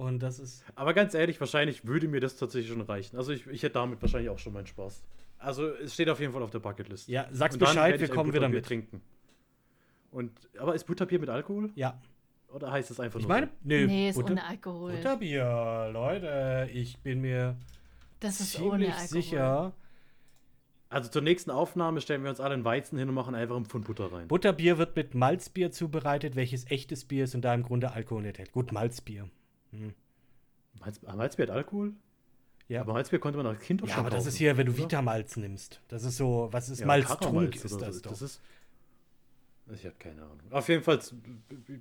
Und das ist. Aber ganz ehrlich, wahrscheinlich würde mir das tatsächlich schon reichen. Also ich, ich hätte damit wahrscheinlich auch schon meinen Spaß. Also es steht auf jeden Fall auf der Bucketlist. Ja, sag's Und dann Bescheid, wir ich kommen wieder mit. trinken. Und, aber ist Butterbier mit Alkohol? Ja. Oder heißt es einfach Ich nur meine, so? nö, Nee, ist Butter- ohne Alkohol. Butterbier, Leute, ich bin mir das ist ohne ziemlich Alkohol. sicher. Also zur nächsten Aufnahme stellen wir uns alle einen Weizen hin und machen einfach einen Pfund Butter rein. Butterbier wird mit Malzbier zubereitet, welches echtes Bier ist und da im Grunde Alkohol enthält. Gut, Malzbier. Malz, Malzbier hat Alkohol? Ja. Aber Malzbier konnte man als Kind doch Ja, schon aber das kaufen, ist hier, wenn du? Vitamalz nimmst. Das ist so, was ist Ja, Malztrunk ist das so. doch. Das ist. Ich habe keine Ahnung. Auf jeden Fall,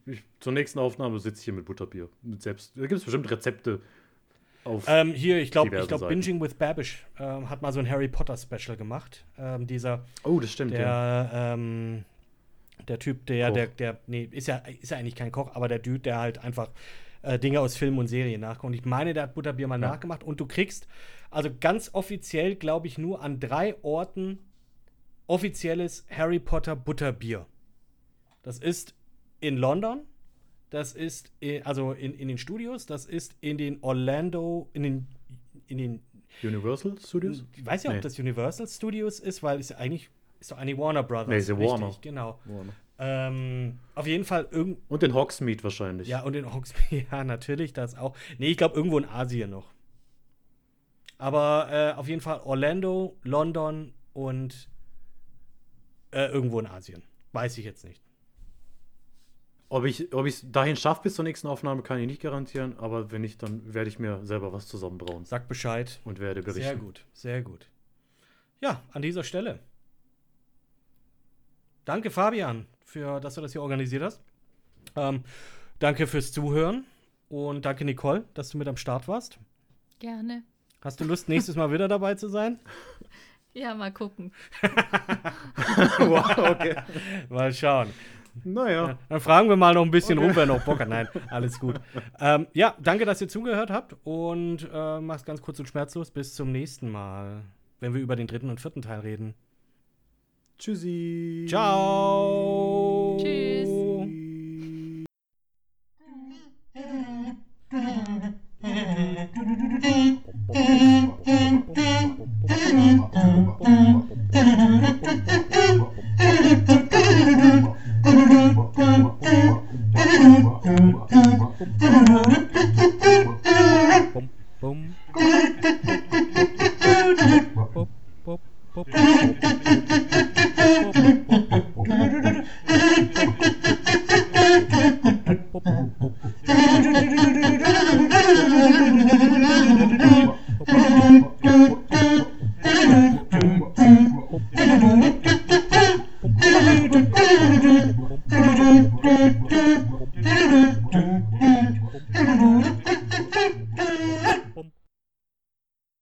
ich, zur nächsten Aufnahme sitze ich hier mit Butterbier. Mit selbst, da gibt es bestimmt Rezepte auf. Ähm, hier, ich glaube, ich diverse glaube, Seiten. Binging with Babish ähm, hat mal so ein Harry Potter Special gemacht. Ähm, dieser, oh, das stimmt, ja. der, ähm, der Typ, der, Koch. der, der, nee, ist ja, ist ja eigentlich kein Koch, aber der Dude, der halt einfach äh, Dinge aus Filmen und Serien nachkommt. Ich meine, der hat Butterbier mal Ja. nachgemacht und du kriegst, also ganz offiziell, glaube ich, nur an drei Orten offizielles Harry Potter Butterbier. Das ist in London, das ist in, also in, in den Studios, das ist in den Orlando, in den, in den Universal Studios? ich weiß ja, Nee. ob das Universal Studios ist, weil es ja eigentlich ist doch eigentlich Warner Brothers. Nee, ist richtig, Warner. genau. Warner. Ähm, auf jeden Fall irgend Und den Hogsmeade wahrscheinlich. ja und in Hogsmeade ja natürlich das auch. Nee, ich glaube irgendwo in Asien noch. Aber äh, auf jeden Fall Orlando, London und äh, irgendwo in Asien. Weiß ich jetzt nicht. Ob ich es dahin schaffe bis zur nächsten Aufnahme, kann ich nicht garantieren. Aber wenn nicht, dann werde ich mir selber was zusammenbrauen Sag Bescheid. und werde berichten. Sehr gut, sehr gut. Ja, an dieser Stelle. Danke, Fabian, für, dass du das hier organisiert hast. Ähm, danke fürs Zuhören und danke, Nicole, dass du mit am Start warst. Gerne. Hast du Lust, nächstes Mal wieder dabei zu sein? Ja, mal gucken. wow, okay. Mal schauen. Naja. Dann fragen wir mal noch ein bisschen Okay. rum, wer noch Bock hat. Nein, alles gut. ähm, ja, danke, dass ihr zugehört habt und äh, mach's ganz kurz und schmerzlos. Bis zum nächsten Mal, wenn wir über den dritten und vierten Teil reden. Tschüssi. Ciao. Tschüss. Boom.